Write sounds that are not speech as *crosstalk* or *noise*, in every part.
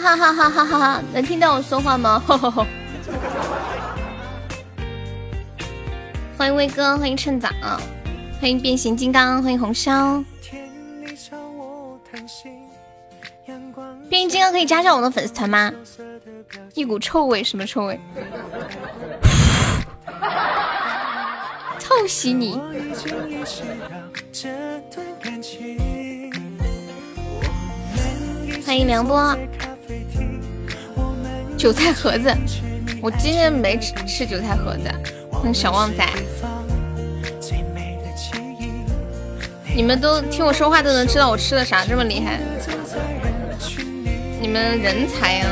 哈哈哈哈哈哈！能听到我说话吗？*laughs* 欢迎威哥，欢迎趁早，欢迎变形金刚，欢迎红烧。变形金刚可以加上我的粉丝团吗？一股臭味，什么臭味？*laughs* 臭死你！欢迎梁波，韭菜盒子，我今天没吃吃韭菜盒子。欢迎小旺仔，你们都听我说话都能知道我吃的啥这么厉害？你们人才啊！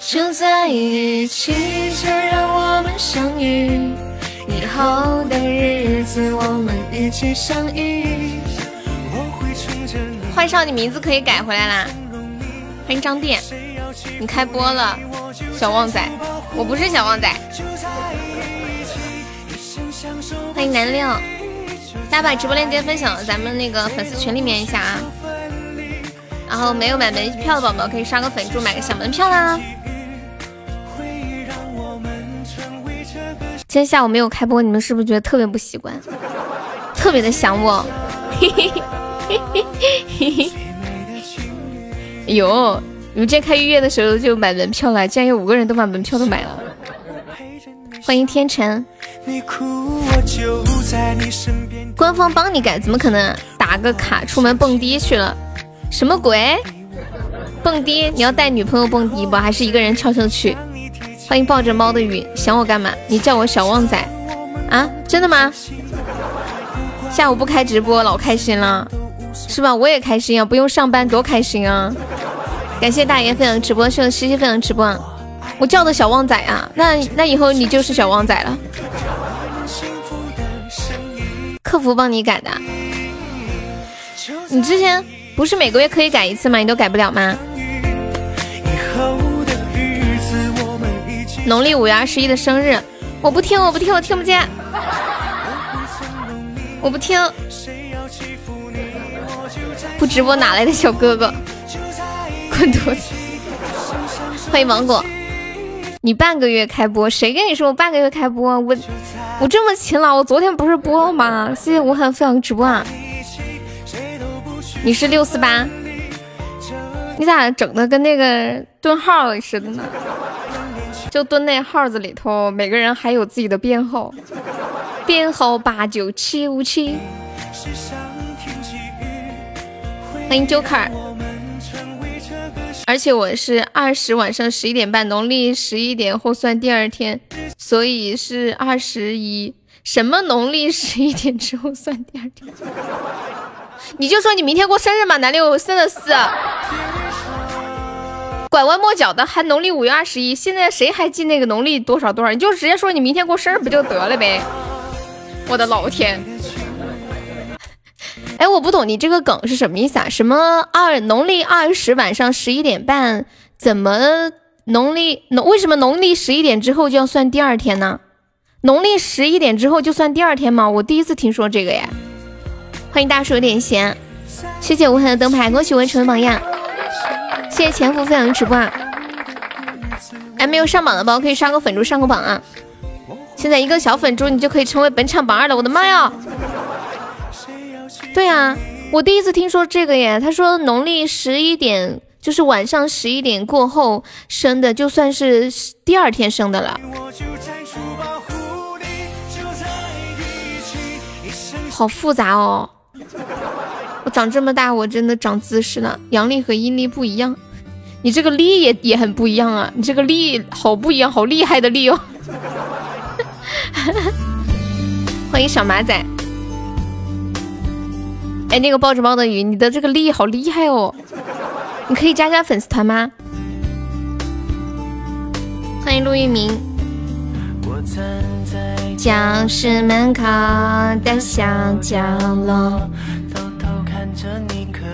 就在一起，就让我们相遇，以后的日子我们一起相依。换上，你名字可以改回来啦！欢迎张店，你开播了，小旺仔，我不是小旺仔。欢迎南六，大家把直播链接分享到咱们那个粉丝群里面一下啊！然后没有买门票的宝宝可以刷个粉猪买个小门票啦。今天下午没有开播，你们是不是觉得特别不习惯？*laughs* 特别的想我？嘿嘿嘿。嘿嘿嘿嘿嘿！哟，你们今天开预约的时候就买门票了，竟然有五个人都把门票都买了。欢迎天成，官方帮你改，怎么可能？打个卡出门蹦迪去了？什么鬼？蹦迪？你要带女朋友蹦迪不？还是一个人悄悄去？欢迎抱着猫的雨，想我干嘛？你叫我小旺仔啊？真的吗？下午不开直播，老开心了。是吧？我也开心啊，不用上班多开心啊！感谢大爷分享直播，谢谢西西分享直播。我叫的小旺仔啊，那那以后你就是小旺仔了。客服帮你改的，你之前不是每个月可以改一次吗？你都改不了吗？农历五月二十一的生日，我不听，我不听，我听不见，我不听。不直播哪来的小哥哥？滚犊子！欢迎芒果，你半个月开播，谁跟你说我半个月开播？我我这么勤劳，我昨天不是播了吗？谢谢吴涵分享直播啊！你是六四八？你咋整的跟那个蹲号似的呢？就蹲那号子里头，每个人还有自己的编号，编号八九七五七。欢迎 Joker，而且我是二十晚上十一点半，农历十一点后算第二天，所以是二十一。什么农历十一点之后算第二天？*laughs* 你就说你明天过生日嘛，南六生的四，拐弯抹角的还农历五月二十一，现在谁还记那个农历多少多少？你就直接说你明天过生日不就得了呗？我的老天！哎，我不懂你这个梗是什么意思啊？什么二农历二十晚上十一点半，怎么农历为什么农历十一点之后就要算第二天呢？农历十一点之后就算第二天吗？我第一次听说这个耶！欢迎大叔有点闲，谢谢无痕的灯牌，恭喜我成为榜样，谢谢前夫分享直播啊！还没有上榜的宝可以刷个粉猪上个榜啊！现在一个小粉猪你就可以成为本场榜二了，我的妈呀！对呀，我第一次听说这个耶。他说农历十一点就是晚上十一点过后生的，就算是第二天生的了。好复杂哦！我长这么大，我真的长姿势了。阳历和阴历不一样，你这个历也也很不一样啊！你这个历好不一样，好厉害的历哦！*laughs* 欢迎小马仔。哎，那个抱着猫的鱼，你的这个力好厉害哦！你可以加加粉丝团吗？欢迎陆一鸣。教室门口的小角落，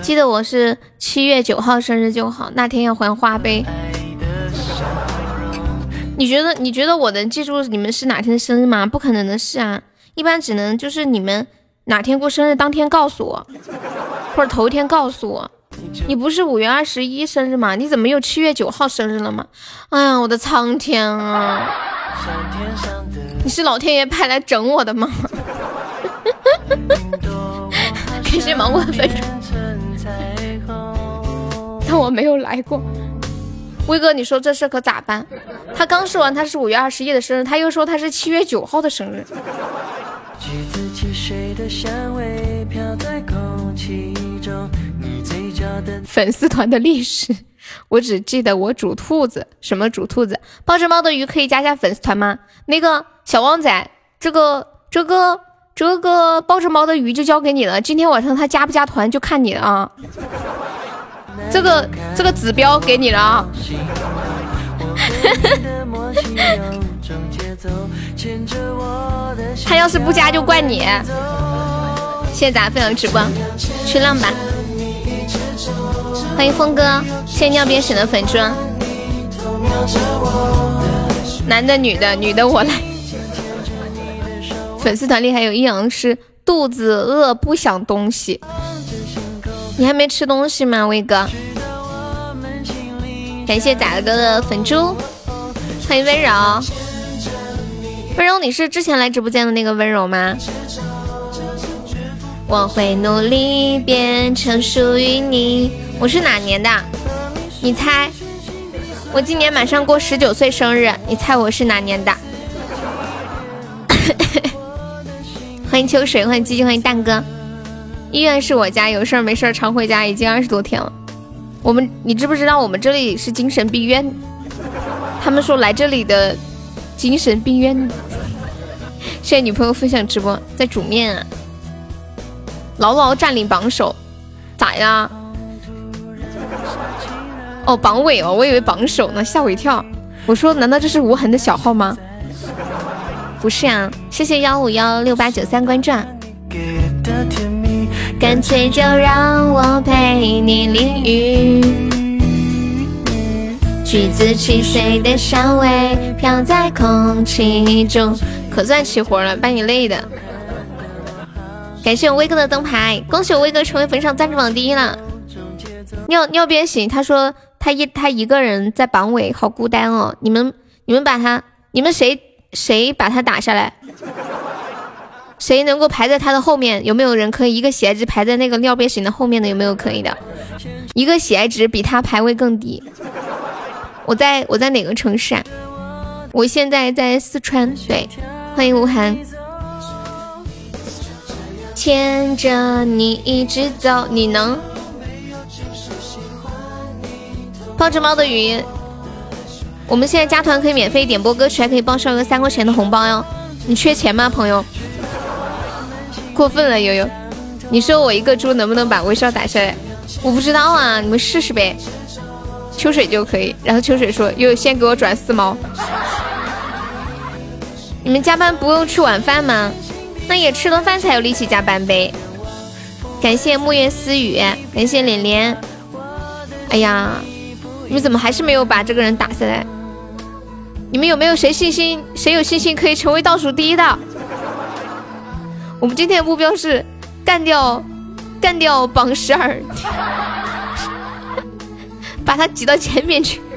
记得我是七月九号生日就好，那天要还花呗。你觉得你觉得我能记住你们是哪天的生日吗？不可能的事啊！一般只能就是你们。哪天过生日当天告诉我，或者头一天告诉我，你不是五月二十一生日吗？你怎么又七月九号生日了吗？哎呀，我的苍天啊！你是老天爷派来整我的吗？感谢芒果的粉但我没有来过。威哥，你说这事可咋办？他刚说完他是五月二十一的生日，他又说他是七月九号的生日。粉丝团的历史，我只记得我煮兔子，什么煮兔子？抱着猫的鱼可以加下粉丝团吗？那个小旺仔，这个这个这个抱着猫的鱼就交给你了。今天晚上他加不加团就看你了啊。这个这个指标给你了啊！*laughs* 他要是不加就怪你。谢谢咱分享直播，去浪吧！欢迎峰哥，谢谢尿边省的粉砖。男的女的，女的我来。粉丝团里还有一阳是肚子饿不想东西。你还没吃东西吗，威哥？感谢仔哥的粉猪，欢迎温柔。温柔，你是之前来直播间的那个温柔吗？我会努力变成属于你。我是哪年的？你猜？我今年马上过十九岁生日，你猜我是哪年的？*coughs* 欢迎秋水，欢迎鸡鸡，欢迎蛋哥。医院是我家，有事儿没事儿常回家，已经二十多天了。我们，你知不知道我们这里是精神病院？他们说来这里的精神病院。谢谢女朋友分享直播，在煮面啊，牢牢占领榜首，咋呀？哦，榜尾哦，我以为榜首呢，吓我一跳。我说，难道这是无痕的小号吗？不是啊，谢谢幺五幺六八九三关注。干脆就让我陪你淋雨，橘子汽水的香味飘在空气中，可算起活了，把你累的。感谢我威哥的灯牌，恭喜我威哥成为粉上赞助榜第一了。尿尿边醒，他说他一他一个人在榜尾，好孤单哦。你们你们把他，你们谁谁把他打下来？谁能够排在他的后面？有没有人可以一个喜爱值排在那个尿憋型的后面的？有没有可以的？一个喜爱值比他排位更低。我在我在哪个城市啊？我现在在四川。对，欢迎吴涵。牵着你一直走，你能？抱着猫的鱼。我们现在加团可以免费点播歌曲，还可以报上个三块钱的红包哟。你缺钱吗，朋友？过分了，悠悠，你说我一个猪能不能把微笑打下来？我不知道啊，你们试试呗。秋水就可以，然后秋水说又先给我转四毛。你们加班不用吃晚饭吗？那也吃了饭才有力气加班呗。感谢木叶私语，感谢连连。哎呀，你们怎么还是没有把这个人打下来？你们有没有谁信心？谁有信心可以成为倒数第一的？我们今天的目标是干掉干掉榜十二，把他挤到前面去。*laughs*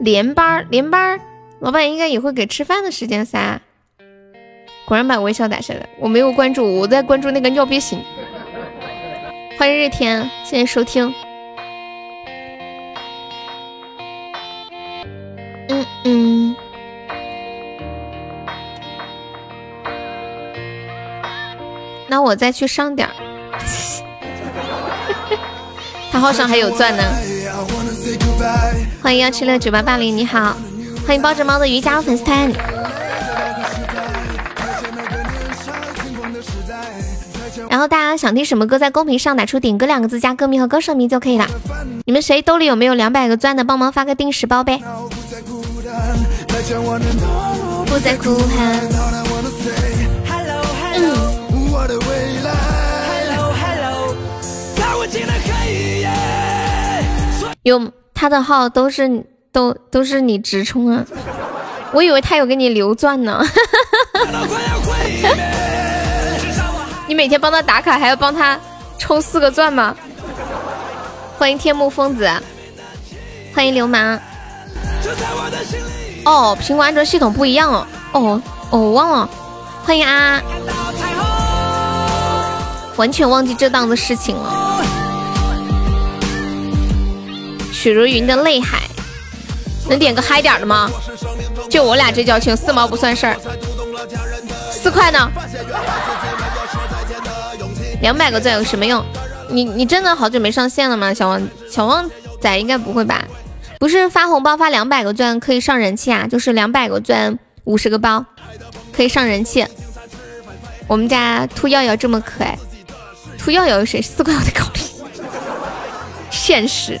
连班连班，老板应该也会给吃饭的时间噻。果然把微笑打下来，我没有关注，我在关注那个尿憋醒。欢迎日天，谢谢收听。嗯嗯。那我再去上点儿，他号上还有钻呢。欢迎幺七六九八八零，你好，欢迎抱着猫的鱼加入粉丝团。然后大家想听什么歌，在公屏上打出“点歌”两个字，加歌名和歌手名就可以了。你们谁兜里有没有两百个钻的，帮忙发个定时包呗。不再哭喊。有他的号都是都都是你直充啊，我以为他有给你留钻呢。*laughs* 你每天帮他打卡，还要帮他充四个钻吗？欢迎天幕疯子，欢迎流氓。哦，苹果安卓系统不一样哦。哦哦，我忘了。欢迎啊，完全忘记这档子事情了。许茹芸的泪海，能点个嗨点的吗？就我俩这交情，四毛不算事儿。四块呢？两百个钻有什么用？你你真的好久没上线了吗？小王小王仔应该不会吧？不是发红包发两百个钻可以上人气啊？就是两百个钻五十个包可以上人气。我们家兔耀耀这么可爱，兔耀耀是谁？四块我得考虑。*laughs* 现实，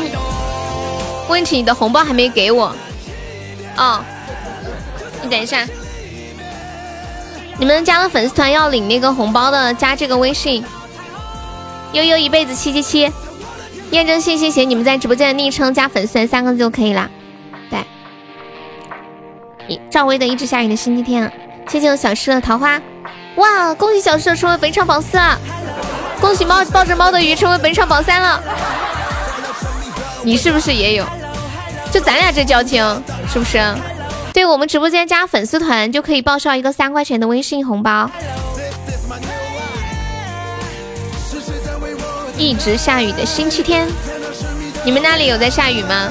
问题你的红包还没给我。哦，你等一下。你们加了粉丝团要领那个红包的，加这个微信。悠悠一辈子七七七，验证信息写你们在直播间的昵称加粉丝团三个字就可以了。对，赵薇的一直下雨的星期天，谢谢我小诗的桃花。哇，恭喜小诗成为本场榜四了，恭喜猫抱着猫的鱼成为本场榜三了。你是不是也有？就咱俩这交情，是不是？对我们直播间加粉丝团就可以报销一个三块钱的微信红包。一直下雨的星期天，你们那里有在下雨吗？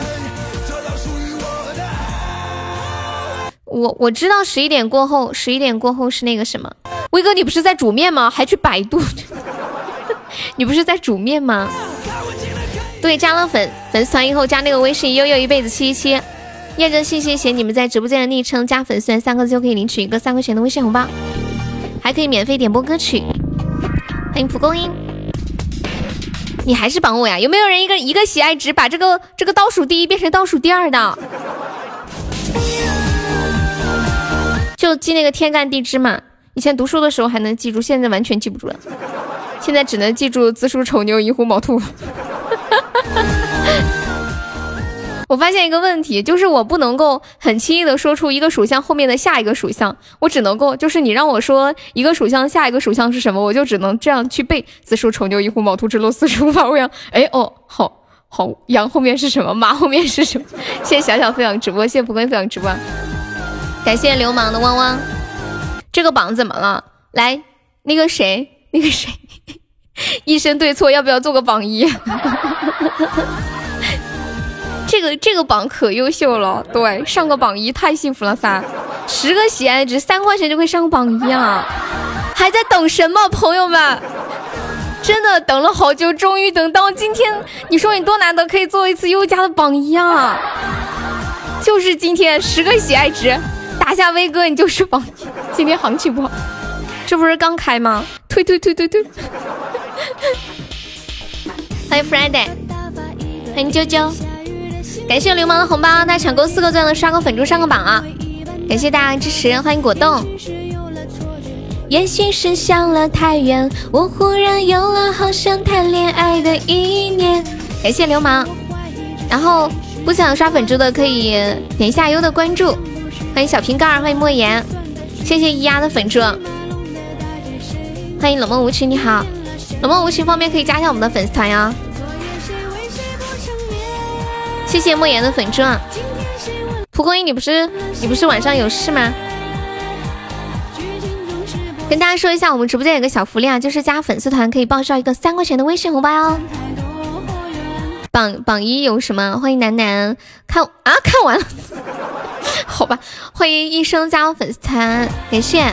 我我知道十一点过后，十一点过后是那个什么？威哥，你不是在煮面吗？还去百度？*laughs* 你不是在煮面吗？对，加了粉粉丝团以后加那个微信悠悠一辈子七七七，验证信息写你们在直播间的昵称加粉丝团三个字就可以领取一个三块钱的微信红包，还可以免费点播歌曲。欢迎蒲公英。你还是绑我呀？有没有人一个一个喜爱值把这个这个倒数第一变成倒数第二的？就记那个天干地支嘛。以前读书的时候还能记住，现在完全记不住了。现在只能记住子鼠丑牛寅虎卯兔。我发现一个问题，就是我不能够很轻易的说出一个属相后面的下一个属相，我只能够就是你让我说一个属相下一个属相是什么，我就只能这样去背：子鼠丑牛寅虎卯兔之路四十五法未羊。哎哦，好好，羊后面是什么？马后面是什么？*laughs* 谢谢小小分享直播，谢谢蒲公英分享直播，感谢流氓的汪汪。这个榜怎么了？来，那个谁，那个谁，*laughs* 一生对错，要不要做个榜一？*laughs* 这个这个榜可优秀了，对，上个榜一太幸福了噻！十个喜爱值三块钱就可以上个榜一啊！还在等什么，朋友们？真的等了好久，终于等到今天。你说你多难得可以做一次优家的榜一啊！就是今天，十个喜爱值打下威哥，你就是榜一。今天行情不好，这不是刚开吗？推推推推推！欢迎 Friday，欢迎啾啾。感谢流氓的红包，大家抢够四个钻的刷个粉猪上个榜啊！感谢大家支持，欢迎果冻。也许是想了太远，我忽然有了好想谈恋爱的意念。感谢流氓，然后不想刷粉猪的可以点一下优的关注。欢迎小瓶盖，欢迎莫言，谢谢咿呀的粉猪。欢迎冷漠无情，你好，冷漠无情方便可以加一下我们的粉丝团呀。谢谢莫言的粉钻，蒲公英，你不是你不是晚上有事吗？跟大家说一下，我们直播间有个小福利啊，就是加粉丝团可以报销一个三块钱的微信红包哦。榜榜一有什么？欢迎楠楠看啊，看完了，*laughs* 好吧。欢迎一生加入粉丝团，感谢。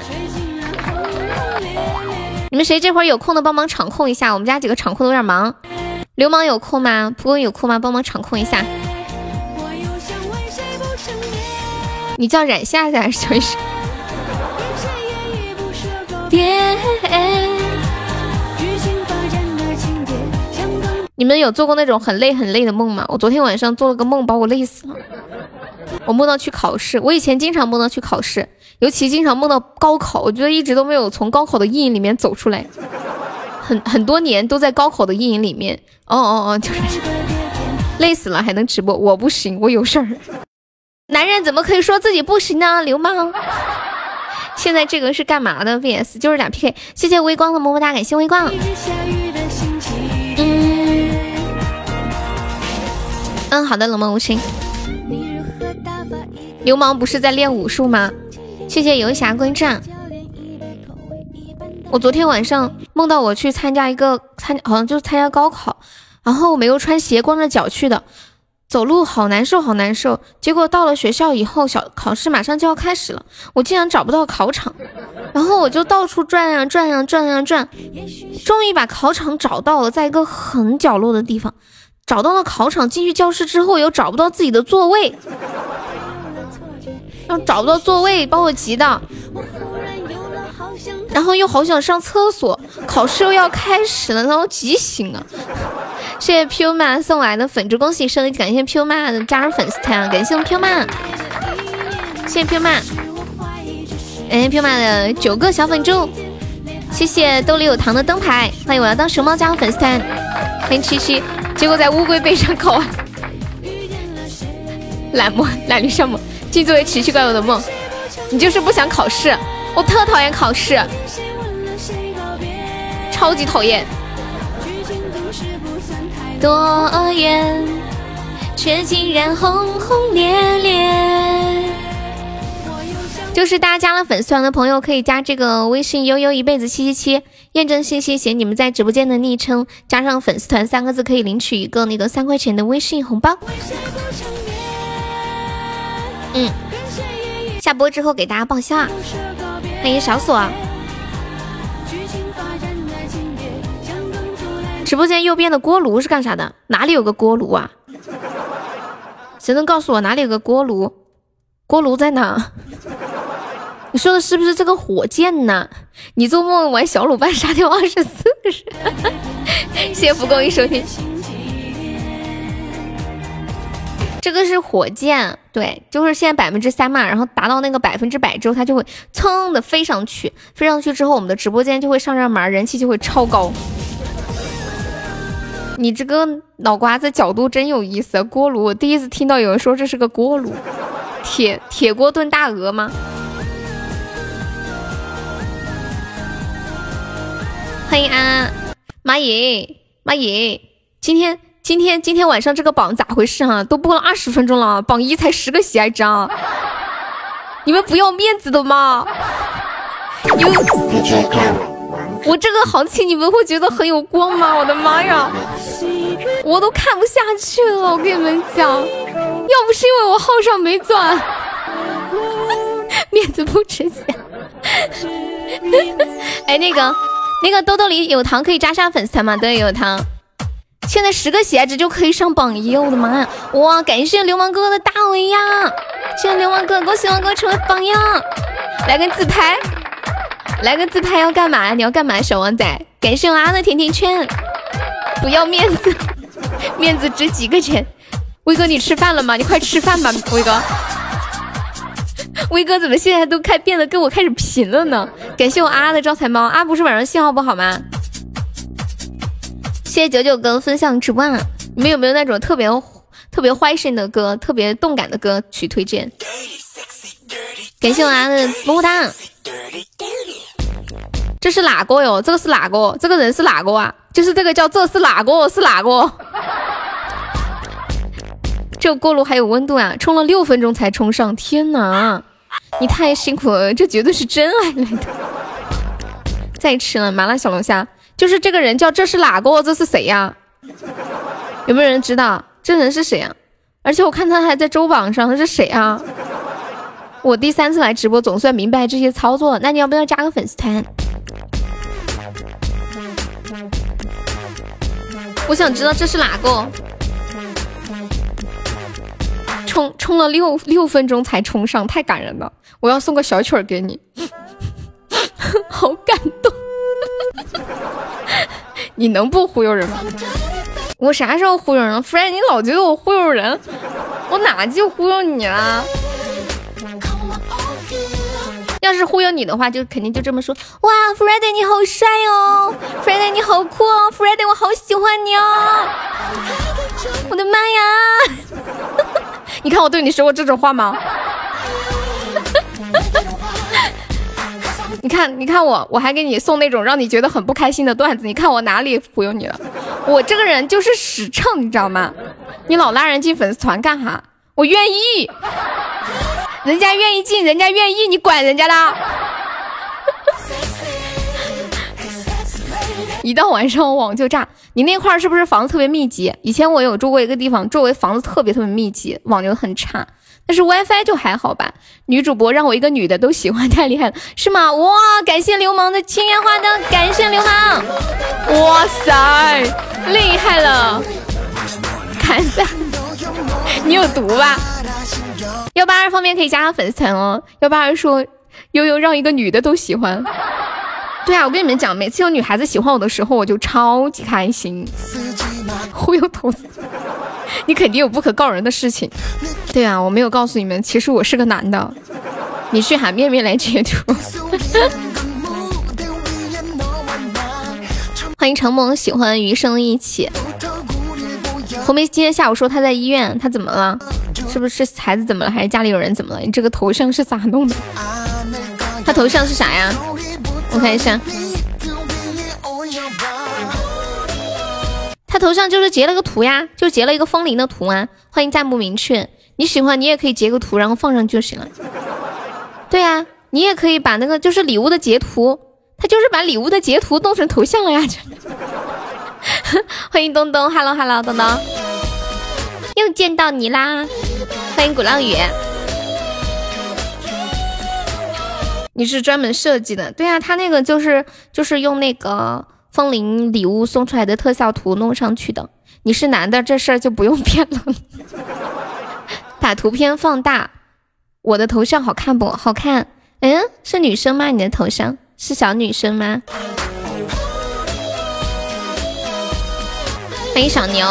你们谁这会儿有空的帮忙场控一下？我们家几个场控都有点忙。流氓有空吗？蒲公有空吗？帮忙场控一下。你叫冉夏夏还是叫你们有做过那种很累很累的梦吗？我昨天晚上做了个梦，把我累死了。我梦到去考试，我以前经常梦到去考试，尤其经常梦到高考。我觉得一直都没有从高考的阴影里面走出来，很很多年都在高考的阴影里面。哦哦哦，就是 *laughs* 累死了还能直播，我不行，我有事儿。男人怎么可以说自己不行呢？流氓！*laughs* 现在这个是干嘛的？VS 就是俩 PK。谢谢微光的么么哒，感谢微光。嗯，嗯，好的，冷漠无情。流氓不是在练武术吗？谢谢游侠归战。我昨天晚上梦到我去参加一个参，好像就是参加高考，然后我没有穿鞋，光着脚去的，走路好难受，好难受。结果到了学校以后，小考试马上就要开始了，我竟然找不到考场，然后我就到处转呀转呀转呀转，终于把考场找到了，在一个很角落的地方，找到了考场。进去教室之后，又找不到自己的座位。*laughs* 然后找不到座位，把我急的，然后又好想上厕所，考试又要开始了，让我急醒了。谢谢 Puma 送来的粉猪，恭喜胜利！感谢 Puma 的加入粉丝团，感谢 Puma，谢谢 Puma，感谢 Puma 的九个小粉猪，谢谢兜里有糖的灯牌，欢迎我要当熊猫加入粉丝团，欢迎七七，结果在乌龟背上考完，懒梦懒驴上磨。请作为奇奇怪怪的梦，你就是不想考试。我特讨厌考试，超级讨厌。多言，却竟然轰轰烈烈。就是大家加了粉丝团的朋友，可以加这个微信悠悠一辈子七七七，验证信息写你们在直播间的昵称，加上粉丝团三个字，可以领取一个那个三块钱的微信红包。嗯，下播之后给大家报销啊！欢迎小锁。直播间右边的锅炉是干啥的？哪里有个锅炉啊？谁能告诉我哪里有个锅炉？锅炉在哪？你说的是不是这个火箭呢？你做梦玩小鲁班杀掉二十四人？谢谢蒲公英收听。这个是火箭，对，就是现在百分之三嘛，然后达到那个百分之百之后，它就会噌的飞上去，飞上去之后，我们的直播间就会上热门，人气就会超高。你这个脑瓜子角度真有意思，锅炉，我第一次听到有人说这是个锅炉，铁铁锅炖大鹅吗？欢迎安，马爷，马爷，今天。今天今天晚上这个榜咋回事啊？都播了二十分钟了，榜一才十个喜爱值啊，你们不要面子的吗？有我这个行情，你们会觉得很有光吗？我的妈呀，我都看不下去了，我跟你们讲，要不是因为我号上没钻，*laughs* 面子不值钱。*laughs* 哎，那个那个兜兜里有糖可以扎上粉丝团吗？对，有糖。现在十个鞋子就可以上榜一，我的妈呀！哇，感谢流氓哥哥的大 V 呀！谢谢流氓哥，恭喜流氓哥成为榜样！来个自拍，来个自拍要干嘛？你要干嘛，小王仔？感谢我阿的甜甜圈，不要面子，*laughs* 面子值几个钱？威哥，你吃饭了吗？你快吃饭吧，威哥。威哥怎么现在都开变得跟我开始贫了呢？感谢我阿的招财猫，阿不是晚上信号不好吗？谢谢九九哥分享直播啊，你们有没有那种特别特别坏声的歌、特别动感的歌曲推荐？感谢我阿的么么哒。这是哪个哟？这个是哪个？这个人是哪个啊？就是这个叫这是哪个？是哪个？这锅炉还有温度啊！充了六分钟才充上，天哪！你太辛苦了，这绝对是真爱来的。再吃了麻辣小龙虾。就是这个人叫这是哪个？这是谁呀？有没有人知道这人是谁啊？而且我看他还在周榜上，他是谁啊？我第三次来直播，总算明白这些操作。那你要不要加个粉丝团？我想知道这是哪个？充充了六六分钟才充上，太感人了！我要送个小曲儿给你，*laughs* 好感动。你能不忽悠人吗？我啥时候忽悠人了？Fred，你老觉得我忽悠人，我哪就忽悠你了？要是忽悠你的话，就肯定就这么说。哇，Fred 你好帅哦，Fred 你好酷哦，Fred 我好喜欢你哦。我的妈呀！*laughs* 你看我对你说过这种话吗？你看，你看我，我还给你送那种让你觉得很不开心的段子。你看我哪里忽悠你了？我这个人就是实诚，你知道吗？你老拉人进粉丝团干哈？我愿意，人家愿意进，人家愿意，你管人家啦？一到晚上网就炸。你那块儿是不是房子特别密集？以前我有住过一个地方，周围房子特别特别密集，网就很差。但是 WiFi 就还好吧。女主播让我一个女的都喜欢，太厉害了，是吗？哇，感谢流氓的青烟花灯，感谢流氓，哇塞，厉害了，看一下，你有毒吧？幺八二方面可以加上粉丝团哦。幺八二说悠悠让一个女的都喜欢，对啊，我跟你们讲，每次有女孩子喜欢我的时候，我就超级开心，忽悠头。*laughs* 你肯定有不可告人的事情，对啊，我没有告诉你们，其实我是个男的。你去喊面面来截图。*laughs* 欢迎承蒙喜欢余生一起。红梅今天下午说他在医院，他怎么了？是不是孩子怎么了？还是家里有人怎么了？你这个头像是咋弄的？他头像是啥呀？我看一下。头像就是截了个图呀，就截了一个风铃的图啊。欢迎暂不明确，你喜欢你也可以截个图，然后放上就行了。对呀，你也可以把那个就是礼物的截图，他就是把礼物的截图弄成头像了呀。*laughs* 欢迎东东，Hello Hello，东东，又见到你啦！欢迎鼓浪屿，你是专门设计的？对呀，他那个就是就是用那个。风铃礼物送出来的特效图弄上去的，你是男的，这事儿就不用骗了。把图片放大，我的头像好看不好看？嗯，是女生吗？你的头像是小女生吗？欢迎小牛，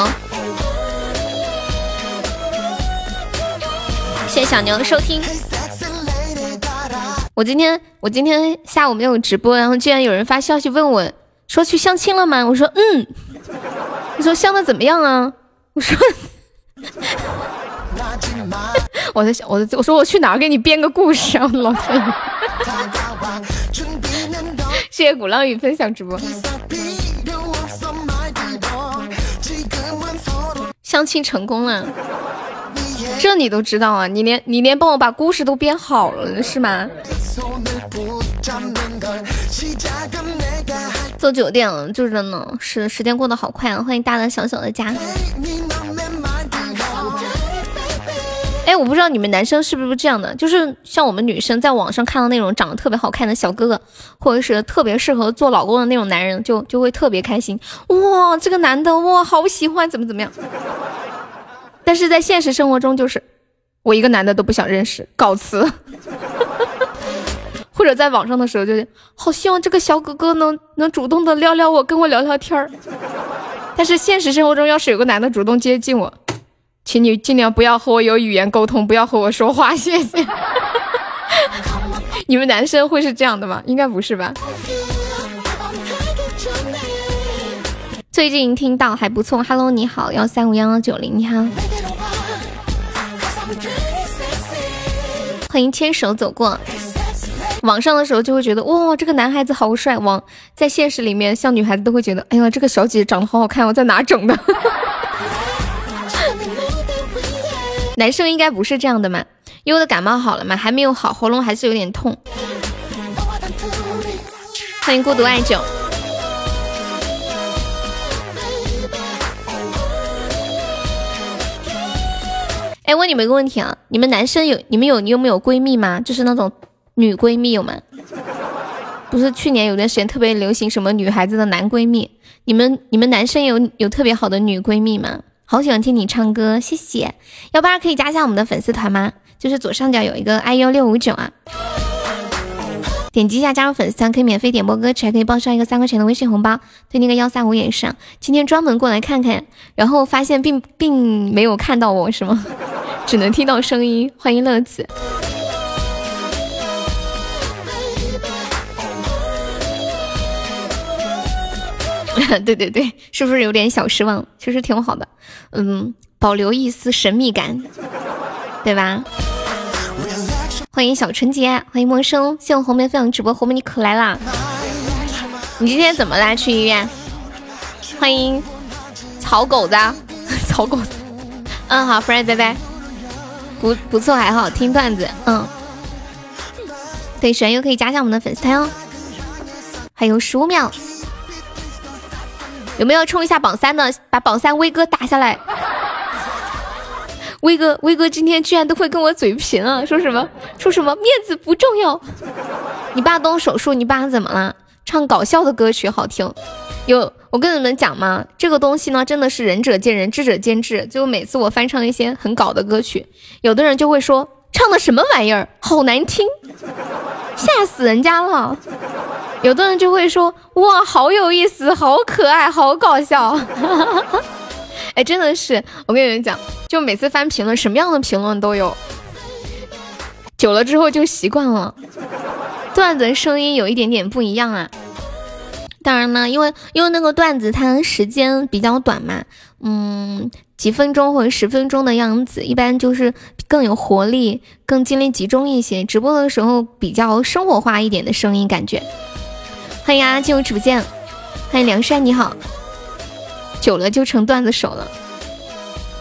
谢谢小牛的收听。我今天我今天下午没有直播，然后居然有人发消息问我。说去相亲了吗？我说嗯。你说相的怎么样啊？我说，*laughs* 我在想，我我说我去哪儿给你编个故事啊？老天！谢谢鼓浪屿分享直播。相亲成功了，这你都知道啊？你连你连帮我把故事都编好了是吗？做酒店了，就真的是时间过得好快啊！欢迎大大小小的家。哎，我不知道你们男生是不是这样的，就是像我们女生在网上看到那种长得特别好看的小哥哥，或者是特别适合做老公的那种男人，就就会特别开心。哇，这个男的哇，好喜欢，怎么怎么样？但是在现实生活中，就是我一个男的都不想认识，告辞。或者在网上的时候，就好希望这个小哥哥能能主动的撩撩我，跟我聊聊天儿。但是现实生活中，要是有个男的主动接近我，请你尽量不要和我有语言沟通，不要和我说话，谢谢。*laughs* 你们男生会是这样的吗？应该不是吧？最近听到还不错，Hello，你好，幺三五幺幺九零，你好，欢迎牵手走过。网上的时候就会觉得哇，这个男孩子好帅。网在现实里面，像女孩子都会觉得，哎呀，这个小姐姐长得好好看，我在哪整的？*laughs* 男生应该不是这样的嘛？悠的感冒好了吗？还没有好，喉咙还是有点痛。欢迎孤独爱酒。哎，问你们一个问题啊，你们男生有你们有你有没有闺蜜吗？就是那种。女闺蜜有吗？不是去年有段时间特别流行什么女孩子的男闺蜜？你们你们男生有有特别好的女闺蜜吗？好喜欢听你唱歌，谢谢。要不然可以加一下我们的粉丝团吗？就是左上角有一个 i u 六五九啊，点击一下加入粉丝团，可以免费点播歌曲，还可以报上一个三块钱的微信红包，对那个幺三五也是。今天专门过来看看，然后发现并并没有看到我，是吗？只能听到声音。欢迎乐子。*laughs* 对对对，是不是有点小失望？其实挺好的，嗯，保留一丝神秘感，对吧？欢迎小纯洁，欢迎陌生，谢我红梅分享直播，红梅你可来啦！你今天怎么啦？去医院？欢迎草狗子，草狗子，嗯，好，friend，拜拜。不不错，还好听段子，嗯，对，喜欢又可以加下我们的粉丝团哦。还有十五秒。有没有冲一下榜三的？把榜三威哥打下来。威哥，威哥今天居然都会跟我嘴贫啊！说什么？说什么？面子不重要。你爸动手术，你爸怎么了？唱搞笑的歌曲好听。有我跟你们讲嘛，这个东西呢，真的是仁者见仁，智者见智。就每次我翻唱一些很搞的歌曲，有的人就会说唱的什么玩意儿，好难听，吓死人家了。有的人就会说哇，好有意思，好可爱，好搞笑。*laughs* 哎，真的是，我跟你们讲，就每次翻评论，什么样的评论都有。久了之后就习惯了，段子声音有一点点不一样啊。当然呢，因为因为那个段子它时间比较短嘛，嗯，几分钟或者十分钟的样子，一般就是更有活力，更精力集中一些。直播的时候比较生活化一点的声音感觉。欢迎啊，进入直播间。欢迎梁山，你好。久了就成段子手了。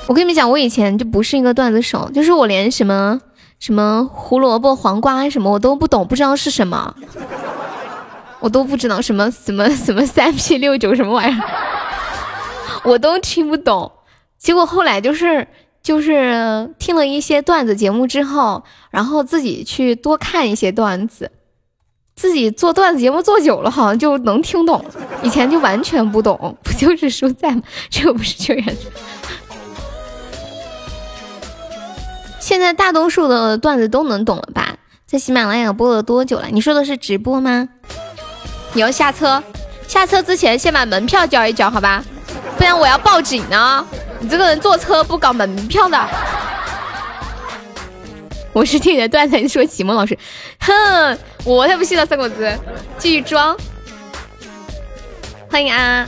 我跟你们讲，我以前就不是一个段子手，就是我连什么什么胡萝卜、黄瓜什么我都不懂，不知道是什么。我都不知道什么什么什么三 P 六九什么玩意儿，我都听不懂。结果后来就是就是听了一些段子节目之后，然后自己去多看一些段子，自己做段子节目做久了，好像就能听懂。以前就完全不懂，*laughs* 不就是蔬菜吗？*laughs* 这不是救援。现在大多数的段子都能懂了吧？在喜马拉雅播了多久了？你说的是直播吗？你要下车，下车之前先把门票交一交，好吧？不然我要报警呢！你这个人坐车不搞门票的。我是听你的段子你说启蒙老师，哼，我才不信了，三狗子，继续装。欢迎啊！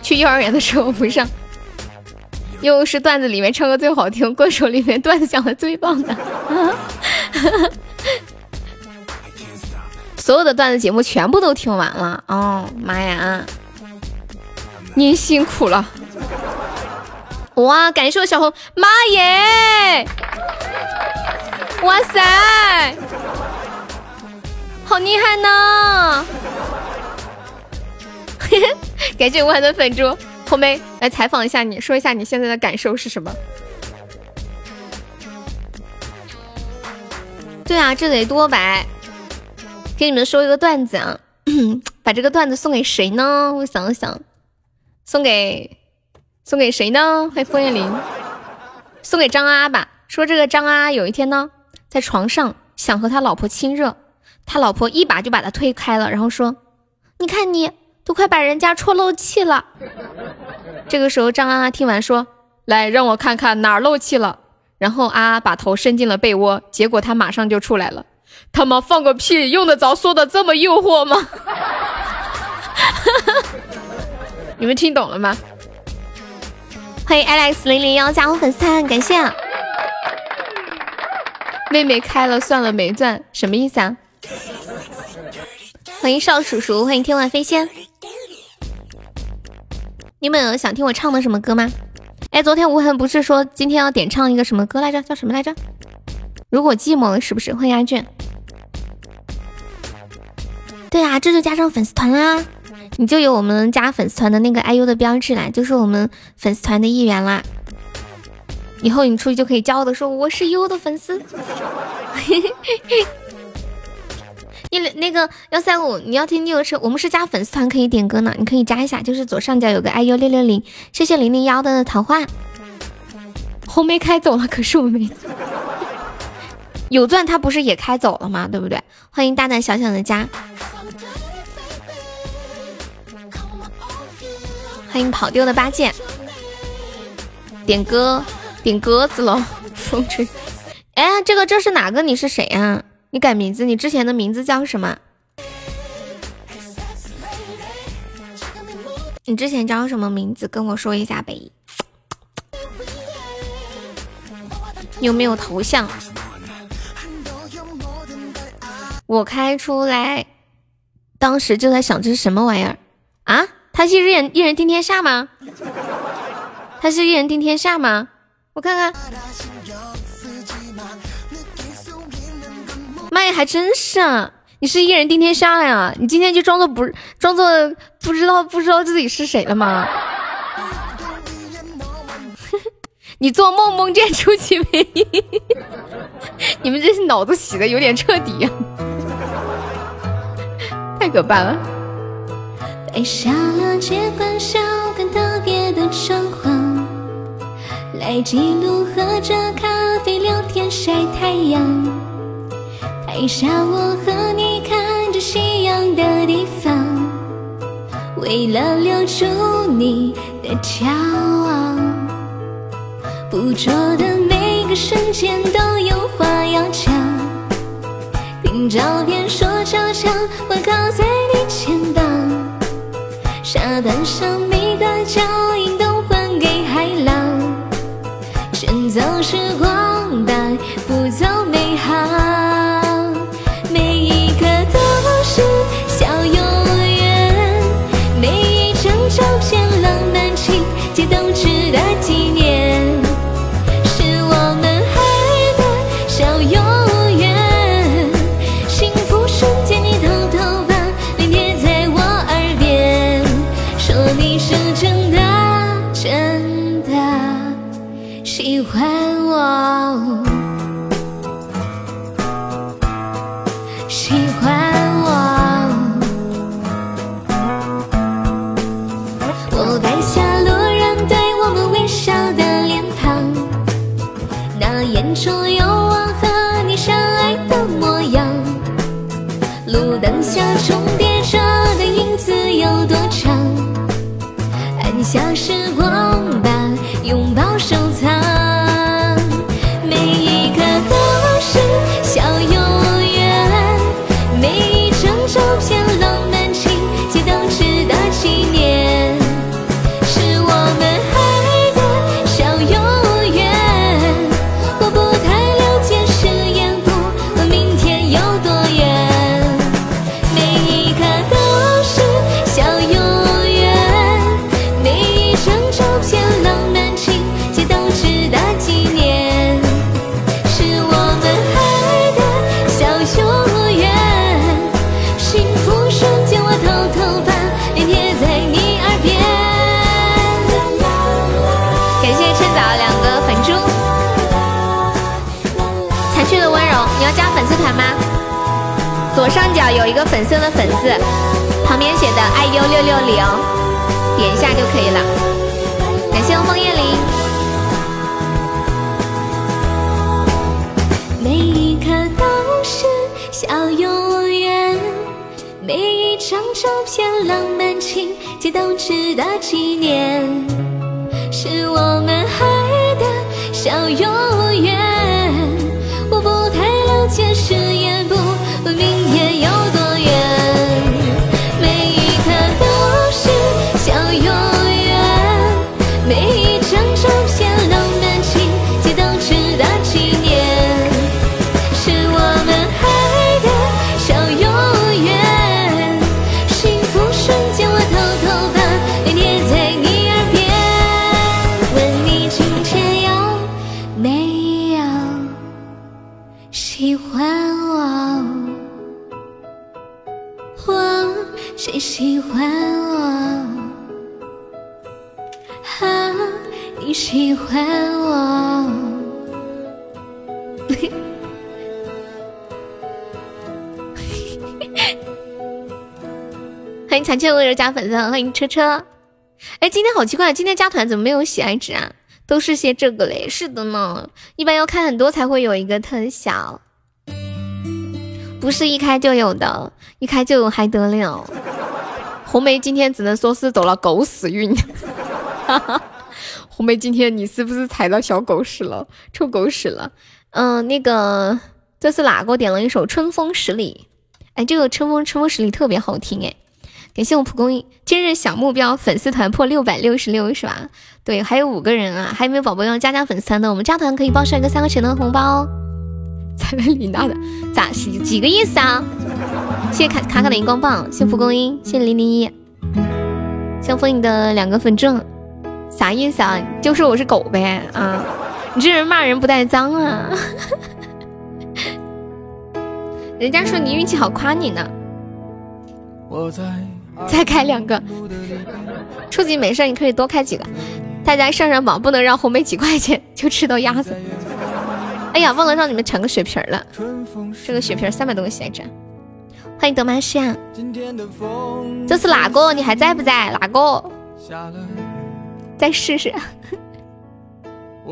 去幼儿园的时候不上，又是段子里面唱歌最好听，歌手里面段子讲的最棒的。*laughs* 所有的段子节目全部都听完了哦，妈呀，您辛苦了！哇，感谢我小红，妈耶！哇塞，好厉害呢！*laughs* 感谢我的粉猪红梅来采访一下你，说一下你现在的感受是什么？对啊，这得多白。给你们说一个段子啊，*clears throat* 把这个段子送给谁呢？我想想，送给送给谁呢？欢迎枫叶林，送给张阿吧。说这个张阿阿有一天呢，在床上想和他老婆亲热，他老婆一把就把他推开了，然后说：“你看你都快把人家戳漏气了。*laughs* ”这个时候张阿阿听完说：“来，让我看看哪儿漏气了。”然后阿阿把头伸进了被窝，结果他马上就出来了。他妈放个屁，用得着说的这么诱惑吗？*laughs* 你们听懂了吗？欢迎 Alex 零零幺加入粉丝团，感谢。妹妹开了算了没钻，什么意思啊？欢迎少叔叔，欢迎天外飞仙。你们有想听我唱的什么歌吗？哎，昨天无痕不是说今天要点唱一个什么歌来着？叫什么来着？如果寂寞了，是不是？欢迎阿卷。对啊，这就加上粉丝团啦，你就有我们加粉丝团的那个 IU 的标志啦，就是我们粉丝团的一员啦。以后你出去就可以骄傲的说我是 U 的粉丝。*laughs* 你那个幺三五，你要听六车，我们是加粉丝团可以点歌呢，你可以加一下，就是左上角有个 IU 六六零，谢谢零零幺的桃花。红梅开走了，可是我没。*laughs* 有钻他不是也开走了吗？对不对？欢迎大大小小的家，欢迎跑丢的八戒，点歌点鸽子了，*laughs* 风吹。哎，这个这是哪个？你是谁呀？你改名字？你之前的名字叫什么？你之前叫什么名字？跟我说一下呗。有没有头像？我开出来，当时就在想这是什么玩意儿啊？他是一人一人定天下吗？他是一人定天下吗？我看看。妈呀，还真是啊！你是一人定天下呀？你今天就装作不装作不知道不知道自己是谁了吗？*laughs* 你做梦梦见出其不意，*laughs* 你们这是脑子洗的有点彻底呀，太可怕了。摘下了接管小本特别的窗框，来记录喝着咖啡聊天晒太阳。拍下我和你看着夕阳的地方，为了留住你的骄傲，捕捉的每个瞬间都有话要讲。凭照片说悄悄，我靠在，沙滩上每个脚印都还给海浪，趁走时你是真的真的喜欢我。像是有一个粉色的粉字，旁边写的“爱优六六零”，点一下就可以了。感谢我枫叶林。每一刻都是小永远，每一张照片浪漫情节都值得纪念，是我们爱的小永远。我不太了解誓感谢温柔加粉丝，欢迎车车。哎，今天好奇怪，今天加团怎么没有喜爱值啊？都是些这个嘞。是的呢，一般要开很多才会有一个特效。不是一开就有的，一开就有还得了。红梅今天只能说是走了狗屎运哈哈。*laughs* 红梅今天你是不是踩到小狗屎了，臭狗屎了？嗯，那个这是哪个点了一首《春风十里》？哎，这个《春风春风十里》特别好听哎。感谢我蒲公英，今日小目标粉丝团破六百六十六是吧？对，还有五个人啊，还有没有宝宝要加加粉丝团的？我们加团可以报上一个三块钱的红包。在那里拿的咋是几个意思啊？谢谢卡卡卡的荧光棒，谢谢蒲公英，谢谢零零一，谢风影的两个粉钻，啥意思啊？就说我是狗呗啊？你这人骂人不带脏啊？*laughs* 人家说你运气好，夸你呢。我在。再开两个，初级没事，你可以多开几个。大家上上榜，不能让红梅几块钱就吃到鸭子。哎呀，忘了让你们抢个血瓶了，这个血瓶三百多个血值。欢迎德玛西亚，这是哪个？你还在不在？哪个？再试试。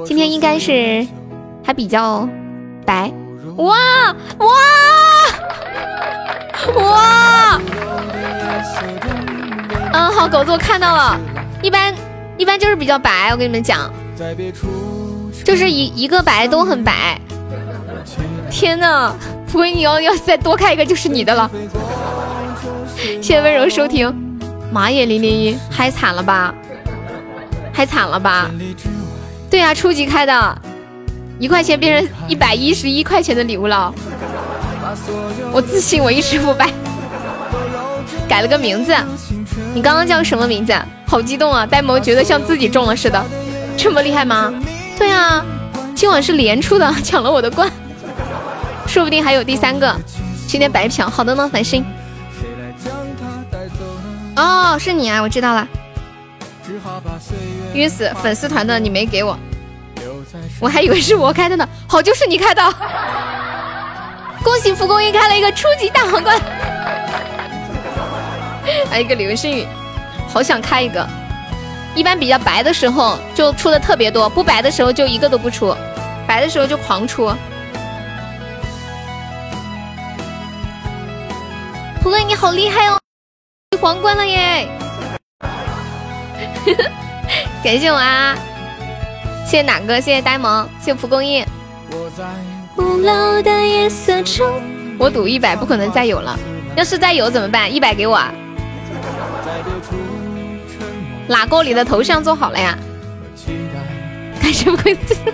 今天应该是还比较白。哇哇哇！嗯，好狗子，我看到了。一般一般就是比较白，我跟你们讲，就是一一个白都很白。天呐，不过你要要再多开一个就是你的了。谢谢温柔收听。妈耶，零零一，嗨惨了吧？嗨惨了吧？对呀，初级开的，一块钱变成一百一十一块钱的礼物了。我自信我一直不败。改了个名字，你刚刚叫什么名字？好激动啊！呆萌觉得像自己中了似的，这么厉害吗？对啊，今晚是连出的，抢了我的冠，说不定还有第三个。今天白嫖，好的呢，繁星。哦，是你啊，我知道了。晕死粉丝团的你没给我，我还以为是我开的呢。好，就是你开的。恭喜蒲公英开了一个初级大皇冠。还 *laughs* 有一个流星雨，好想开一个。一般比较白的时候就出的特别多，不白的时候就一个都不出，白的时候就狂出。蒲公英你好厉害哦，皇冠了耶！*laughs* 感谢我啊，谢谢哪个？谢谢呆萌，谢谢蒲公英。我我赌一百不可能再有了，要是再有怎么办？一百给我。啊！哪个你的头像做好了呀？感谢鬼子。*laughs*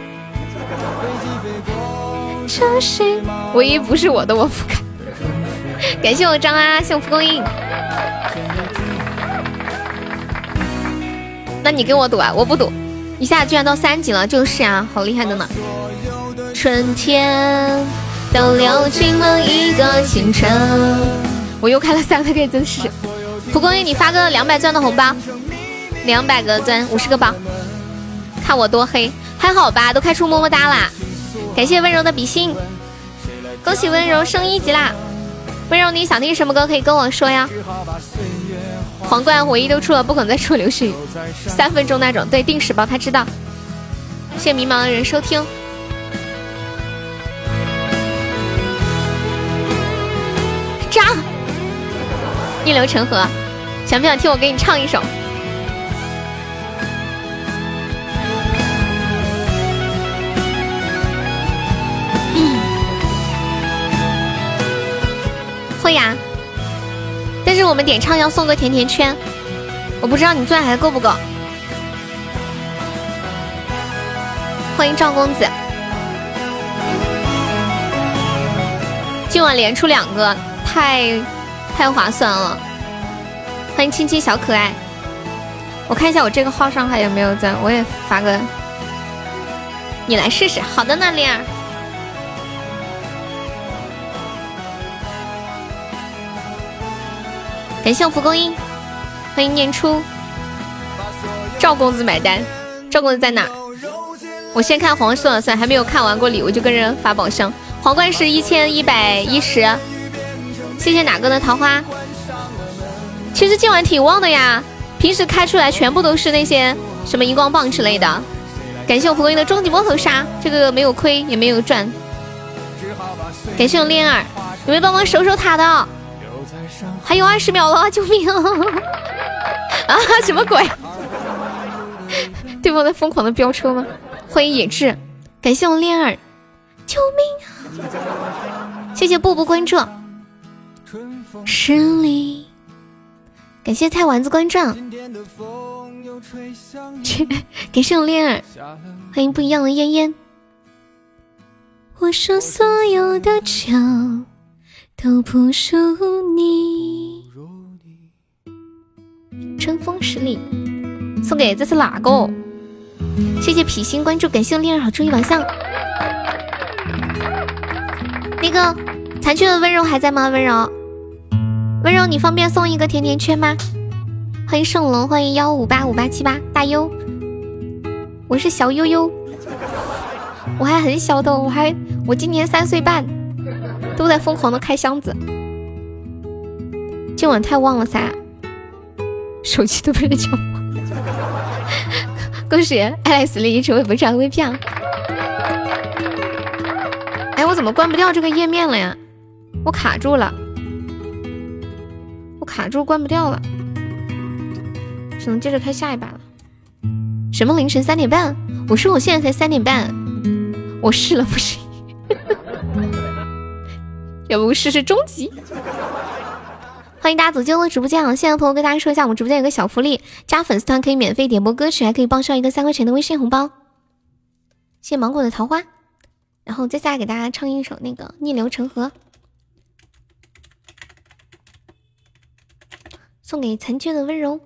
唯一不是我的我不看。*laughs* 感谢我张啊，谢我蒲公英。那你跟我赌啊？我不赌。一下居然到三级了，就是啊，好厉害的呢。春天都流进了一个清晨。我又开了三个，可以真是。蒲公英，你发个两百钻的红包，两百个钻，五十个包，看我多黑，还好吧？都开出么么哒啦！感谢温柔的比心，恭喜温柔升一级啦！温柔，你想听什么歌可以跟我说呀？皇冠唯一都出了，不可能再出流星雨，三分钟那种，对，定时包他知道。谢谢迷茫的人收听，炸！逆流成河，想不想听我给你唱一首？会呀，但是我们点唱要送个甜甜圈，我不知道你钻还够不够。欢迎赵公子，今晚连出两个，太。太划算了！欢迎亲亲小可爱，我看一下我这个号上还有没有钻，我也发个，你来试试。好的呢，灵儿。感谢我蒲公英，欢迎念初。赵公子买单，赵公子在哪？我先看黄色算，还没有看完过礼物就跟人发宝箱。皇冠是一千一百一十。谢谢哪个的桃花？其实今晚挺旺的呀，平时开出来全部都是那些什么荧光棒之类的。感谢我蒲公英的终极摸头杀，这个没有亏也没有赚。感谢我恋儿，有没有帮忙守守塔的？还有二十秒了，救命啊！*laughs* 什么鬼？对方在疯狂的飙车吗？欢迎野志，感谢我恋儿，救命！谢谢步步关注，十里，感谢菜丸子关注，感谢我恋儿，欢迎不一样的烟烟。我说所有的酒都不如你。春风十里，送给这是哪个？谢谢皮心关注，感谢我恋儿好注意晚上。那个残缺的温柔还在吗？温柔，温柔，你方便送一个甜甜圈吗？欢迎圣龙，欢迎幺五八五八七八大优，我是小悠悠。我还很小的，我还我今年三岁半，都在疯狂的开箱子。今晚太旺了噻，手机都被人抢光。恭喜爱丽丝丽成为本场 VP 啊！哎，我怎么关不掉这个页面了呀？我卡住了，卡住关不掉了，只能接着开下一把了。什么凌晨三点半？我说我现在才三点半。我试了不是，要不试试终极？欢迎大家走进我的直播间啊！现在朋友跟大家说一下，我们直播间有个小福利，加粉丝团可以免费点播歌曲，还可以报销一个三块钱的微信红包。谢谢芒果的桃花，然后接下来给大家唱一首那个《逆流成河》，送给残缺的温柔。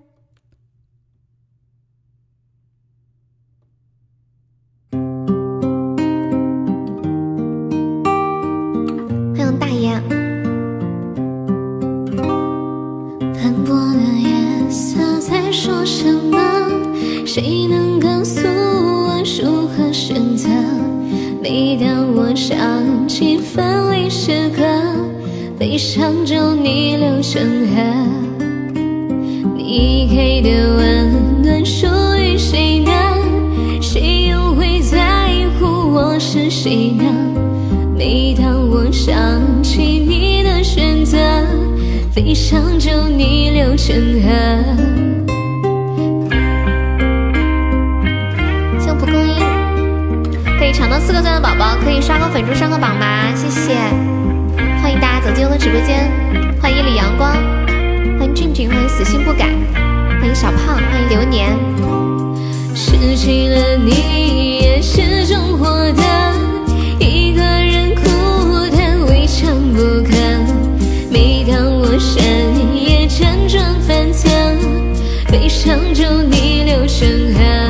说什么？谁能告诉我如何选择？每当我想起分离时刻，悲伤就逆流成河。你给的温暖属于谁呢？谁又会在乎我是谁呢？每当我想起你的选择，悲伤就逆流成河。抢到四个钻的宝宝可以刷个粉猪上个榜吗？谢谢，欢迎大家走进我的直播间，欢迎一缕阳光，俊俊，欢迎死心不改，欢迎小胖，欢迎流年。失去了你也是种获得，一个人孤单未尝不可。每当我深夜辗转反侧，悲伤就逆流成河。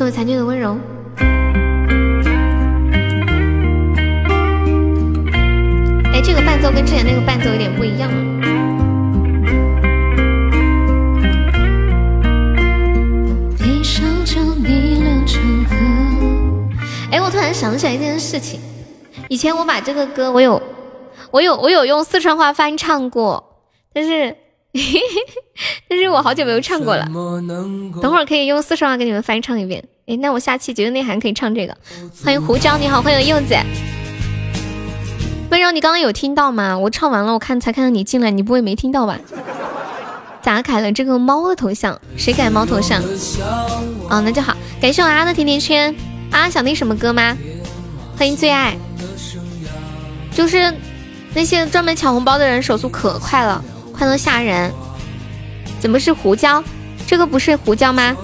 送给残缺的温柔。哎，这个伴奏跟之前那个伴奏有点不一样。哎，我突然想起来一件事情，以前我把这个歌，我有，我有，我有用四川话翻唱过，但是。但是我好久没有唱过了，等会儿可以用四川话给你们翻唱一遍。哎，那我下期节日内涵可以唱这个。欢迎胡椒，你好，欢迎柚子。温柔，你刚刚有听到吗？我唱完了，我看才看到你进来，你不会没听到吧？*laughs* 咋改了这个猫的头像？谁改猫头像？哦，那就好。感谢我阿的甜甜圈。啊，想听什么歌吗？欢迎最爱。就是那些专门抢红包的人手速可快了。快到吓人，怎么是胡椒？这个不是胡椒吗？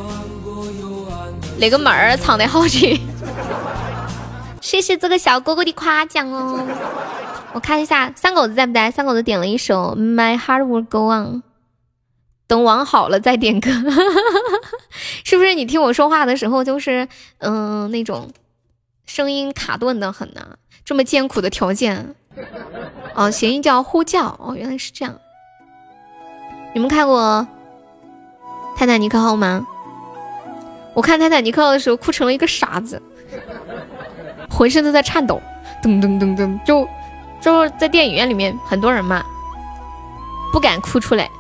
哪个门儿藏的好紧？*laughs* 谢谢这个小哥哥的夸奖哦。我看一下三狗子在不在？三狗子点了一首《My Heart Will Go On》，等网好了再点歌。*laughs* 是不是你听我说话的时候就是嗯那种声音卡顿的很呢？这么艰苦的条件哦，谐音叫呼叫哦，原来是这样。你们看过《泰坦尼克号》吗？我看《泰坦尼克号》的时候哭成了一个傻子，浑身都在颤抖，噔噔噔噔，就就是在电影院里面很多人嘛，不敢哭出来，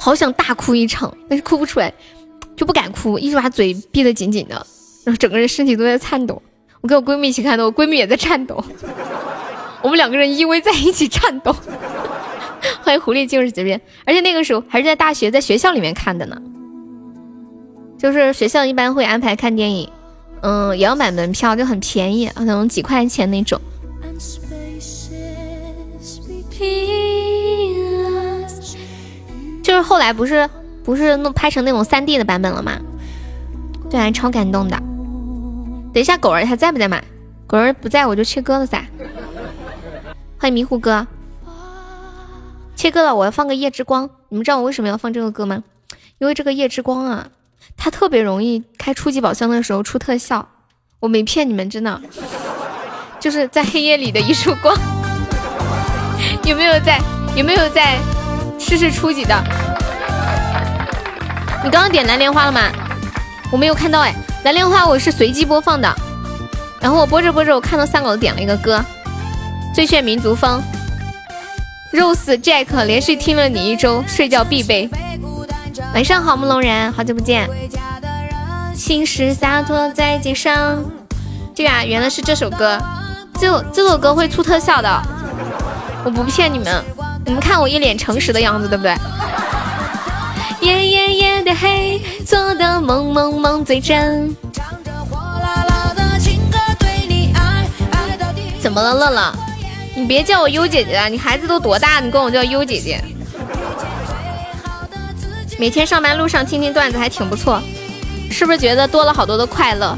好想大哭一场，但是哭不出来，就不敢哭，一直把嘴闭得紧紧的，然后整个人身体都在颤抖。我跟我闺蜜一起看的，我闺蜜也在颤抖。我们两个人依偎在一起颤抖。欢迎狐狸就是这边，而且那个时候还是在大学，在学校里面看的呢。就是学校一般会安排看电影，嗯，也要买门票，就很便宜，可能几块钱那种。就是后来不是不是弄拍成那种三 D 的版本了吗？对，还超感动的。等一下，狗儿还在不在嘛？狗儿不在我就切歌了噻。欢迎迷糊哥，切歌了，我要放个夜之光。你们知道我为什么要放这个歌吗？因为这个夜之光啊，它特别容易开初级宝箱的时候出特效。我没骗你们，真的，就是在黑夜里的一束光。*laughs* 有没有在？有没有在试试初级的？你刚刚点蓝莲花了吗？我没有看到哎，蓝莲花我是随机播放的，然后我播着播着，我看到三狗点了一个歌。最炫民族风，Rose Jack 连续听了你一周，睡觉必备。晚上好，慕龙人，好久不见。心事洒脱在街上，对啊，原来是这首歌。这这首歌会出特效的，我不骗你们。你们看我一脸诚实的样子，对不对？夜夜夜的黑，做的梦梦梦最真。怎么了，乐乐？你别叫我优姐姐了，你孩子都多大？你管我叫优姐姐？每天上班路上听听段子还挺不错，是不是觉得多了好多的快乐？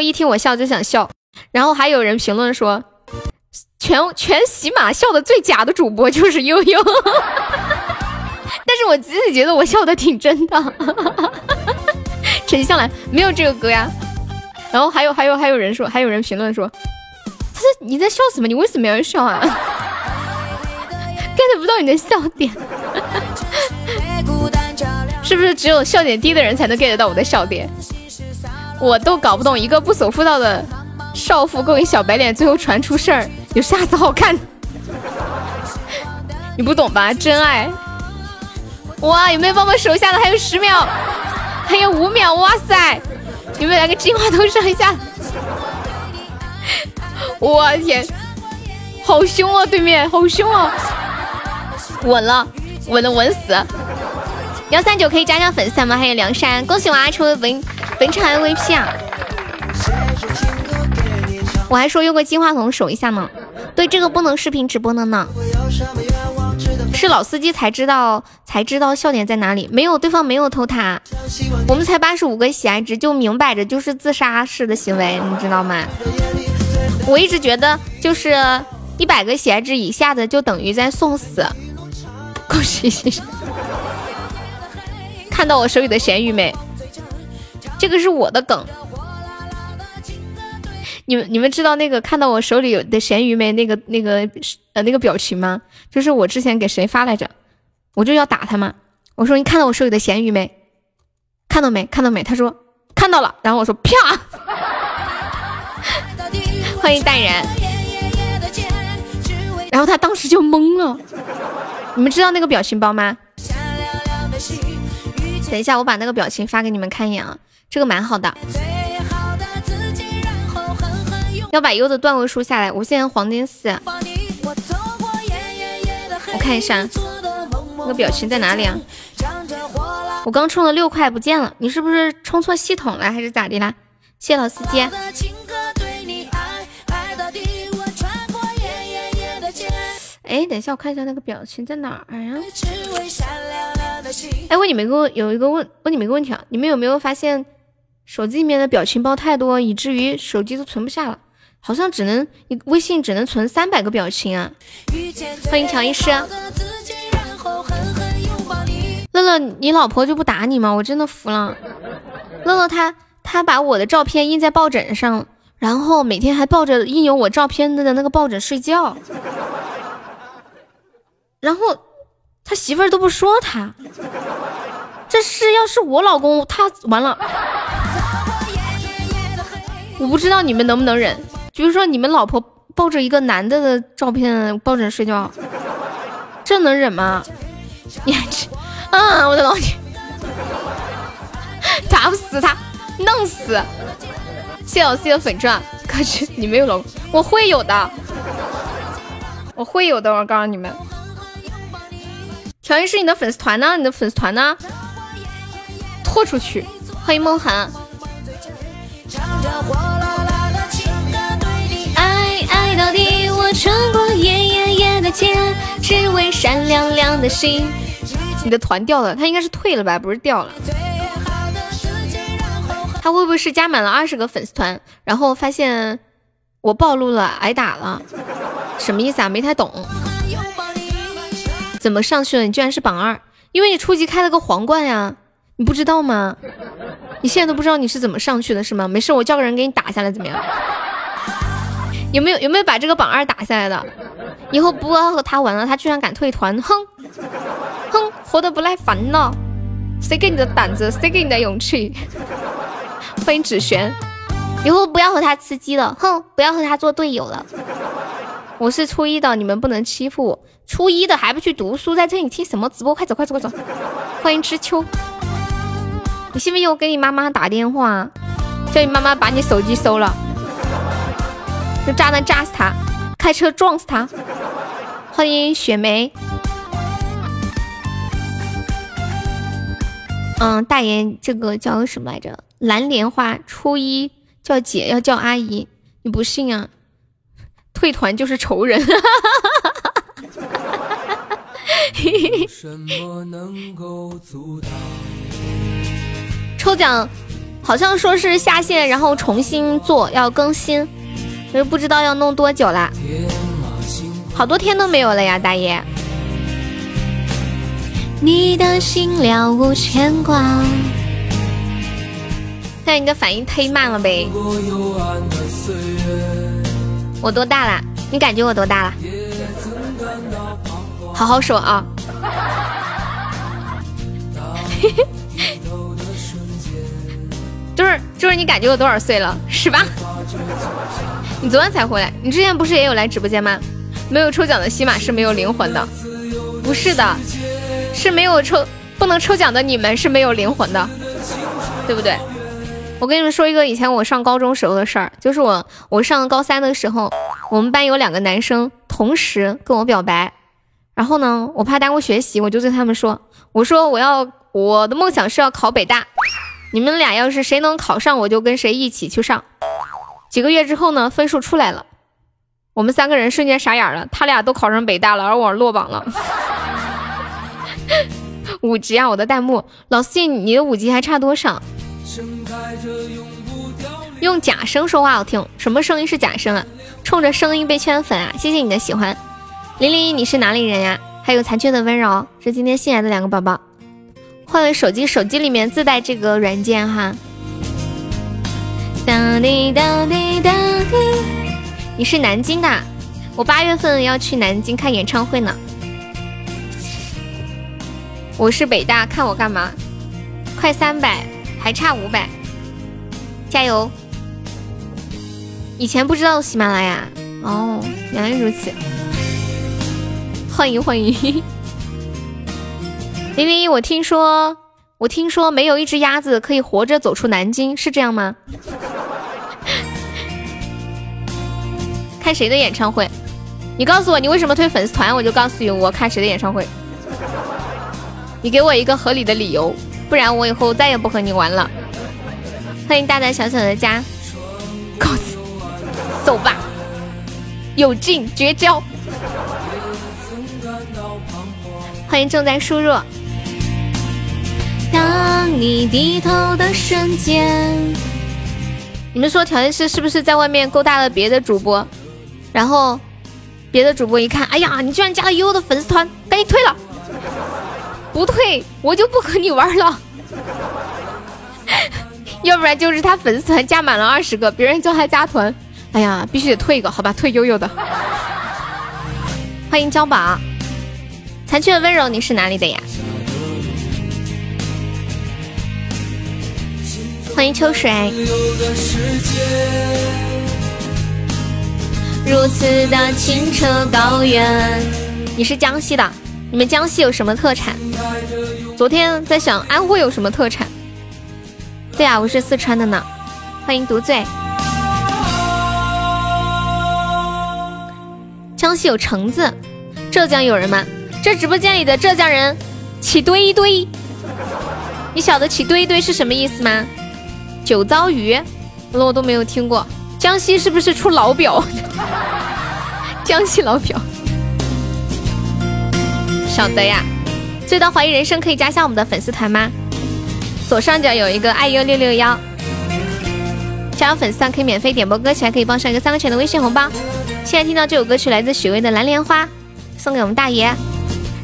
一听我笑就想笑，然后还有人评论说，全全喜马笑的最假的主播就是悠悠，*laughs* 但是我自己觉得我笑的挺真的。*laughs* 沉下来没有这个歌呀？然后还有还有还有人说，还有人评论说。你在笑什么？你为什么要笑啊？*laughs* get 不到你的笑点，*laughs* 是不是只有笑点低的人才能 get 到我的笑点？我都搞不懂，一个不守妇道的少妇勾引小白脸，最后传出事儿，有啥子好看？*laughs* 你不懂吧？真爱！哇，有没有帮我守下的？还有十秒，还有五秒，哇塞！有没有来个金话筒上一下？*laughs* 我天，好凶啊！对面好凶啊！稳了，稳了，稳死！幺三九可以加加粉丝吗？还有梁山，恭喜我阿抽的本本场 MVP 啊！我还说用个金话筒守一下呢。对，这个不能视频直播的呢。是老司机才知道才知道笑点在哪里。没有，对方没有偷塔，我们才八十五个喜爱值，就明摆着就是自杀式的行为，你知道吗？我一直觉得，就是一百个喜爱值以下的就等于在送死。恭喜！看到我手里的咸鱼没？这个是我的梗。你们你们知道那个看到我手里有的咸鱼没？那个那个呃那个表情吗？就是我之前给谁发来着？我就要打他嘛。我说你看到我手里的咸鱼没？看到没？看到没？他说看到了。然后我说啪。欢迎淡然。然后他当时就懵了。你们知道那个表情包吗？等一下，我把那个表情发给你们看一眼啊，这个蛮好的。要把优的段位输下来，我现在黄金四。我看一下，那个表情在哪里啊？我刚充了六块不见了，你是不是充错系统了还是咋的啦？谢老司机。哎，等一下，我看一下那个表情在哪儿呀？哎，问你们个有一个问问你们一个问题啊，你们有没有发现手机里面的表情包太多，以至于手机都存不下了？好像只能你微信只能存三百个表情啊！欢迎乔医师。乐乐，你老婆就不打你吗？我真的服了。乐乐他他把我的照片印在抱枕上，然后每天还抱着印有我照片的那个抱枕睡觉。然后他媳妇儿都不说他，这是要是我老公，他完了。我不知道你们能不能忍，就是说你们老婆抱着一个男的的照片抱枕睡觉，这能忍吗？你还吃？啊，我的老天，打不死他，弄死。谢老 C 的粉钻，可是你没有老公，我会有的，我会有的，我告诉你们。乔云是你的粉丝团呢？你的粉丝团呢？拖出去！欢迎梦涵。爱爱到底，我穿过夜夜夜的街，只为闪亮亮的心。你的团掉了，他应该是退了吧？不是掉了。他会不会是加满了二十个粉丝团，然后发现我暴露了，挨打了？什么意思啊？没太懂。怎么上去了？你居然是榜二，因为你初级开了个皇冠呀，你不知道吗？你现在都不知道你是怎么上去的，是吗？没事，我叫个人给你打下来，怎么样？有没有有没有把这个榜二打下来的？以后不要和他玩了，他居然敢退团，哼哼，活得不耐烦了。谁给你的胆子？谁给你的勇气？欢迎芷璇，以后不要和他吃鸡了，哼，不要和他做队友了。我是初一的，你们不能欺负我。初一的还不去读书，在这里听什么直播？快走快走快走！*laughs* 欢迎知秋，你信不信我给你妈妈打电话，叫你妈妈把你手机收了，用炸弹炸死他，开车撞死他！欢迎雪梅。嗯，大爷，这个叫什么来着？蓝莲花。初一叫姐，要叫阿姨，你不信啊？退团就是仇人。*laughs* 抽奖好像说是下线，然后重新做，要更新，可是不知道要弄多久啦。好多天都没有了呀，大爷。你的心了无牵挂。但你的反应忒慢了呗。我多大了？你感觉我多大了？好好说啊！*laughs* 就是就是你感觉我多少岁了是吧？你昨天才回来，你之前不是也有来直播间吗？没有抽奖的西马是没有灵魂的，不是的，是没有抽不能抽奖的你们是没有灵魂的，对不对？我跟你们说一个以前我上高中时候的事儿，就是我我上高三的时候，我们班有两个男生同时跟我表白。然后呢，我怕耽误学习，我就对他们说：“我说我要我的梦想是要考北大，你们俩要是谁能考上，我就跟谁一起去上。”几个月之后呢，分数出来了，我们三个人瞬间傻眼了，他俩都考上北大了，而我落榜了。*laughs* 五级啊，我的弹幕，老四，你的五级还差多少？用假声说话好听，什么声音是假声啊？冲着声音被圈粉啊？谢谢你的喜欢。零零一，你是哪里人呀？还有残缺的温柔，是今天新来的两个宝宝。换了手机，手机里面自带这个软件哈。你是南京的，我八月份要去南京看演唱会呢。我是北大，看我干嘛？快三百，还差五百，加油！以前不知道喜马拉雅，哦，原来如此。欢迎欢迎。*laughs* 零零一，我听说，我听说没有一只鸭子可以活着走出南京，是这样吗？*laughs* 看谁的演唱会？你告诉我你为什么退粉丝团，我就告诉你我看谁的演唱会。你给我一个合理的理由，不然我以后再也不和你玩了。欢迎大大小小的家，告辞，走吧，有劲绝交。欢迎正在输入。当你低头的瞬间，你们说调音师是不是在外面勾搭了别的主播？然后别的主播一看，哎呀，你居然加了悠悠的粉丝团，赶紧退了！不退我就不和你玩了。*laughs* 要不然就是他粉丝团加满了二十个，别人叫他加团，哎呀，必须得退一个，好吧，退悠悠的。*laughs* 欢迎交宝，残缺的温柔，你是哪里的呀？欢迎秋水。如此的清澈高远，你是江西的？你们江西有什么特产？昨天在想安徽有什么特产？对啊，我是四川的呢。欢迎独醉。江西有橙子，浙江有人吗？这直播间里的浙江人起堆一堆，你晓得起堆一堆是什么意思吗？酒糟鱼，我都没有听过。江西是不是出老表？*laughs* 江西老表，晓得呀。最到怀疑人生可以加下我们的粉丝团吗？左上角有一个爱优六六幺，加入粉丝团可以免费点播歌曲，还可以报上一个三块钱的微信红包。现在听到这首歌曲来自许巍的《蓝莲花》，送给我们大爷。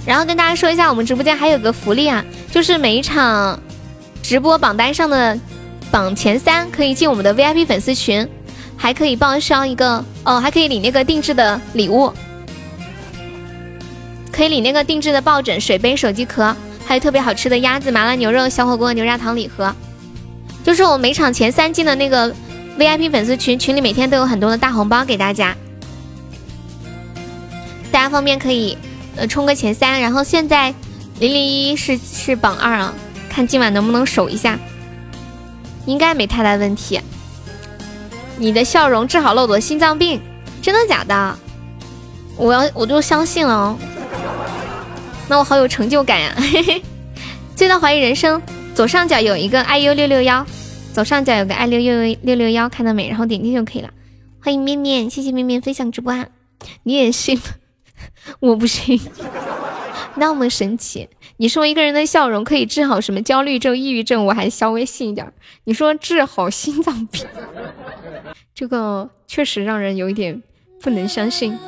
然后跟大家说一下，我们直播间还有个福利啊，就是每一场直播榜单上的。榜前三可以进我们的 VIP 粉丝群，还可以报销一个哦，还可以领那个定制的礼物，可以领那个定制的抱枕、水杯、手机壳，还有特别好吃的鸭子、麻辣牛肉、小火锅、牛轧糖礼盒。就是我每场前三进的那个 VIP 粉丝群，群里每天都有很多的大红包给大家，大家方便可以呃冲个前三。然后现在零零一是是榜二啊，看今晚能不能守一下。应该没太大问题。你的笑容治好了我的心脏病，真的假的？我要我就相信了哦。那我好有成就感呀！嘿嘿。最大怀疑人生左上角有一个 iu 六六幺，左上角有个 iu 六六六幺，看到没？然后点击就可以了。欢迎面面，谢谢面面分享直播啊！你也信？*laughs* 我不信。*laughs* 那么神奇？你说一个人的笑容可以治好什么焦虑症、抑郁症，我还稍微信一点。你说治好心脏病，*laughs* 这个确实让人有一点不能相信。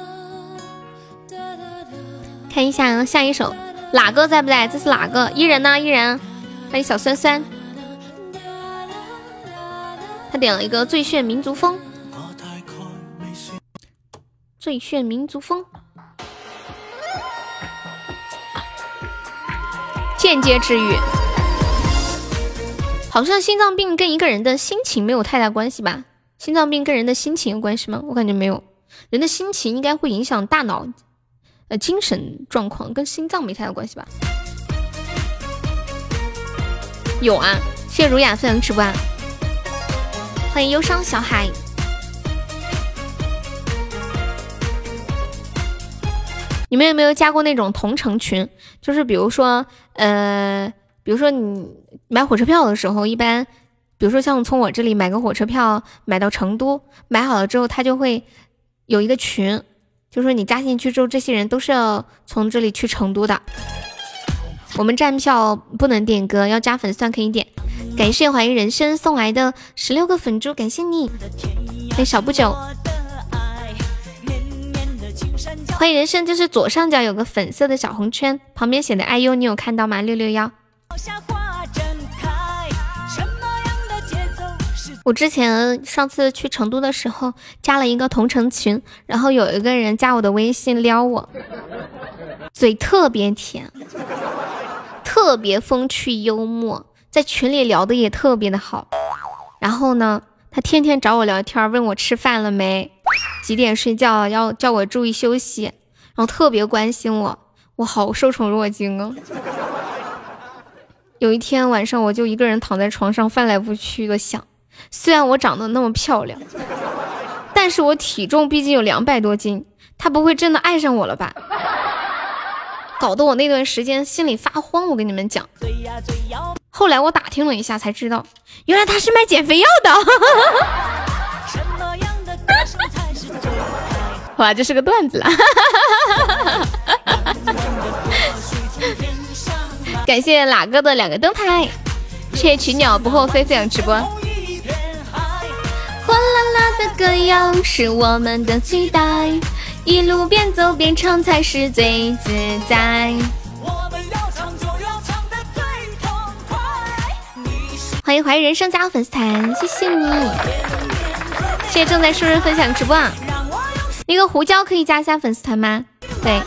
看一下下一首，哪个在不在？这是哪个？伊人呢？伊人，欢迎小酸酸。他点了一个《最炫民族风》，《最炫民族风》。间接治愈，好像心脏病跟一个人的心情没有太大关系吧？心脏病跟人的心情有关系吗？我感觉没有，人的心情应该会影响大脑，呃，精神状况跟心脏没太大关系吧？有啊，谢谢儒雅分享直播，欢迎忧伤小海。你们有没有加过那种同城群？就是比如说，呃，比如说你买火车票的时候，一般，比如说像从我这里买个火车票买到成都，买好了之后，他就会有一个群，就说你加进去之后，这些人都是要从这里去成都的。我们站票不能点歌，要加粉丝团可以点。感谢怀疑人生送来的十六个粉珠，感谢你。欢小不久。欢迎人生，就是左上角有个粉色的小红圈，旁边写的 IU，你有看到吗？六六幺，我之前上次去成都的时候，加了一个同城群，然后有一个人加我的微信撩我，嘴特别甜，特别风趣幽默，在群里聊的也特别的好。然后呢，他天天找我聊天，问我吃饭了没，几点睡觉，要叫我注意休息，然后特别关心我，我好受宠若惊啊。有一天晚上，我就一个人躺在床上翻来覆去的想。虽然我长得那么漂亮，但是我体重毕竟有两百多斤，他不会真的爱上我了吧？搞得我那段时间心里发慌。我跟你们讲，后来我打听了一下才知道，原来他是卖减肥药的。*laughs* 好吧，这是个段子了。*laughs* 感谢哪哥的两个灯牌，谢谢群鸟不后飞飞扬直播。哗啦啦的歌谣是我们的期待，一路边走边唱才是最自在。欢迎怀疑人生加入粉丝团，谢谢你，谢谢正在生日分享直播。啊那个胡椒可以加一下粉丝团吗？对。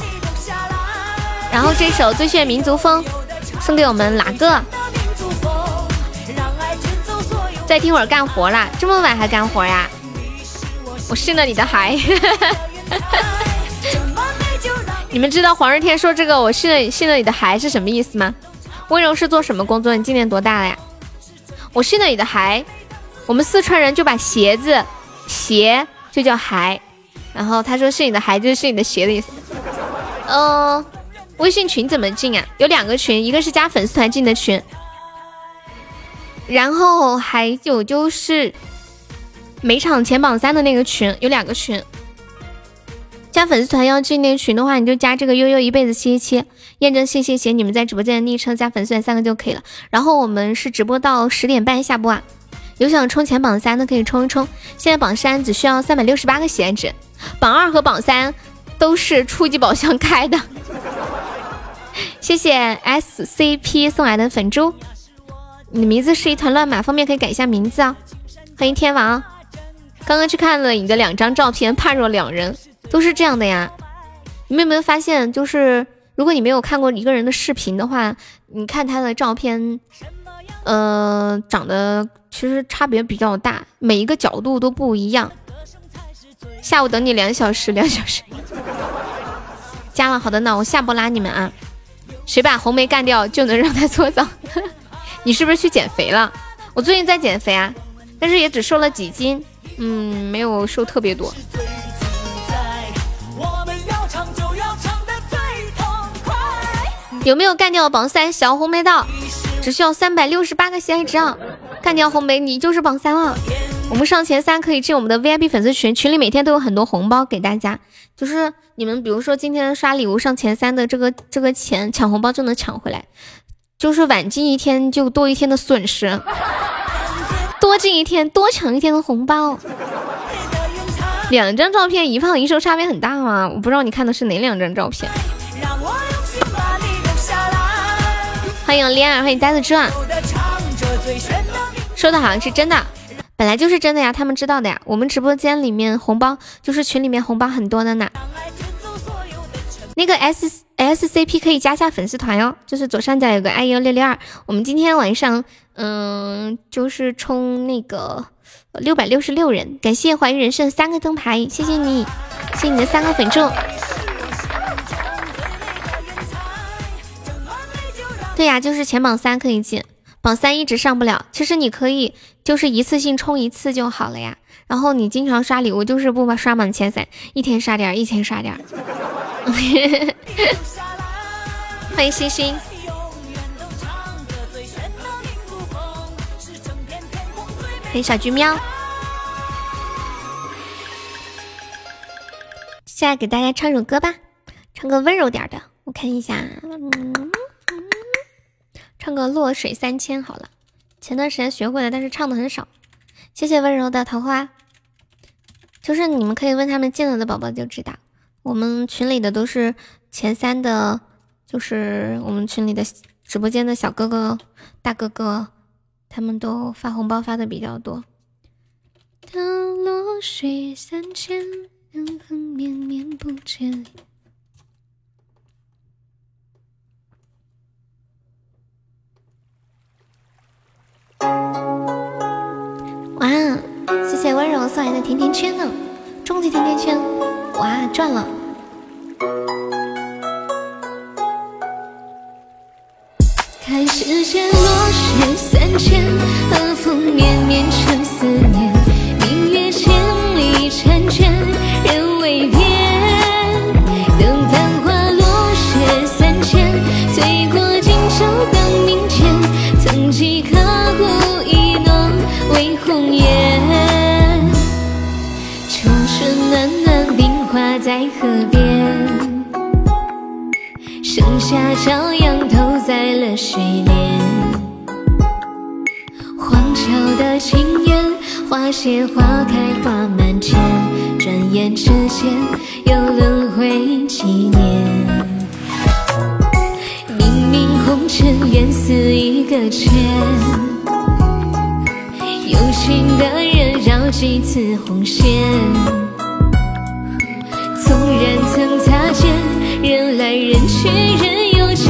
然后这首最炫民族风送给我们哪个？再听会儿干活啦，这么晚还干活呀？我信了你的孩。*laughs* 你们知道黄日天说这个我信了信了你的孩是什么意思吗？温柔是做什么工作？你今年多大了呀？我信了你的孩，我们四川人就把鞋子鞋就叫孩，然后他说是你的孩就是你的鞋的意思。嗯，微信群怎么进啊？有两个群，一个是加粉丝团进的群。然后还有就是每场前榜三的那个群，有两个群。加粉丝团要进那个群的话，你就加这个悠悠一辈子七七七，验证信息写你们在直播间的昵称加粉丝团三个就可以了。然后我们是直播到十点半下播啊，有想冲前榜三的可以冲一冲。现在榜三只需要三百六十八个喜爱值，榜二和榜三都是初级宝箱开的。谢谢 SCP 送来的粉猪。你的名字是一团乱麻，方便可以改一下名字啊！欢迎天王，刚刚去看了你的两张照片，判若两人，都是这样的呀。你们有没有发现，就是如果你没有看过一个人的视频的话，你看他的照片，呃，长得其实差别比较大，每一个角度都不一样。下午等你两小时，两小时。*laughs* 加了，好的，那我下播拉你们啊。谁把红梅干掉，就能让他搓澡。*laughs* 你是不是去减肥了？我最近在减肥啊，但是也只瘦了几斤，嗯，没有瘦特别多。有没有干掉榜三小红梅的？只需要三百六十八个喜爱值啊！干掉红梅，你就是榜三了。我们上前三可以进我们的 VIP 粉丝群，群里每天都有很多红包给大家。就是你们比如说今天刷礼物上前三的这个这个钱抢红包就能抢回来。就是晚进一天就多一天的损失，多进一天多抢一天的红包。两张照片一胖一瘦差别很大吗？我不知道你看的是哪两张照片。欢迎恋爱，欢迎呆子转。说的好像是真的，本来就是真的呀，他们知道的呀。我们直播间里面红包就是群里面红包很多的呢。那个 S S C P 可以加下粉丝团哟，就是左上角有个 I U 六六二。我们今天晚上，嗯，就是冲那个六百六十六人。感谢怀疑人生三个灯牌，谢谢你，谢谢你的三个粉柱。对呀，就是前榜三可以进，榜三一直上不了。其实你可以就是一次性冲一次就好了呀。然后你经常刷礼物，就是不刷满前三，一天刷点，一天刷点。*laughs* 欢迎星星，欢迎小橘喵。现在给大家唱首歌吧，唱个温柔点的。我看一下，嗯，唱个落水三千好了。前段时间学会了，但是唱的很少。谢谢温柔的桃花，就是你们可以问他们进来的宝宝就知道。我们群里的都是前三的，就是我们群里的直播间的小哥哥、大哥哥，他们都发红包发的比较多。当落水三千，人横绵绵不见。哇，谢谢温柔送来的甜甜圈呢，终极甜甜圈，哇，赚了！看时间落雪三千，和风绵绵成思念，在河边，盛夏骄阳投在了水莲。荒桥的情缘，花谢花开花满天，转眼之间又轮回几年。明明红尘缘似一个圈，有情的人绕几次红线。纵然曾擦肩，人来人去人又见，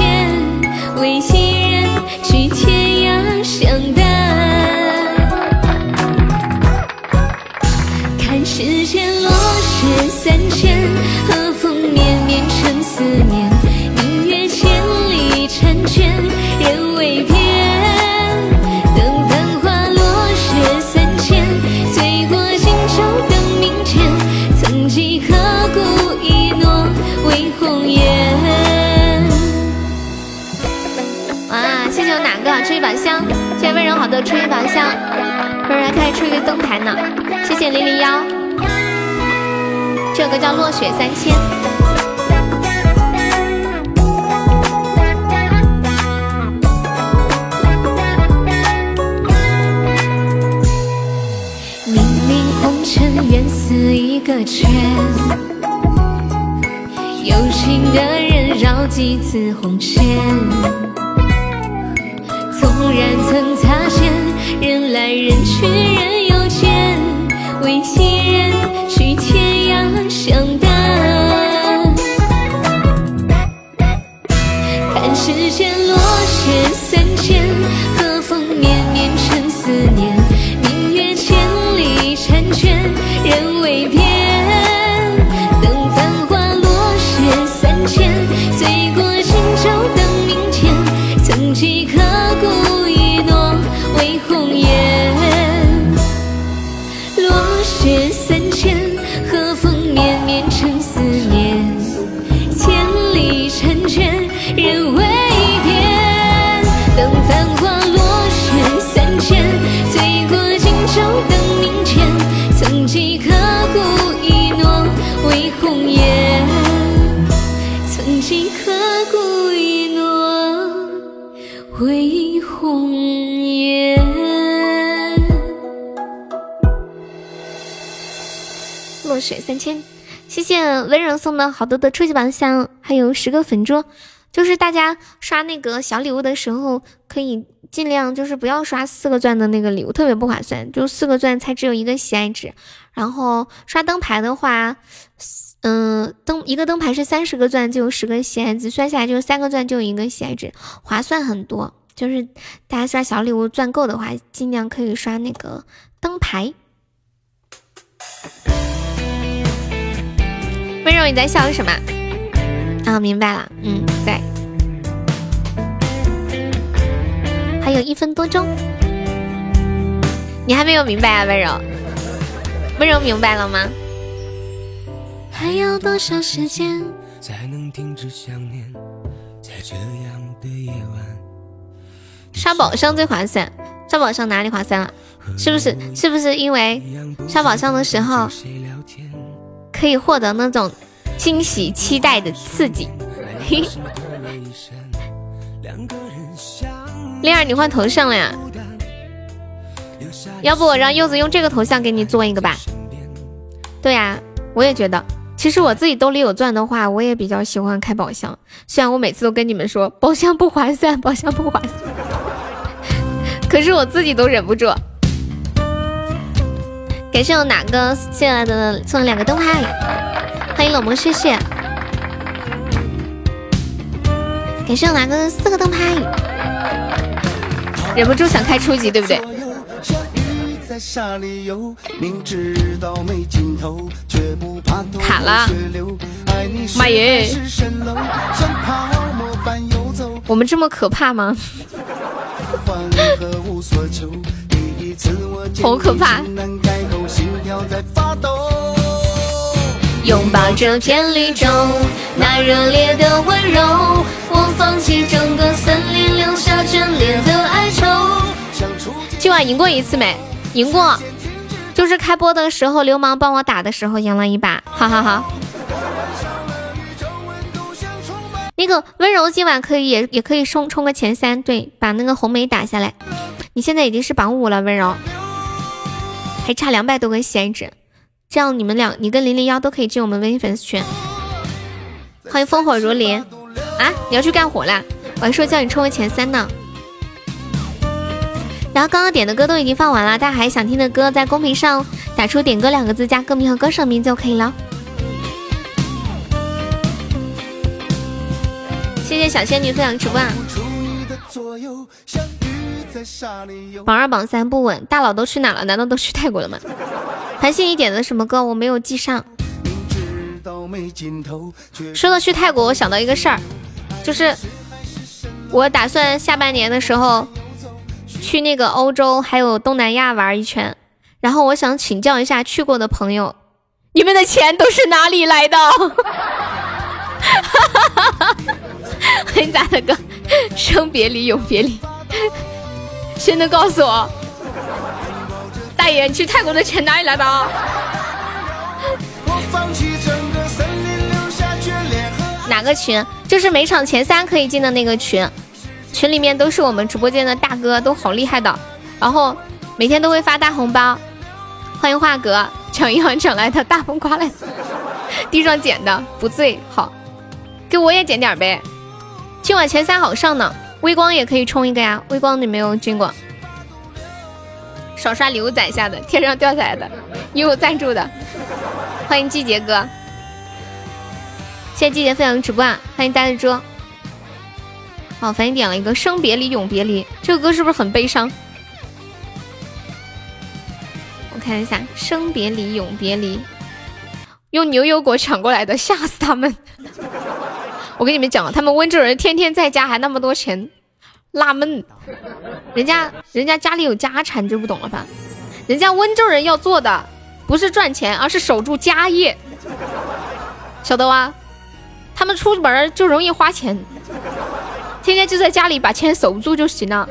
为一人去天涯相伴。看世间落雪三千，和风绵绵成思念。出一把香，温柔还开始出一个灯牌呢，谢谢零零幺，这首歌叫《落雪三千》。明明红尘缘似一个圈，有情的人绕几次红线。纵然曾，人来人去人又见，为几人去天涯相伴。看世间落雪三千，和风绵绵成思念。落雪三千，谢谢温柔送的好多的初级宝箱，还有十个粉珠。就是大家刷那个小礼物的时候，可以尽量就是不要刷四个钻的那个礼物，特别不划算。就四个钻才只有一个喜爱值，然后刷灯牌的话，嗯，灯一个灯牌是三十个钻就有十个喜爱值，算下来就是三个钻就有一个喜爱值，划算很多。就是大家刷小礼物钻够的话，尽量可以刷那个灯牌。温柔，你在笑什么？啊，明白了，嗯，对，还有一分多钟，你还没有明白啊，温柔，温柔明白了吗？还要多少时间才能停止想念？在这样的夜晚，刷宝箱最划算，刷宝箱哪里划算了？是不是？是不是因为刷宝箱的时候可以获得那种？惊喜、期待的刺激，嘿，丽儿，你换头像了呀？要不我让柚子用这个头像给你做一个吧？对呀，我也觉得其实我自己兜里有钻的话，我也比较喜欢开宝箱。虽然我每次都跟你们说宝箱不划算，宝箱不划算，*laughs* 可是我自己都忍不住。感谢我哪个进来的送了两个灯牌，欢迎冷漠谢谢。感谢我哪个四个灯牌，忍不住想开初级，对不对？卡了，妈耶！我们这么可怕吗？*laughs* 好可怕！拥抱这片绿洲，那热烈的温柔，我放弃整个森林，留下眷恋的哀愁。今晚赢过一次没？赢过，就是开播的时候，流氓帮我打的时候赢了一把，哈哈哈。那个温柔今晚可以也也可以冲冲个前三，对，把那个红梅打下来。你现在已经是榜五了，温柔，还差两百多个喜爱值，这样你们俩，你跟零零幺都可以进我们微信粉丝群。欢迎烽火如林啊！你要去干活啦？我还说叫你冲个前三呢。然后刚刚点的歌都已经放完了，大家还想听的歌，在公屏上打出“点歌”两个字，加歌名和歌手名就可以了。谢谢小仙女分享直播。榜二榜三不稳，大佬都去哪了？难道都去泰国了吗？*laughs* 韩信你点的什么歌？我没有记上。说到去泰国，我想到一个事儿，就是我打算下半年的时候。去那个欧洲还有东南亚玩一圈，然后我想请教一下去过的朋友，你们的钱都是哪里来的？欢迎咱的哥，*laughs* 生别离永别离，谁能告诉我？大爷，你去泰国的钱哪里来的啊？哪个群？就是每场前三可以进的那个群。群里面都是我们直播间的大哥，都好厉害的，然后每天都会发大红包。欢迎华哥，抢银行抢来的大风刮来的，地上捡的不醉。好，给我也捡点呗。今晚前三好上呢，微光也可以冲一个呀。微光你没有进过，少刷礼物攒下的，天上掉下来的，有赞助的。欢迎季节哥，谢谢季节分享直播啊！欢迎呆子猪。好，反正点了一个《生别离，永别离》，这个歌是不是很悲伤？我看一下，《生别离，永别离》，用牛油果抢过来的，吓死他们！我跟你们讲，他们温州人天天在家还那么多钱，纳闷，人家人家家里有家产就不懂了吧？人家温州人要做的不是赚钱，而是守住家业，晓得吧？他们出门就容易花钱。天天就在家里把钱守住就行了。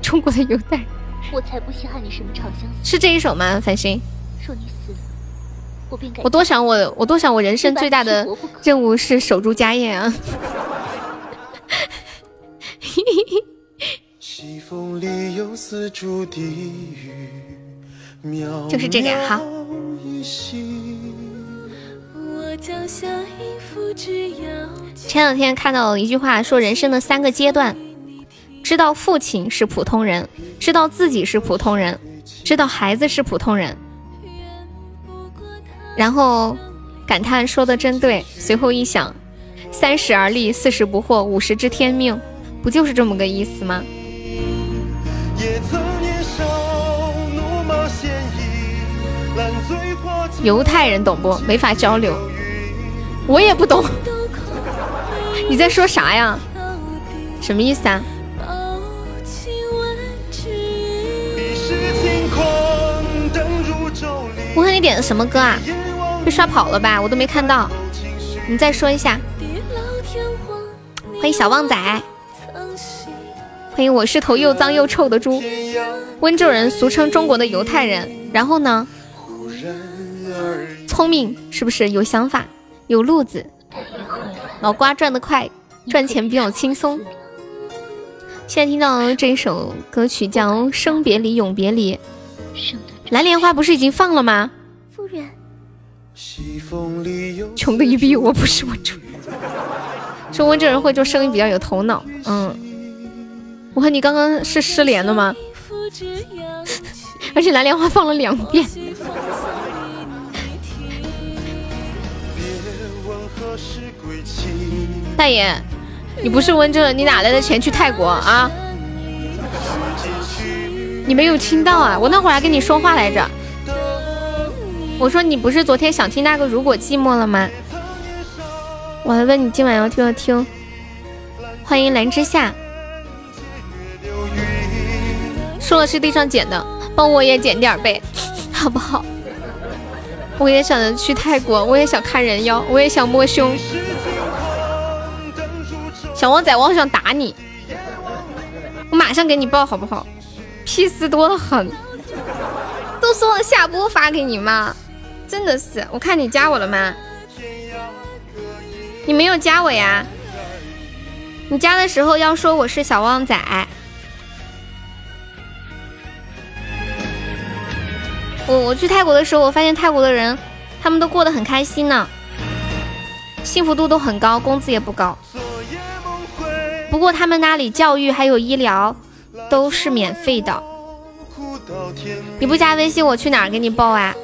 中国的犹太，我才不稀罕你什么长相思。是这一首吗？繁星。说你死了，我多想我，我多想我人生最大的任务是守住家业啊！*laughs* *laughs* 就是这个呀，好。前两天看到一句话，说人生的三个阶段：知道父亲是普通人，知道自己是普通人，知道孩子是普通人。然后感叹说的真对。随后一想，三十而立，四十不惑，五十知天命，不就是这么个意思吗？犹太人懂不？没法交流。我也不懂，*laughs* 你在说啥呀？什么意思啊？我看你点的什么歌啊？被刷跑了吧？我都没看到。你再说一下。欢迎小旺仔，欢迎我是头又脏又臭的猪。温州人俗称中国的犹太人。然后呢？聪明是不是？有想法。有路子，脑瓜转得快，赚钱比较轻松。现在听到这首歌曲叫《生别离，永别离》，蓝莲花不是已经放了吗？穷的一逼，我不是温州。说温州人会做生意比较有头脑。嗯，我看你刚刚是失联了吗？*laughs* 而且蓝莲花放了两遍。大爷，你不是温州人，你哪来的钱去泰国啊？你没有听到啊？我那会儿还跟你说话来着。我说你不是昨天想听那个如果寂寞了吗？我还问你今晚要听要听。欢迎蓝之夏。说了是地上捡的，帮我也捡点呗，好不好？我也想着去泰国，我也想看人妖，我也想摸胸。小旺仔，我好想打你，我马上给你报好不好？屁事多得很，都说了下播发给你吗？真的是，我看你加我了吗？你没有加我呀？你加的时候要说我是小旺仔。我我去泰国的时候，我发现泰国的人他们都过得很开心呢，幸福度都很高，工资也不高。不过他们那里教育还有医疗都是免费的。你不加微信，我去哪儿给你报啊？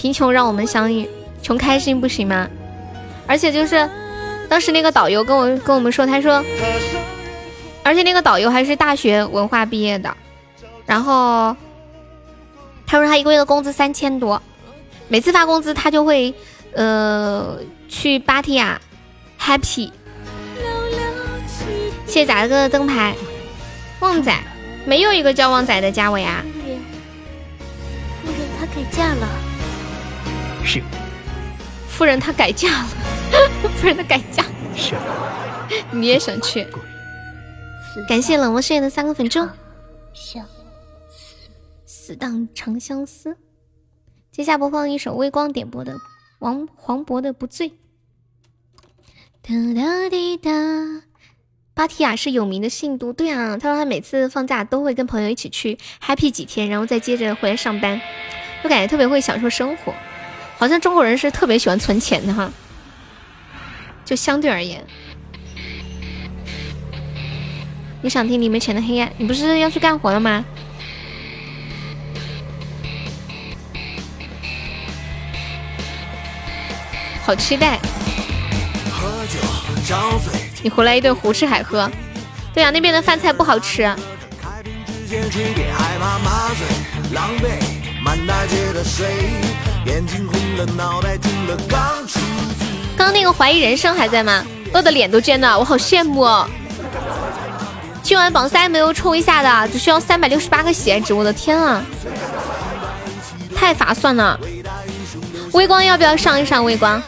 贫穷让我们相遇，穷开心不行吗？而且就是当时那个导游跟我跟我们说，他说，而且那个导游还是大学文化毕业的，然后他说他一个月的工资三千多，每次发工资他就会呃去芭提雅 happy。谢谢仔哥的灯牌，旺仔没有一个叫旺仔的加我呀。夫人他改嫁了。是，夫人她改嫁了，*laughs* 夫人她改嫁，是，你也想去？感谢冷漠誓言的三个粉猪，相死当长相思。接下播放一首微光点播的王黄渤的《不醉》。哒哒滴哒，芭提雅是有名的信都，对啊，他说他每次放假都会跟朋友一起去 happy 几天，然后再接着回来上班，就感觉特别会享受生活。好像中国人是特别喜欢存钱的哈，就相对而言。你想听《你们钱的黑暗》？你不是要去干活了吗？好期待！你回来一顿胡吃海喝。对啊，那边的饭菜不好吃。刚刚那个怀疑人生还在吗？饿的脸都尖了，我好羡慕哦！今晚榜三没有冲一下的，只需要三百六十八个喜爱值，我的天啊，太划算了！微光要不要上一上？微光，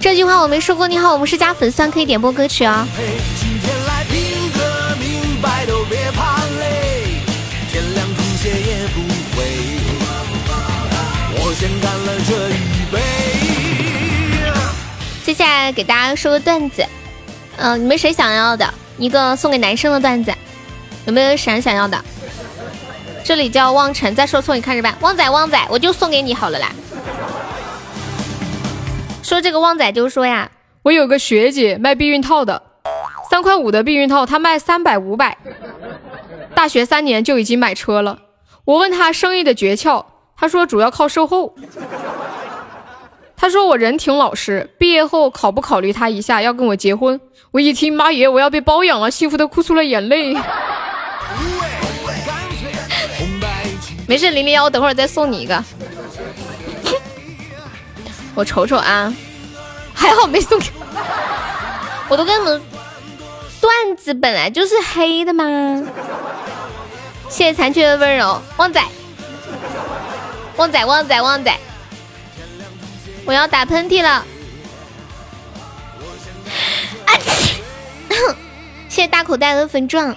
这句话我没说过。你好，我们是加粉丝，可以点播歌曲啊。干了这一杯接下来给大家说个段子，嗯，你们谁想要的一个送给男生的段子？有没有谁想要的？这里叫汪晨，再说错你看着办。旺仔，旺仔，我就送给你好了啦。说这个旺仔就说呀，我有个学姐卖避孕套的，三块五的避孕套，她卖三百五百，大学三年就已经买车了。我问她生意的诀窍，他说主要靠售后。他说我人挺老实，毕业后考不考虑他一下要跟我结婚？我一听妈耶，我要被包养了，幸福的哭出了眼泪。*laughs* 没事，零零幺，我等会儿再送你一个。*laughs* 我瞅瞅啊，还好没送给。*laughs* 我都跟你们，段子本来就是黑的嘛。谢谢残缺的温柔，旺仔，旺仔，旺仔，旺仔，我要打喷嚏了。啊！谢谢 *laughs* 大口袋的粉钻。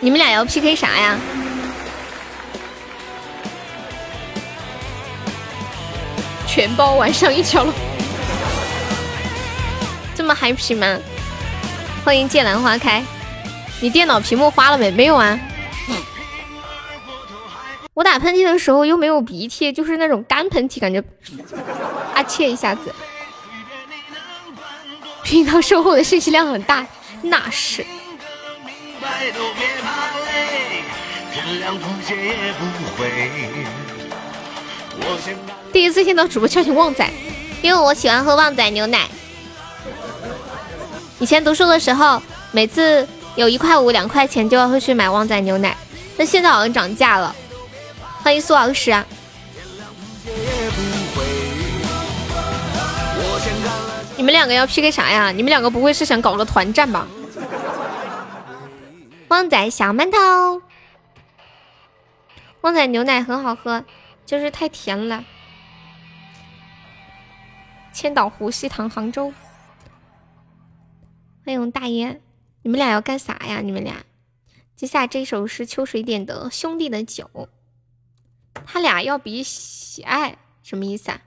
你们俩要 PK 啥呀？全包晚上一条龙，这么 happy 吗？欢迎剑兰花开，你电脑屏幕花了没？没有啊。我打喷嚏的时候又没有鼻涕，就是那种干喷嚏，感觉啊切一下子。频道售后的信息量很大，那是。第一次见到主播叫你旺仔，因为我喜欢喝旺仔牛奶。以前读书的时候，每次有一块五、两块钱就要会去买旺仔牛奶，但现在好像涨价了。欢迎苏老师。你们两个要 PK 啥呀？你们两个不会是想搞个团战吧？旺仔小馒头，旺仔牛奶很好喝，就是太甜了。千岛湖西塘杭州，欢迎大爷，你们俩要干啥呀？你们俩，接下来这首是秋水点的《兄弟的酒》，他俩要比喜爱什么意思啊？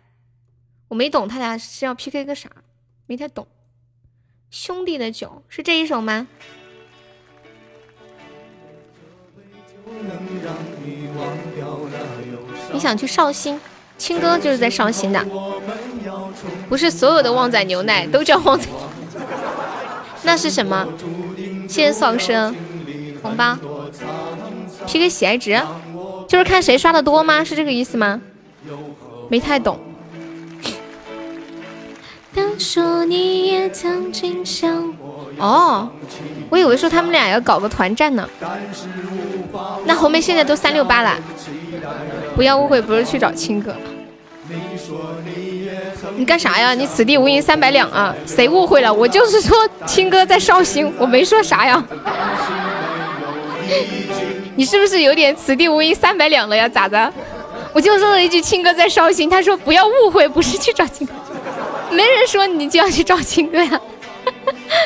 我没懂，他俩是要 PK 个啥？没太懂。兄弟的酒是这一首吗？你想去绍兴？青哥就是在绍兴的。不是所有的旺仔牛奶都叫旺仔，那是什么？谢谢苏老师红包。PK 喜爱值，就是看谁刷的多吗？是这个意思吗？没太懂。哦，我以为说他们俩要搞个团战呢。那红梅现在都三六八了，不要误会，不是去找青哥。你干啥呀？你此地无银三百两啊！谁误会了？我就是说青哥在绍兴，我没说啥呀。*laughs* 你是不是有点此地无银三百两了呀？咋的？我就说了一句青哥在绍兴，他说不要误会，不是去找青哥。没人说你就要去找青哥呀！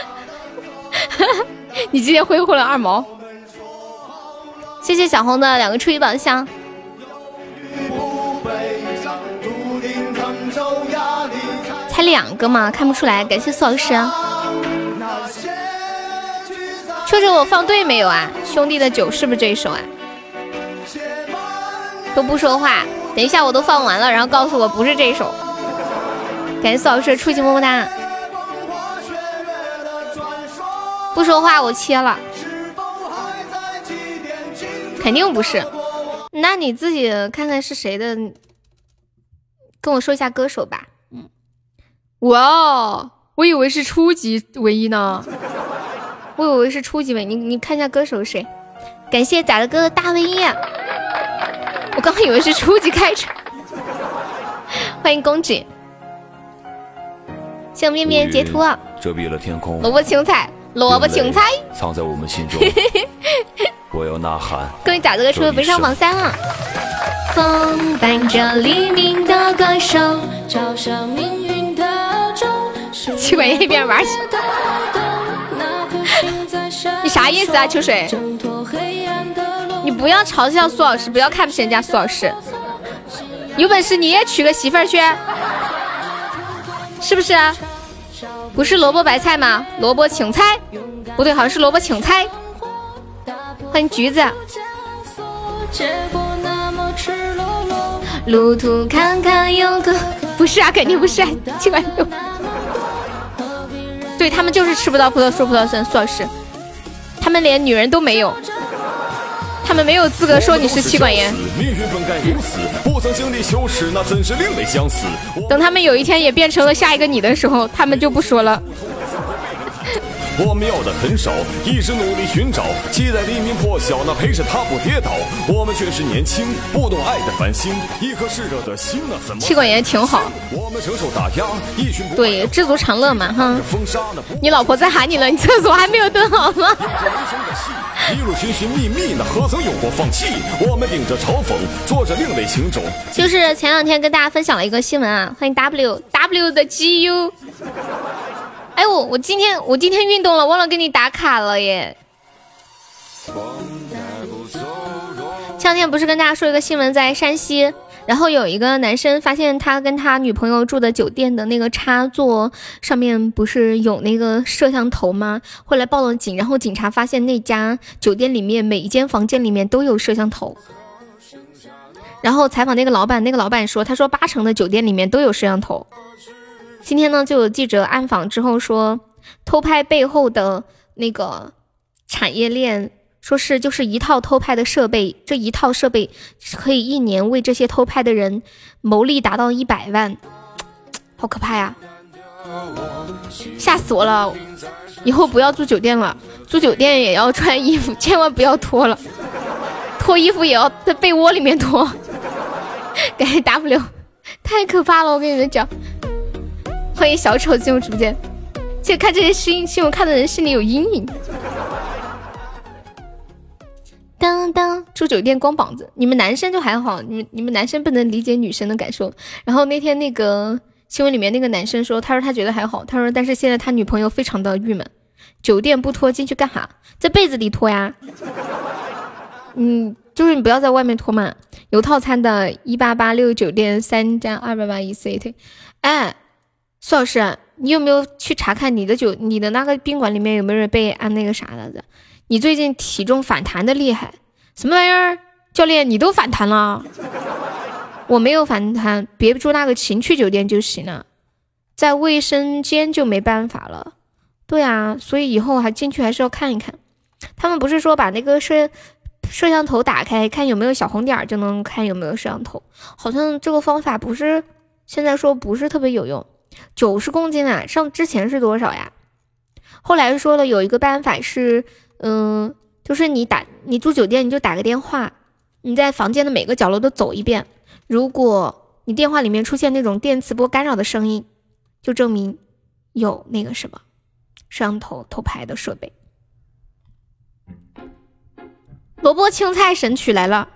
*laughs* 你今天挥霍了二毛，谢谢小红的两个初级宝箱。才两个吗？看不出来。感谢苏老师。秋秋，我放对没有啊？兄弟的酒是不是这一首啊？都不说话，等一下我都放完了，然后告诉我不是这一首。感谢苏老师初级么么哒。不说话，我切了。肯定不是。那你自己看看是谁的，跟我说一下歌手吧。嗯。哇，我以为是初级唯一呢。我以为是初级唯一，你你看一下歌手是谁？感谢咋的哥的大唯一。我刚以为是初级开场。欢迎公主。向面面截图，遮蔽了天空。萝卜青菜，萝卜青菜，藏在我们心中。*laughs* 我要呐喊。各位打这个车飞上榜三了。风伴着黎明的歌声，照射命运。*laughs* 去管一边玩去。*laughs* 你啥意思啊，秋水？你不要嘲笑苏老师，不要看不起人家苏老师。有本事你也娶个媳妇儿去。是不是？不是萝卜白菜吗？萝卜青菜，不对，好像是萝卜青菜。欢迎橘子。路途坎坎有个，不是啊，肯定不是，*laughs* 奇怪有。对他们就是吃不到葡萄说葡萄酸，苏老师，他们连女人都没有。他们没有资格说你是妻管严。等他们有一天也变成了下一个你的时候，他们就不说了。我们要的很少，一直努力寻找，期待黎明破晓，那陪着他不跌倒。我们却是年轻，不懂爱的繁星，一颗炽热的心啊，怎么？气管炎挺好。我们承受打压，一群对，知足常乐嘛，哈。你老婆在喊你了，你厕所还没有蹲好吗？一路寻寻觅觅，那何曾有过放弃？我们顶着嘲讽，做着另类行走。就是前两天跟大家分享了一个新闻啊，欢迎 W W 的 G U。哎我我今天我今天运动了，忘了给你打卡了耶。前两天不是跟大家说一个新闻，在山西然后有一个男生发现他跟他女朋友住的酒店的那个插座上面不是有那个摄像头吗？后来报了警，然后警察发现那家酒店里面每一间房间里面都有摄像头。然后采访那个老板，那个老板说，他说八成的酒店里面都有摄像头。今天呢，就有记者暗访之后说，偷拍背后的那个产业链。说是就是一套偷拍的设备，这一套设备可以一年为这些偷拍的人牟利达到一百万，*tsk* 好可怕呀！吓死我了！以后不要住酒店了，住酒店也要穿衣服，千万不要脱了，*laughs* 脱衣服也要在被窝里面脱。*laughs* 感谢 W，太可怕了！我跟你们讲，欢迎小丑进入直播间，就看这些新新闻看的人心里有阴影。当当住酒店光膀子，你们男生就还好，你们你们男生不能理解女生的感受。然后那天那个新闻里面那个男生说，他说他觉得还好，他说但是现在他女朋友非常的郁闷，酒店不脱进去干哈？在被子里脱呀。嗯，就是你不要在外面脱嘛。有套餐的，一八八六酒店三加二百八一 CT。哎，苏老师，你有没有去查看你的酒你的那个宾馆里面有没有人被按那个啥了的？你最近体重反弹的厉害，什么玩意儿？教练，你都反弹了，我没有反弹，别住那个情趣酒店就行了，在卫生间就没办法了。对啊，所以以后还进去还是要看一看。他们不是说把那个摄摄像头打开，看有没有小红点就能看有没有摄像头？好像这个方法不是现在说不是特别有用。九十公斤啊，上之前是多少呀？后来说了有一个办法是。嗯，就是你打你住酒店，你就打个电话，你在房间的每个角落都走一遍。如果你电话里面出现那种电磁波干扰的声音，就证明有那个什么摄像头偷拍的设备。萝卜青菜神曲来了，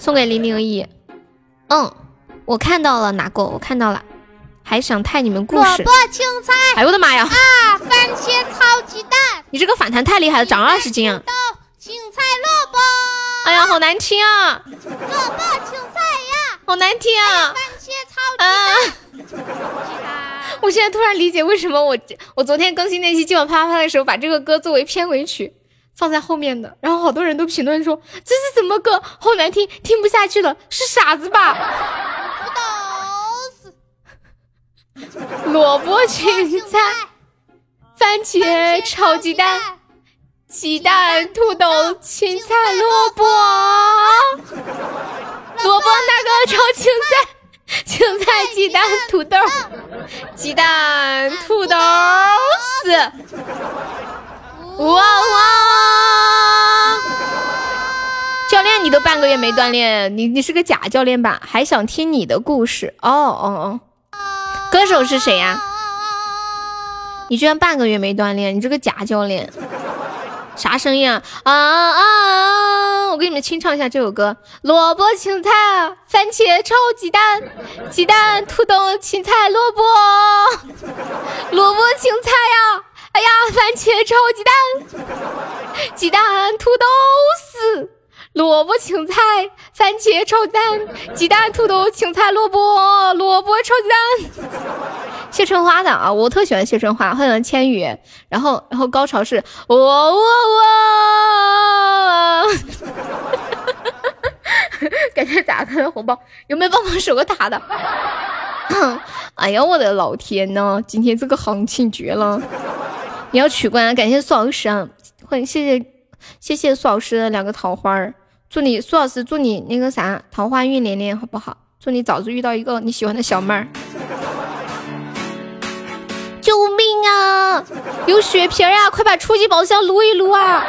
送给零零一。嗯，我看到了，拿过，我看到了。还想太你们故事？萝卜青菜，哎呦我的妈呀！啊，番茄炒鸡蛋，你这个反弹太厉害了，涨二十斤啊！青菜萝卜，哎呀，好难听啊！萝卜青菜呀，好难听啊！番茄炒鸡蛋，我现在突然理解为什么我我昨天更新那期今晚啪啪啪的时候，把这个歌作为片尾曲放在后面的，然后好多人都评论说这是什么歌，好难听，听不下去了，是傻子吧？不懂。*laughs* 萝卜青菜，番茄炒鸡蛋，鸡蛋土豆青菜萝卜，萝卜那个炒青菜，青菜鸡蛋土豆，鸡蛋土豆丝，哇哇！教练，你都半个月没锻炼，你你是个假教练吧？还想听你的故事？哦哦哦。歌手是谁呀？你居然半个月没锻炼，你这个假教练，啥声音啊？啊啊啊！我给你们清唱一下这首歌：萝卜青菜，番茄炒鸡蛋，鸡蛋土豆青菜萝卜，萝卜青菜呀！哎呀，番茄炒鸡蛋，鸡蛋土豆丝。萝卜青菜，番茄炒蛋，鸡蛋土豆青菜萝卜，萝卜炒鸡蛋。谢春花的啊，我特喜欢谢春花，很喜欢千羽。然后，然后高潮是 *laughs* 我我我，感谢打开的红包，有没有帮忙守个塔的？哎呀，我的老天呐，今天这个行情绝了！你要取关，感谢苏老师啊，欢迎谢谢谢谢苏老师的两个桃花儿。祝你苏老师，祝你那个啥桃花运连连，好不好？祝你早日遇到一个你喜欢的小妹儿。*laughs* 救命啊！有血瓶啊！快把初级宝箱撸一撸啊！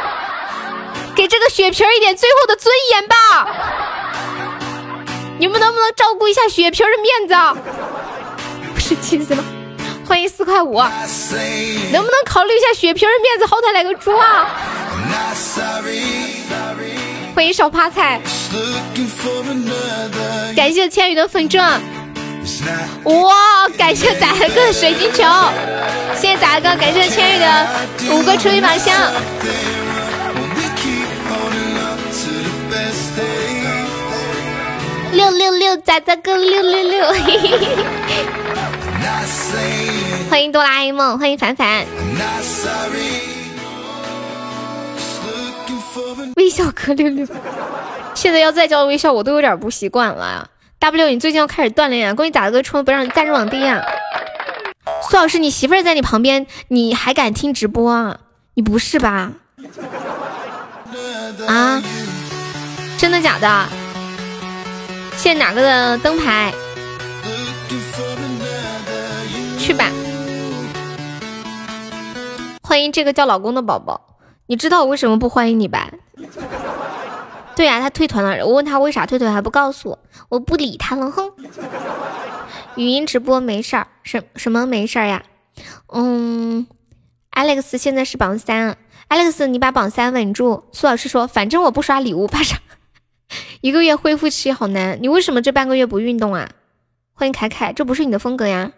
给这个血瓶一点最后的尊严吧！你们能不能照顾一下血瓶的面子？不是气死了！欢迎四块五，能不能考虑一下血瓶的面子？好歹来个猪啊！欢迎小趴菜，感谢千羽的粉钻，哇！感谢仔哥的水晶球，谢谢仔哥，感谢千羽的五个初级宝箱，六六六，仔仔个六六六。*laughs* 欢迎哆啦 A 梦，欢迎凡凡。微笑哥六六，现在要再叫微笑，我都有点不习惯了。W，你最近要开始锻炼啊！恭喜咋个冲，不让你暂时网低啊！苏老师，你媳妇儿在你旁边，你还敢听直播啊？你不是吧？啊？真的假的？现哪个的灯牌？去吧。欢迎这个叫老公的宝宝。你知道我为什么不欢迎你吧？对呀，他退团了。我问他为啥退团，还不告诉我，我不理他了。哼。语音直播没事儿，什什么没事儿呀？嗯，Alex 现在是榜三，Alex 你把榜三稳住。苏老师说，反正我不刷礼物，怕啥？*laughs* 一个月恢复期好难，你为什么这半个月不运动啊？欢迎凯凯，这不是你的风格呀？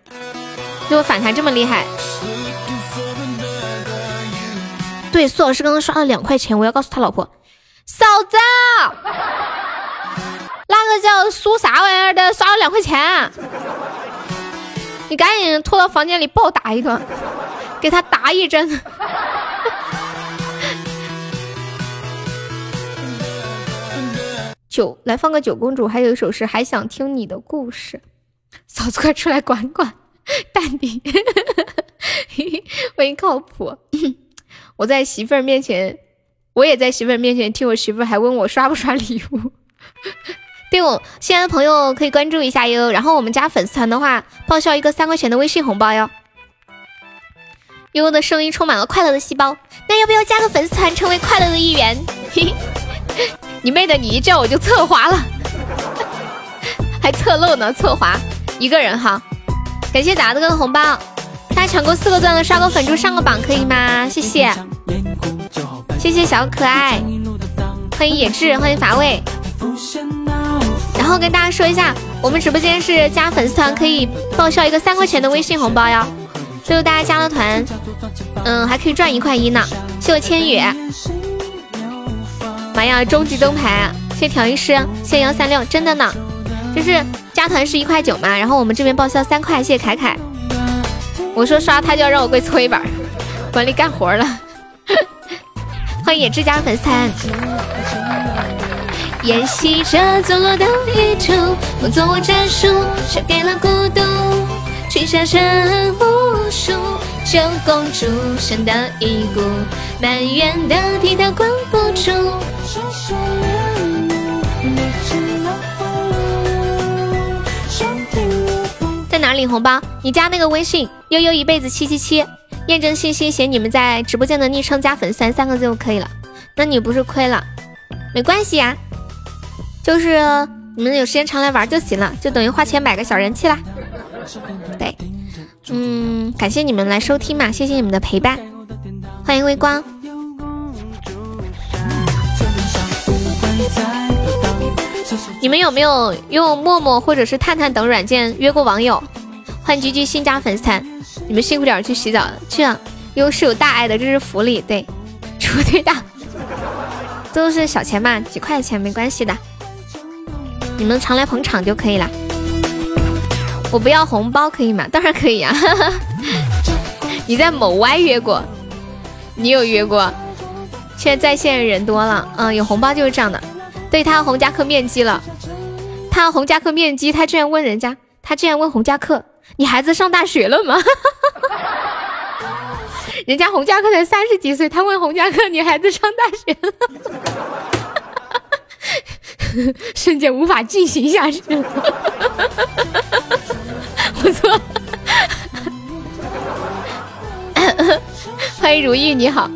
就反弹这么厉害？对，苏老师刚刚刷了两块钱，我要告诉他老婆，嫂子，那个叫苏啥玩意儿的刷了两块钱，你赶紧拖到房间里暴打一顿，给他打一针。*laughs* 九，来放个九公主，还有一首是还想听你的故事，嫂子快出来管管，*laughs* 淡定，*laughs* 欢迎靠谱。我在媳妇儿面前，我也在媳妇儿面前替我媳妇儿还问我刷不刷礼物。*laughs* 对我新来的朋友可以关注一下哟。然后我们家粉丝团的话，报销一个三块钱的微信红包哟。悠悠的声音充满了快乐的细胞，那要不要加个粉丝团，成为快乐的一员？嘿 *laughs* 你妹的，你一叫我就侧滑了，*laughs* 还侧漏呢，侧滑一个人哈。感谢达子哥的红包。抢够四个钻的刷个粉猪上个榜可以吗？谢谢，谢谢小可爱，欢迎野志，欢迎乏味。然后跟大家说一下，我们直播间是加粉丝团可以报销一个三块钱的微信红包哟。最后大家加了团，嗯，还可以赚一块一呢。谢我千羽，妈呀，终极灯牌！谢调音师，谢幺三六，真的呢，就是加团是一块九嘛，然后我们这边报销三块，谢谢凯凯。我说刷他就要让我跪搓衣板，管理干活了。*laughs* 欢迎野之家粉丝团。演习着走落的宇宙，梦做我战术，输给了孤独。群下成无数，九公主生的一股，满园的替他关不住。哪领红包？你加那个微信悠悠一辈子七七七，验证信息写你们在直播间的昵称加粉丝三个字就可以了。那你不是亏了？没关系呀，就是你们有时间常来玩就行了，就等于花钱买个小人气啦。对，嗯，感谢你们来收听嘛，谢谢你们的陪伴，欢迎微光。你们有没有用陌陌或者是探探等软件约过网友？欢迎居居新加粉丝团，你们辛苦点去洗澡去啊！又是有大爱的，这是福利，对，出最大，都是小钱嘛，几块钱没关系的，你们常来捧场就可以了。我不要红包可以吗？当然可以呀！*laughs* 你在某 Y 约过？你有约过？现在在线人多了，嗯，有红包就是这样的。对他红夹克面基了，他红夹克面基，他居然问人家，他居然问红夹克，你孩子上大学了吗？*laughs* 人家红夹克才三十几岁，他问红夹克，你孩子上大学了？*laughs* 瞬间无法进行下去了，*laughs* 我错，欢迎如意，你好，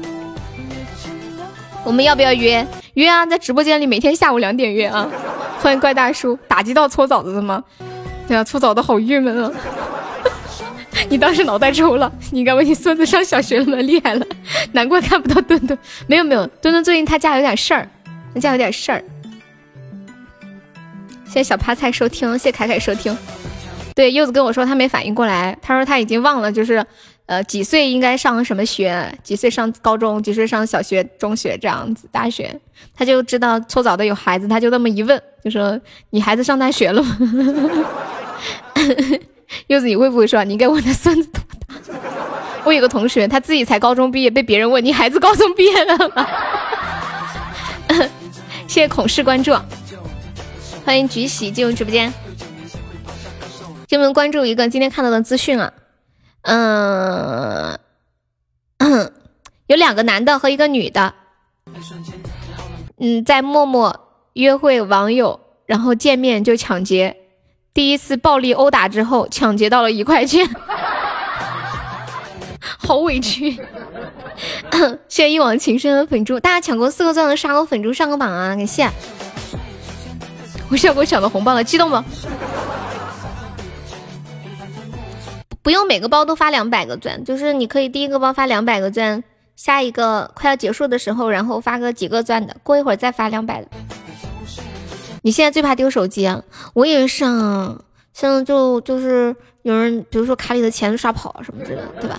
我们要不要约？约啊，在直播间里每天下午两点约啊！欢迎怪大叔，打击到搓澡的了吗？对啊，搓澡的好郁闷啊！*laughs* 你当时脑袋抽了？你该问你孙子上小学了吗？厉害了，难怪看不到墩墩。没有没有，墩墩最近他家有点事儿，他家有点事儿。谢谢小趴菜收听，谢谢凯凯收听。对，柚子跟我说他没反应过来，他说他已经忘了，就是。呃，几岁应该上什么学？几岁上高中？几岁上小学、中学这样子？大学？他就知道搓澡的有孩子，他就那么一问，就说你孩子上大学了吗？*laughs* 柚子，你会不会说你应该问他孙子多大？我有个同学，他自己才高中毕业，被别人问你孩子高中毕业了吗？*laughs* 谢谢孔氏关注，欢迎菊喜进入直播间。进门关注一个今天看到的资讯啊，嗯，*coughs* 有两个男的和一个女的，嗯，在陌陌约会网友，然后见面就抢劫，第一次暴力殴打之后，抢劫到了一块钱，*laughs* 好委屈。*coughs* 谢谢一往情深的粉猪，大家抢过四个钻的刷个粉猪上个榜啊！感谢，我要给我抢到红包了，激动不？不用每个包都发两百个钻，就是你可以第一个包发两百个钻，下一个快要结束的时候，然后发个几个钻的，过一会儿再发两百的。你现在最怕丢手机啊？我也是啊，现在就就是有人，比如说卡里的钱刷跑什么之类的，对吧？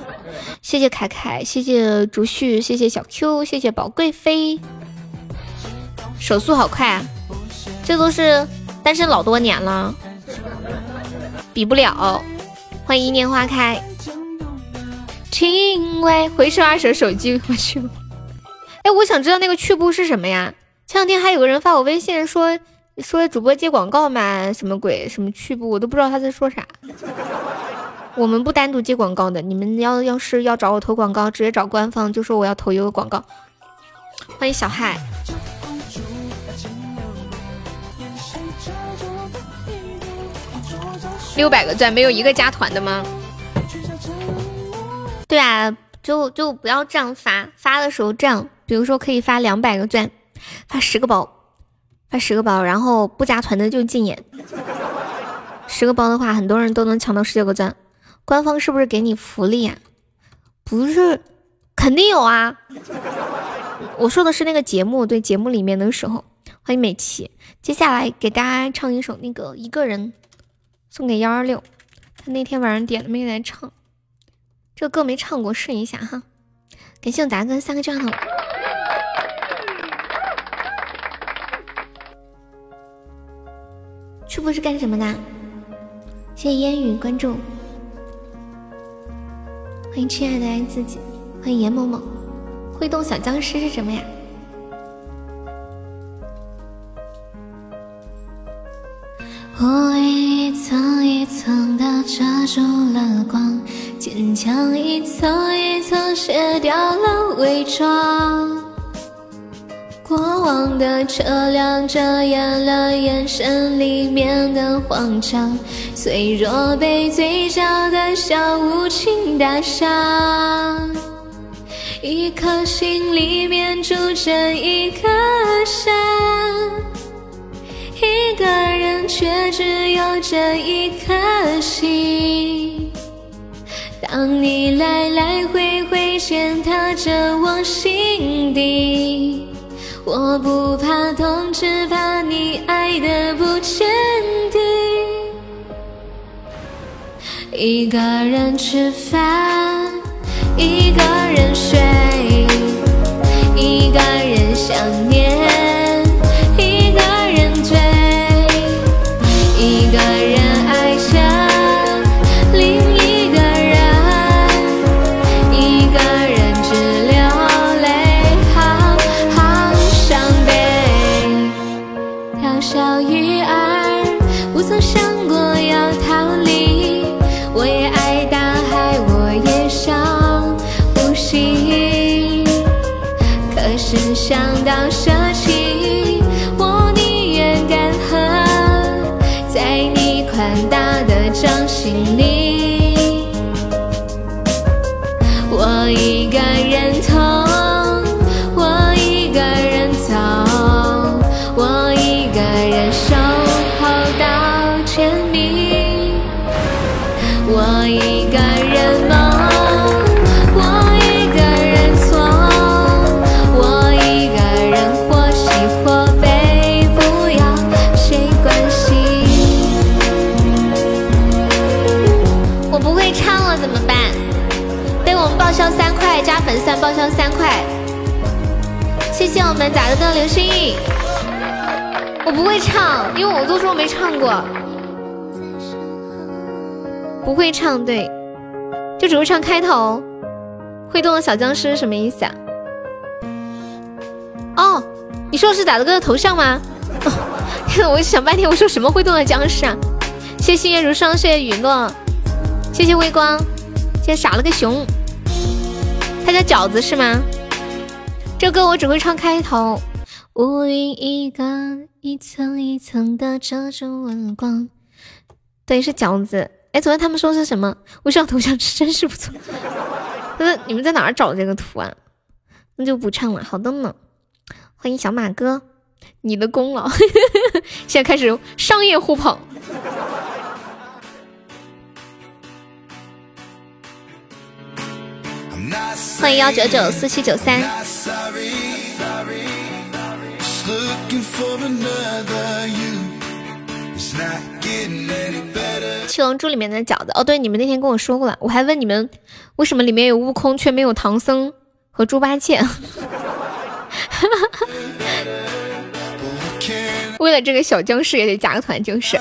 谢谢凯凯，谢谢竹旭，谢谢小 Q，谢谢宝贵妃，手速好快啊！这都是单身老多年了，比不了。欢迎一年花开，情为回收二手手机，我去。哎，我想知道那个去布是什么呀？前两天还有个人发我微信说说主播接广告嘛，什么鬼？什么去布？我都不知道他在说啥。我们不单独接广告的，你们要要是要找我投广告，直接找官方，就说我要投一个广告。欢迎小嗨。六百个钻没有一个加团的吗？对啊，就就不要这样发，发的时候这样，比如说可以发两百个钻，发十个包，发十个包，然后不加团的就禁言。十个包的话，很多人都能抢到十九个钻。官方是不是给你福利呀？不是，肯定有啊。我说的是那个节目，对节目里面的时候。欢迎美琪，接下来给大家唱一首那个一个人。送给幺二六，他那天晚上点了没来唱，这歌没唱过，试一下哈。感谢我达哥三个钻头。去不是干什么的？谢谢烟雨关注，欢迎亲爱的爱自己，欢迎严某某。会动小僵尸是什么呀？我一层一层的遮住了光，坚强一层一层卸掉了伪装。过往的车辆遮掩了眼神里面的慌张，脆弱被嘴角的笑无情打伤。一颗心里面住着一个山。一个人却只有这一颗心。当你来来回回践踏着我心底，我不怕痛，只怕你爱的不坚定。一个人吃饭，一个人睡，一个人想念。销三块，谢谢我们咋的流星雨，我不会唱，因为我都说我没唱过，不会唱，对，就只会唱开头。会动的小僵尸什么意思啊？哦，你说的是打的哥的头像吗？天呐，*laughs* 我想半天，我说什么会动的僵尸啊？谢谢心月如霜，谢谢雨落，谢谢微光，谢谢傻了个熊。他叫饺子是吗？这歌我只会唱开头。乌云一个一层一层的遮住了光。对，是饺子。哎，昨天他们说是什么？微笑头像真是不错。*laughs* 那你们在哪儿找这个图啊？那就不唱了。好的呢。欢迎小马哥，你的功劳。*laughs* 现在开始商业互捧。欢迎幺九九四七九三。七龙珠里面的饺子哦，对，你们那天跟我说过了，我还问你们为什么里面有悟空却没有唐僧和猪八戒。*laughs* 为了这个小僵尸也得加个团，就是。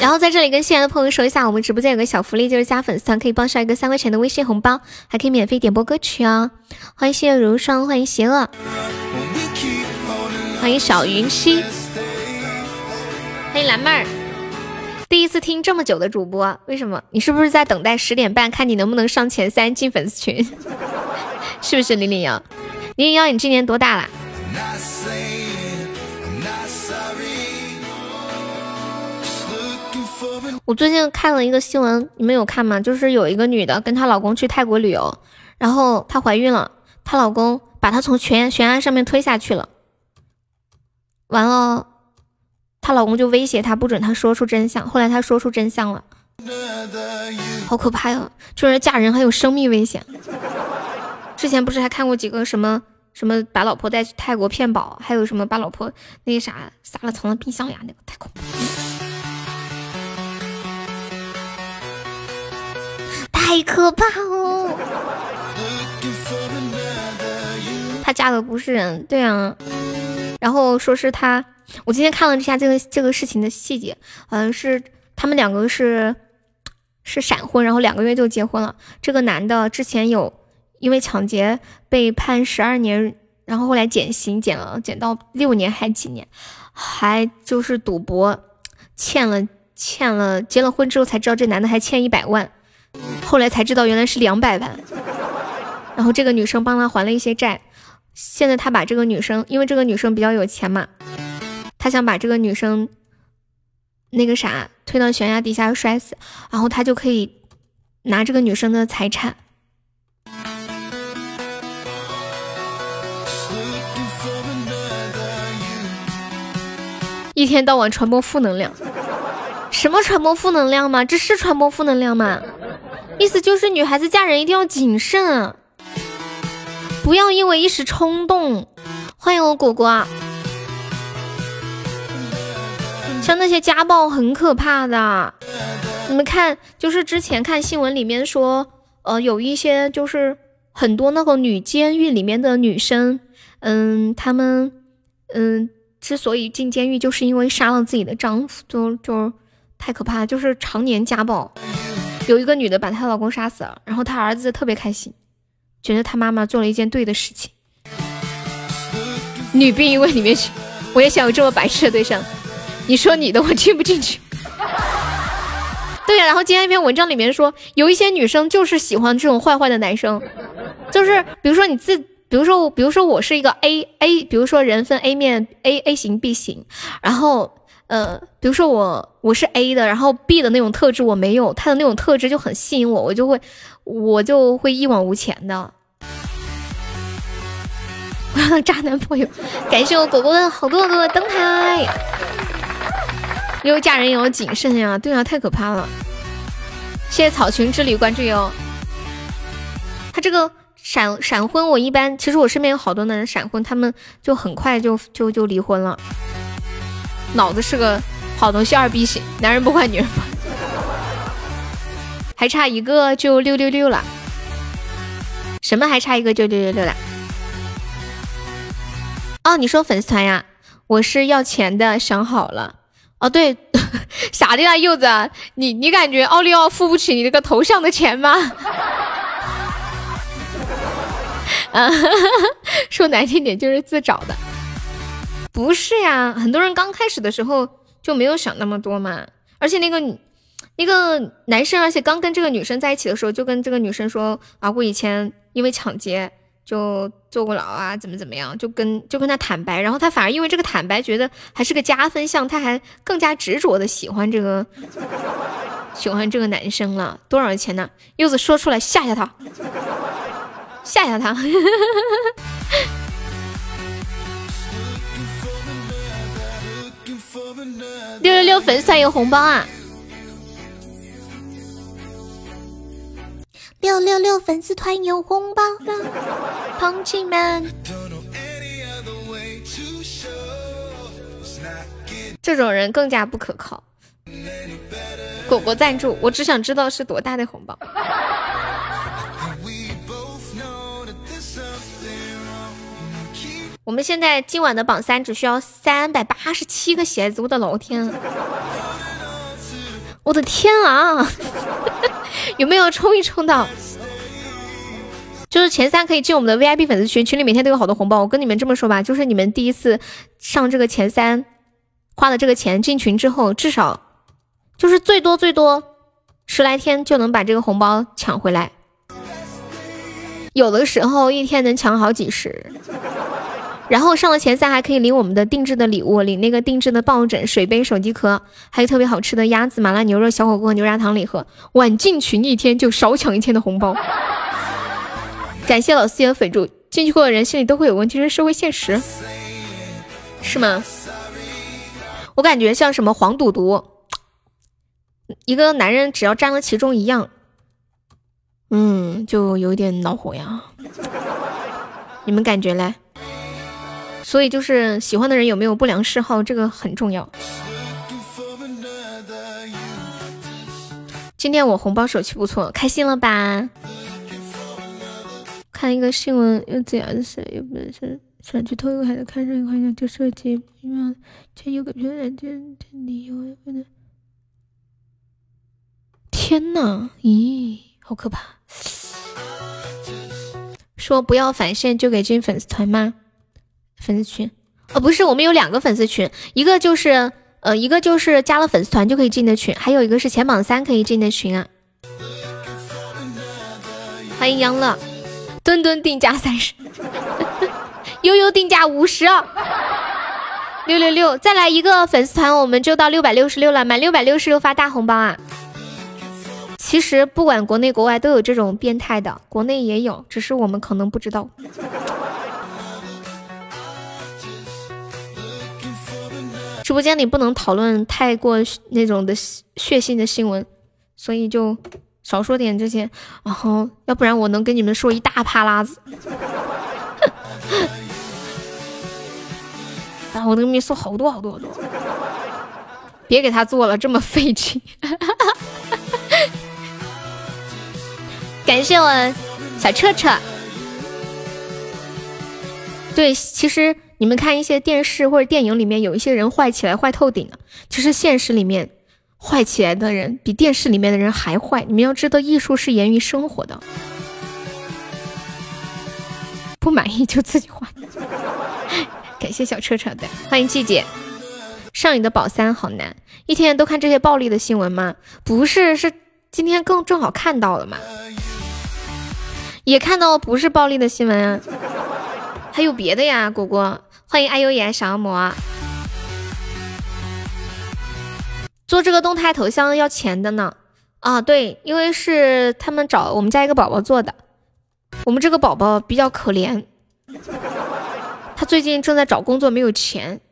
然后在这里跟新来的朋友说一下，我们直播间有个小福利，就是加粉丝团可以报销一个三块钱的微信红包，还可以免费点播歌曲哦。欢迎谢如霜，欢迎邪恶，欢迎小云溪，欢迎蓝妹儿。第一次听这么久的主播，为什么？你是不是在等待十点半，看你能不能上前三进粉丝群？*laughs* 是不是零零幺？零零幺，你今年多大了？我最近看了一个新闻，你们有看吗？就是有一个女的跟她老公去泰国旅游，然后她怀孕了，她老公把她从悬悬崖上面推下去了。完了，她老公就威胁她不准她说出真相。后来她说出真相了，好可怕呀！就是嫁人还有生命危险。之前不是还看过几个什么什么把老婆带去泰国骗保，还有什么把老婆那个啥撒了藏在冰箱里啊？那个太恐怖。太可怕了！她嫁的不是人，对啊。然后说是她，我今天看了一下这个这个事情的细节，好像是他们两个是是闪婚，然后两个月就结婚了。这个男的之前有因为抢劫被判十二年，然后后来减刑减了减到六年还几年，还就是赌博欠了欠了，结了婚之后才知道这男的还欠一百万。后来才知道原来是两百万，然后这个女生帮他还了一些债，现在他把这个女生，因为这个女生比较有钱嘛，他想把这个女生那个啥推到悬崖底下摔死，然后他就可以拿这个女生的财产。一天到晚传播负能量，什么传播负能量吗？这是传播负能量吗？意思就是女孩子嫁人一定要谨慎，不要因为一时冲动。欢迎我果果，像那些家暴很可怕的。你们看，就是之前看新闻里面说，呃，有一些就是很多那个女监狱里面的女生，嗯，她们，嗯，之所以进监狱，就是因为杀了自己的丈夫，就就太可怕，就是常年家暴。有一个女的把她老公杀死了，然后她儿子特别开心，觉得她妈妈做了一件对的事情。女殡仪馆里面去，我也想有这么白痴的对象。你说你的，我听不进去。*laughs* 对呀，然后今天一篇文章里面说，有一些女生就是喜欢这种坏坏的男生，就是比如说你自，比如说比如说我是一个 A A，比如说人分 A 面 A A 型 B 型，然后。呃，比如说我我是 A 的，然后 B 的那种特质我没有，他的那种特质就很吸引我，我就会我就会一往无前的。我要当渣男朋友，感谢我果果的好多好多的灯牌。因为嫁人也要谨慎呀，对啊，太可怕了。谢谢草裙之旅关注哟。他这个闪闪婚，我一般其实我身边有好多男人闪婚，他们就很快就就就离婚了。脑子是个好东西，二逼型，男人不坏，女人不 *laughs* 还差一个就六六六了。什么还差一个就六六六了？哦，你说粉丝团呀？我是要钱的，想好了。哦，对，*laughs* 傻的呀，柚子，你你感觉奥利奥付不起你这个头像的钱吗？*laughs* 啊，说难听点就是自找的。不是呀，很多人刚开始的时候就没有想那么多嘛。而且那个那个男生，而且刚跟这个女生在一起的时候，就跟这个女生说啊，我以前因为抢劫。就坐过牢啊，怎么怎么样？就跟就跟他坦白，然后他反而因为这个坦白，觉得还是个加分项，他还更加执着的喜欢这个喜欢这个男生了。多少钱呢？柚子说出来吓吓他，吓吓他。六六六粉丝团有红包啊！六六六粉丝团有红包了，同志们！这种人更加不可靠。果果赞助，我只想知道是多大的红包。我们现在今晚的榜三只需要三百八十七个鞋子，我的老天！我的天啊！*laughs* 有没有冲一冲到？就是前三可以进我们的 VIP 粉丝群，群里每天都有好多红包。我跟你们这么说吧，就是你们第一次上这个前三花的这个钱进群之后，至少就是最多最多十来天就能把这个红包抢回来，有的时候一天能抢好几十。然后上了前三还可以领我们的定制的礼物，领那个定制的抱枕、水杯、手机壳，还有特别好吃的鸭子、麻辣牛肉、小火锅、牛轧糖礼盒。晚进群一天就少抢一天的红包。*laughs* 感谢老四爷的粉助，进去过的人心里都会有问题，是社会现实，是吗？我感觉像什么黄赌毒，一个男人只要沾了其中一样，嗯，就有点恼火呀。你们感觉嘞？所以就是喜欢的人有没有不良嗜好，这个很重要。今天我红包手气不错，开心了吧？看一个新闻，又怎样的事？又不是想去偷一个孩子，看上一个好就设计，希望却有个别人这这理由，不能。天呐，咦，好可怕！说不要返现就给进粉丝团吗？粉丝群哦，不是，我们有两个粉丝群，一个就是呃，一个就是加了粉丝团就可以进的群，还有一个是前榜三可以进的群啊。欢迎杨乐，墩墩定价三十，*laughs* 悠悠定价五十，六六六，再来一个粉丝团，我们就到六百六十六了，满六百六十六发大红包啊！其实不管国内国外都有这种变态的，国内也有，只是我们可能不知道。直播间里不能讨论太过那种的血腥的新闻，所以就少说点这些。然后，要不然我能跟你们说一大趴拉子。然 *laughs* 后我能给你说好多好多好多。别给他做了，这么费劲。*laughs* 感谢我小彻彻。对，其实。你们看一些电视或者电影里面，有一些人坏起来坏透顶了。其实现实里面，坏起来的人比电视里面的人还坏。你们要知道，艺术是源于生活的。不满意就自己换。*laughs* 感谢小车车的，欢迎季姐。上瘾的宝三好难，一天天都看这些暴力的新闻吗？不是，是今天更正好看到了嘛？也看到不是暴力的新闻啊，还有别的呀，果果。欢迎爱优颜小恶魔，做这个动态头像要钱的呢。啊，对，因为是他们找我们家一个宝宝做的，我们这个宝宝比较可怜，他最近正在找工作，没有钱，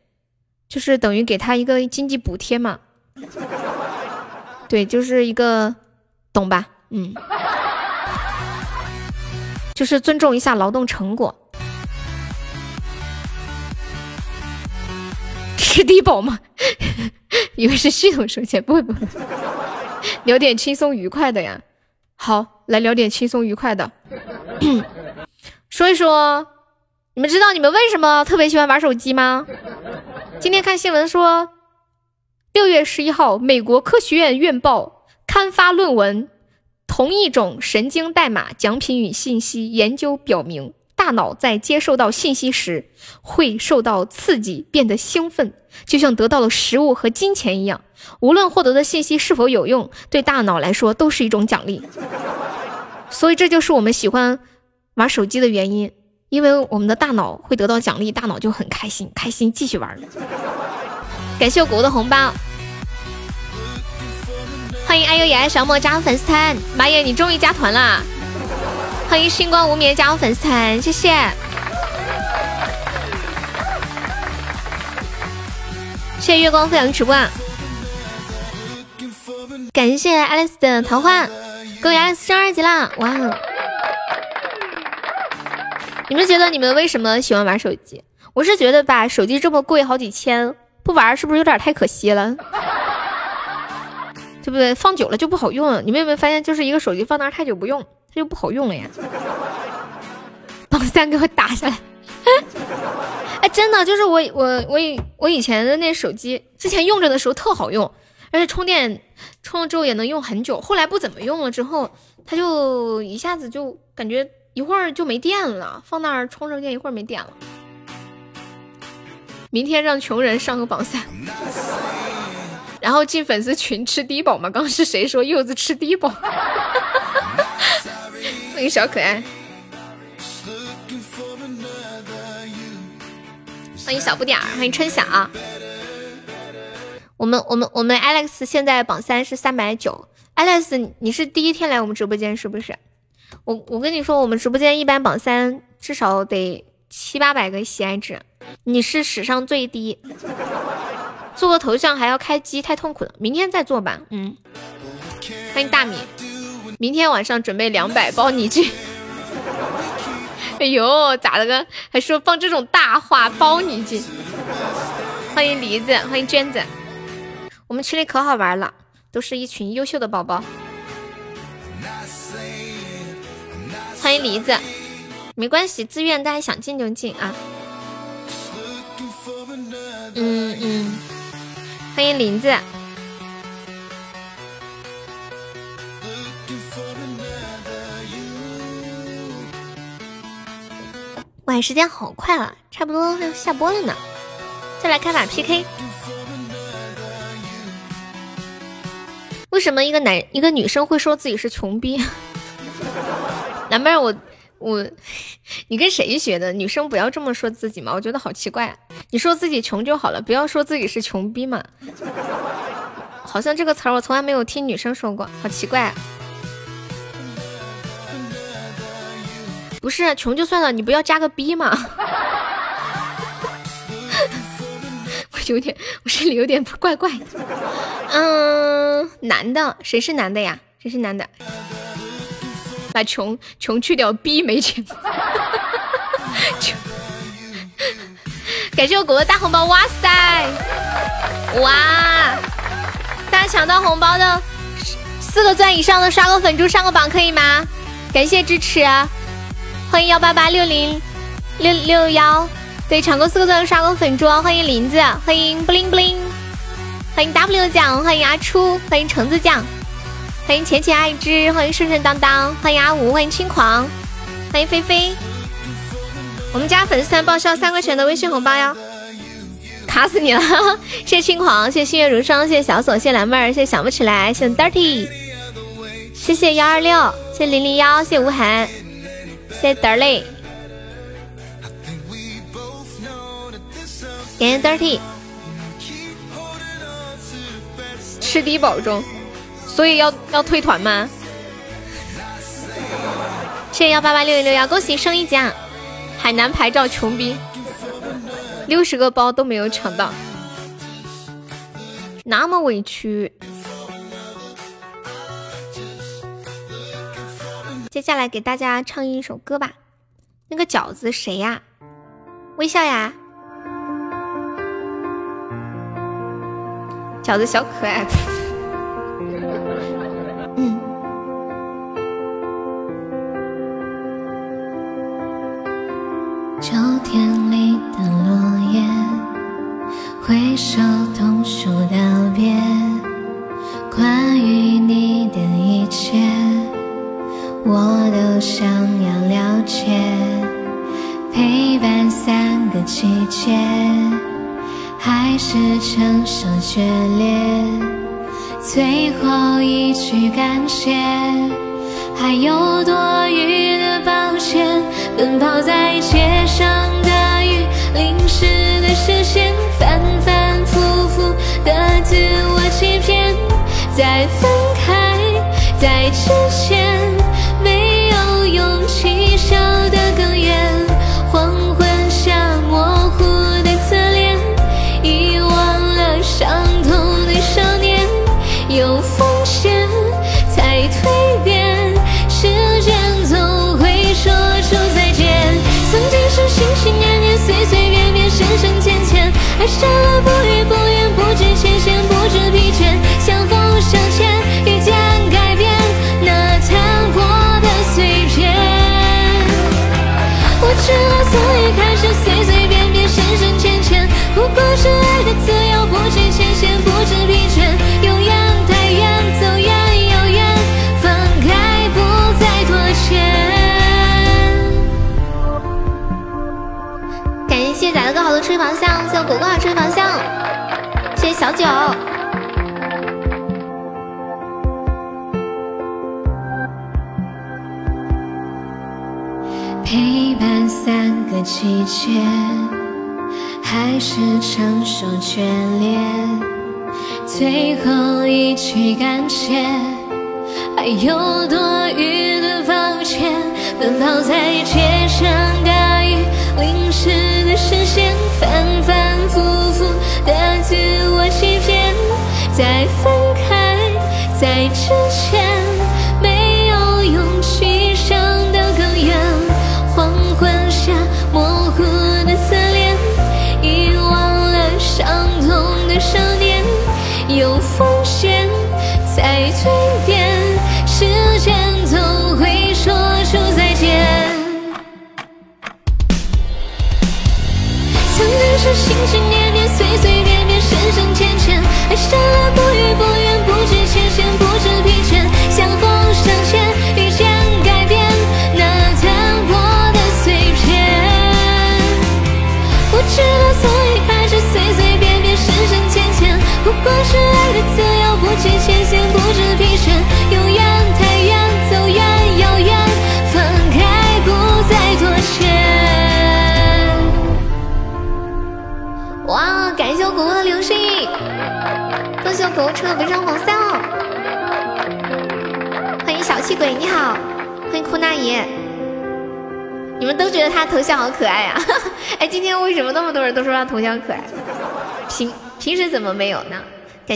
就是等于给他一个经济补贴嘛。对，就是一个，懂吧？嗯，就是尊重一下劳动成果。吃低保吗？*laughs* 以为是系统收钱，不会不会。聊点轻松愉快的呀。好，来聊点轻松愉快的。说一说，你们知道你们为什么特别喜欢玩手机吗？今天看新闻说，六月十一号，美国科学院院报刊发论文，同一种神经代码奖品与信息研究表明，大脑在接受到信息时会受到刺激，变得兴奋，就像得到了食物和金钱一样。无论获得的信息是否有用，对大脑来说都是一种奖励。所以这就是我们喜欢玩手机的原因。因为我们的大脑会得到奖励，大脑就很开心，开心继续玩。感谢我果的红包，欢迎爱优也爱小莫加粉丝团，马野你终于加团了，欢迎星光无眠加入粉丝团，谢谢，谢谢月光飞扬直播，感谢爱丽丝的桃花，恭喜爱丽丝升二级啦，哇！你们觉得你们为什么喜欢玩手机？我是觉得吧，手机这么贵，好几千，不玩是不是有点太可惜了？对不对？放久了就不好用了。你们有没有发现，就是一个手机放那太久不用，这就不好用了呀？榜三给我打下来！哎，真的，就是我我我以我以前的那手机，之前用着的时候特好用，而且充电充了之后也能用很久。后来不怎么用了之后，它就一下子就感觉。一会儿就没电了，放那儿充上电，一会儿没电了。明天让穷人上个榜三，然后进粉丝群吃低保吗？刚是谁说柚子吃低保？*laughs* 欢迎小可爱，欢迎小不点儿，欢迎春晓。我们我们我们 Alex 现在榜三是三百九，Alex 你是第一天来我们直播间是不是？我我跟你说，我们直播间一般榜三至少得七八百个喜爱值，你是史上最低。做个头像还要开机，太痛苦了，明天再做吧。嗯，欢迎大米，明天晚上准备两百包你进。哎呦，咋了个？还说放这种大话，包你进。欢迎梨子，欢迎娟子，我们群里可好玩了，都是一群优秀的宝宝。欢迎梨子，没关系，自愿大家想进就进啊。嗯嗯，欢迎林子。哇，时间好快啊，差不多要下播了呢。再来开把 PK。为什么一个男一个女生会说自己是穷逼？南妹儿，我我，你跟谁学的？女生不要这么说自己嘛，我觉得好奇怪。你说自己穷就好了，不要说自己是穷逼嘛。好像这个词儿我从来没有听女生说过，好奇怪。不是穷就算了，你不要加个逼吗。*laughs* 我有点，我这里有点怪怪的。嗯，男的，谁是男的呀？谁是男的？把穷穷去掉，逼没钱。*laughs* 感谢我果果大红包，哇塞，哇！大家抢到红包的四个钻以上的刷个粉猪上个榜可以吗？感谢支持，欢迎幺八八六零六六幺，对，抢够四个钻刷个粉猪，欢迎林子，欢迎布灵布灵，欢迎 W 酱，欢迎阿初，欢迎橙子酱。欢迎浅浅爱之，欢迎顺顺当当，欢迎阿五，欢迎轻狂，欢迎菲菲。我们家粉丝团报销三块钱的微信红包哟，卡死你了！*laughs* 谢谢轻狂，谢谢心月如霜，谢谢小锁，谢谢蓝妹儿，谢谢想不起来，谢谢 dirty，谢谢幺二六，谢谢零零幺，谢谢吴涵，谢谢 dirty，感谢 dirty，吃低保中。所以要要退团吗？谢谢幺八八六六六幺，恭喜升一级啊！海南牌照穷逼，六十个包都没有抢到，那么委屈。接下来给大家唱一首歌吧。那个饺子谁呀？微笑呀，饺子小可爱。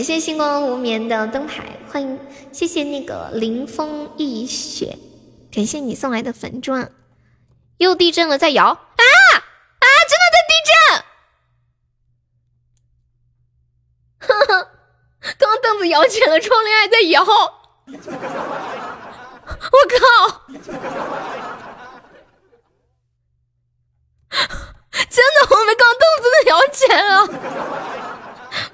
感谢星光无眠的灯牌，欢迎，谢谢那个凌风一雪，感谢你送来的粉钻。又地震了，再摇啊啊！真的在地震！哈哈，刚刚凳子摇起来了，窗帘还在摇。我靠！真的，我们刚凳子都摇起来了，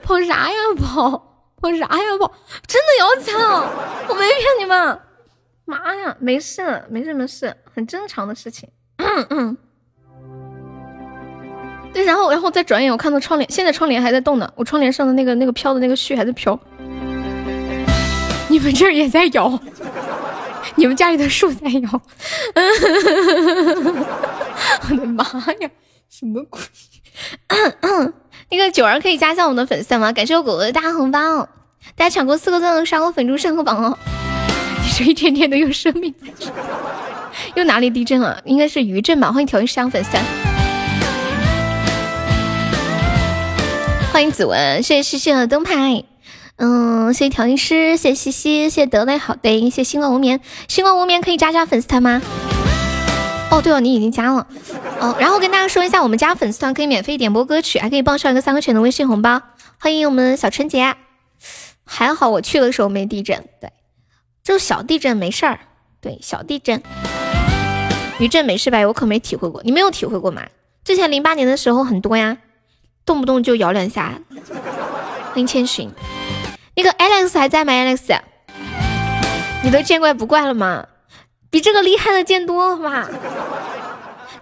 跑啥呀跑？跑啥呀跑？真的摇起来了，我没骗你们。妈呀，没事，没什么事，很正常的事情。嗯嗯。对，然后，然后再转眼，我看到窗帘，现在窗帘还在动呢，我窗帘上的那个那个飘的那个絮还在飘。你们这儿也在摇，你们家里的树在摇。*laughs* 我的妈呀，什么鬼？那个九儿可以加一下我们的粉丝吗？感谢我狗狗的大红包，大家抢过四个钻刷过粉猪上个榜哦。这一天天的有生命在这，又哪里地震了？应该是余震吧？欢迎调音上粉丝。欢迎子文，谢谢西西的灯牌，嗯，谢谢调音师，谢谢西西，谢谢德雷好的，谢谢星光无眠，星光无眠可以加加粉丝团吗？哦，对哦，你已经加了，哦，然后跟大家说一下，我们加粉丝团可以免费点播歌曲，还可以报上一个三块钱的微信红包。欢迎我们小春节，还好我去的时候没地震，对，就小地震没事儿，对，小地震，余震没事吧？我可没体会过，你没有体会过吗？之前零八年的时候很多呀。动不动就摇两下。欢迎千寻，那个 Alex 还在吗？Alex，你都见怪不怪了吗？比这个厉害的见多了吧？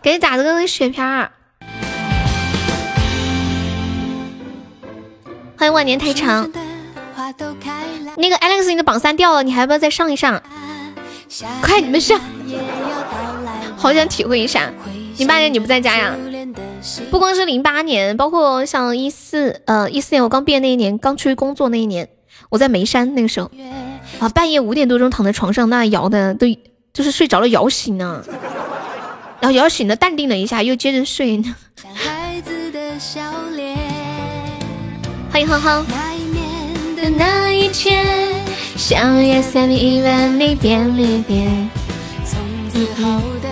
给你打个血片儿。欢迎万年太长。那个 Alex，你的榜三掉了，你还要不要再上一上？快，你们上！好想体会一下。零八年你不在家呀？不光是零八年，包括像一四呃一四年我刚毕业那一年，刚出去工作那一年，我在眉山那个时候啊，半夜五点多钟躺在床上，那摇的都就是睡着了摇醒呢，然后摇醒了淡定了一下，又接着睡呢。欢迎哼哼。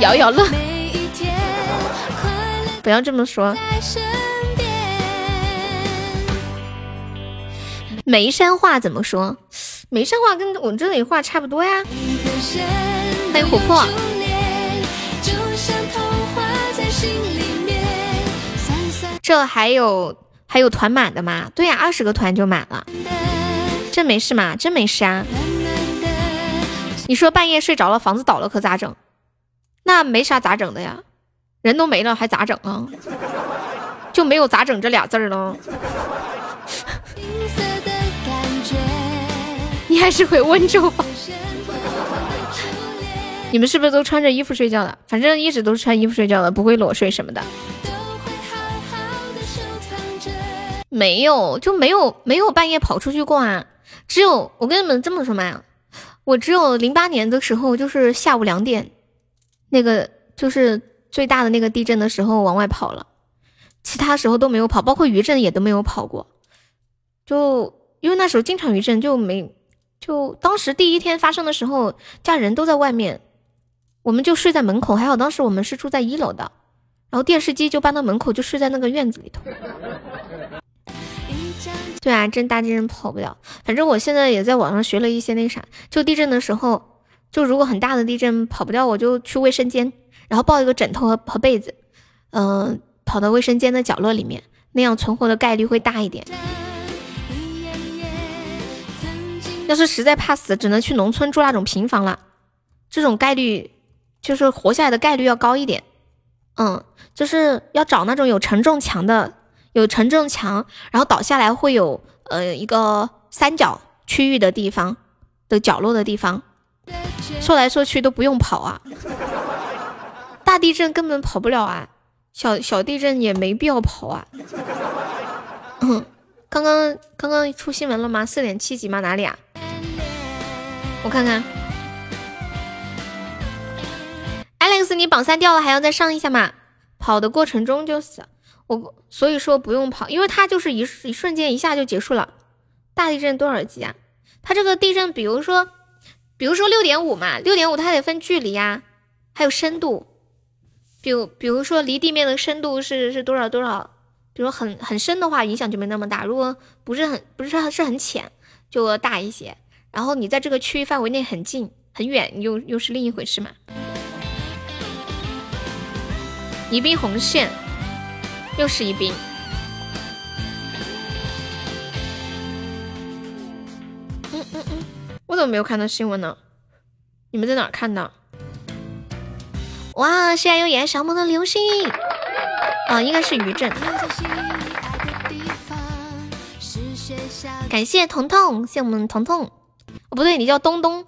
摇摇乐。不要这么说。眉山话怎么说？眉山话跟我这里话差不多呀。欢迎琥珀。这还有还有团满的吗？对呀，二十个团就满了。真没事嘛？真没事啊。你说半夜睡着了，房子倒了可咋整？那没啥咋整的呀。人都没了，还咋整啊？就没有咋整这俩字儿了。*laughs* 你还是回温州吧。你们是不是都穿着衣服睡觉的？反正一直都是穿衣服睡觉的，不会裸睡什么的。没有，就没有没有半夜跑出去逛啊。只有我跟你们这么说嘛，我只有零八年的时候，就是下午两点，那个就是。最大的那个地震的时候往外跑了，其他时候都没有跑，包括余震也都没有跑过。就因为那时候经常余震，就没就当时第一天发生的时候，家人都在外面，我们就睡在门口。还好当时我们是住在一楼的，然后电视机就搬到门口，就睡在那个院子里头。对啊，震大地震跑不了。反正我现在也在网上学了一些那啥，就地震的时候，就如果很大的地震跑不掉，我就去卫生间。然后抱一个枕头和和被子，嗯，跑到卫生间的角落里面，那样存活的概率会大一点。要是实在怕死，只能去农村住那种平房了，这种概率就是活下来的概率要高一点。嗯，就是要找那种有承重墙的，有承重墙，然后倒下来会有呃一个三角区域的地方的角落的地方，说来说去都不用跑啊。大地震根本跑不了啊，小小地震也没必要跑啊。嗯，刚刚刚刚出新闻了吗？四点七级吗？哪里啊？我看看。Alex，你榜三掉了，还要再上一下吗？跑的过程中就死，所以说不用跑，因为它就是一一瞬间一下就结束了。大地震多少级啊？它这个地震，比如说，比如说六点五嘛，六点五它得分距离呀，还有深度。比如，比如说离地面的深度是是多少多少？比如很很深的话，影响就没那么大；如果不是很不是很是很浅，就大一些。然后你在这个区域范围内很近很远，又又是另一回事嘛。宜宾红线，又是宜宾。嗯嗯嗯，我怎么没有看到新闻呢？你们在哪看的？哇，谢谢有眼小萌的流星啊，应该是余震。感谢彤彤，谢我们彤彤。哦，不对，你叫东，东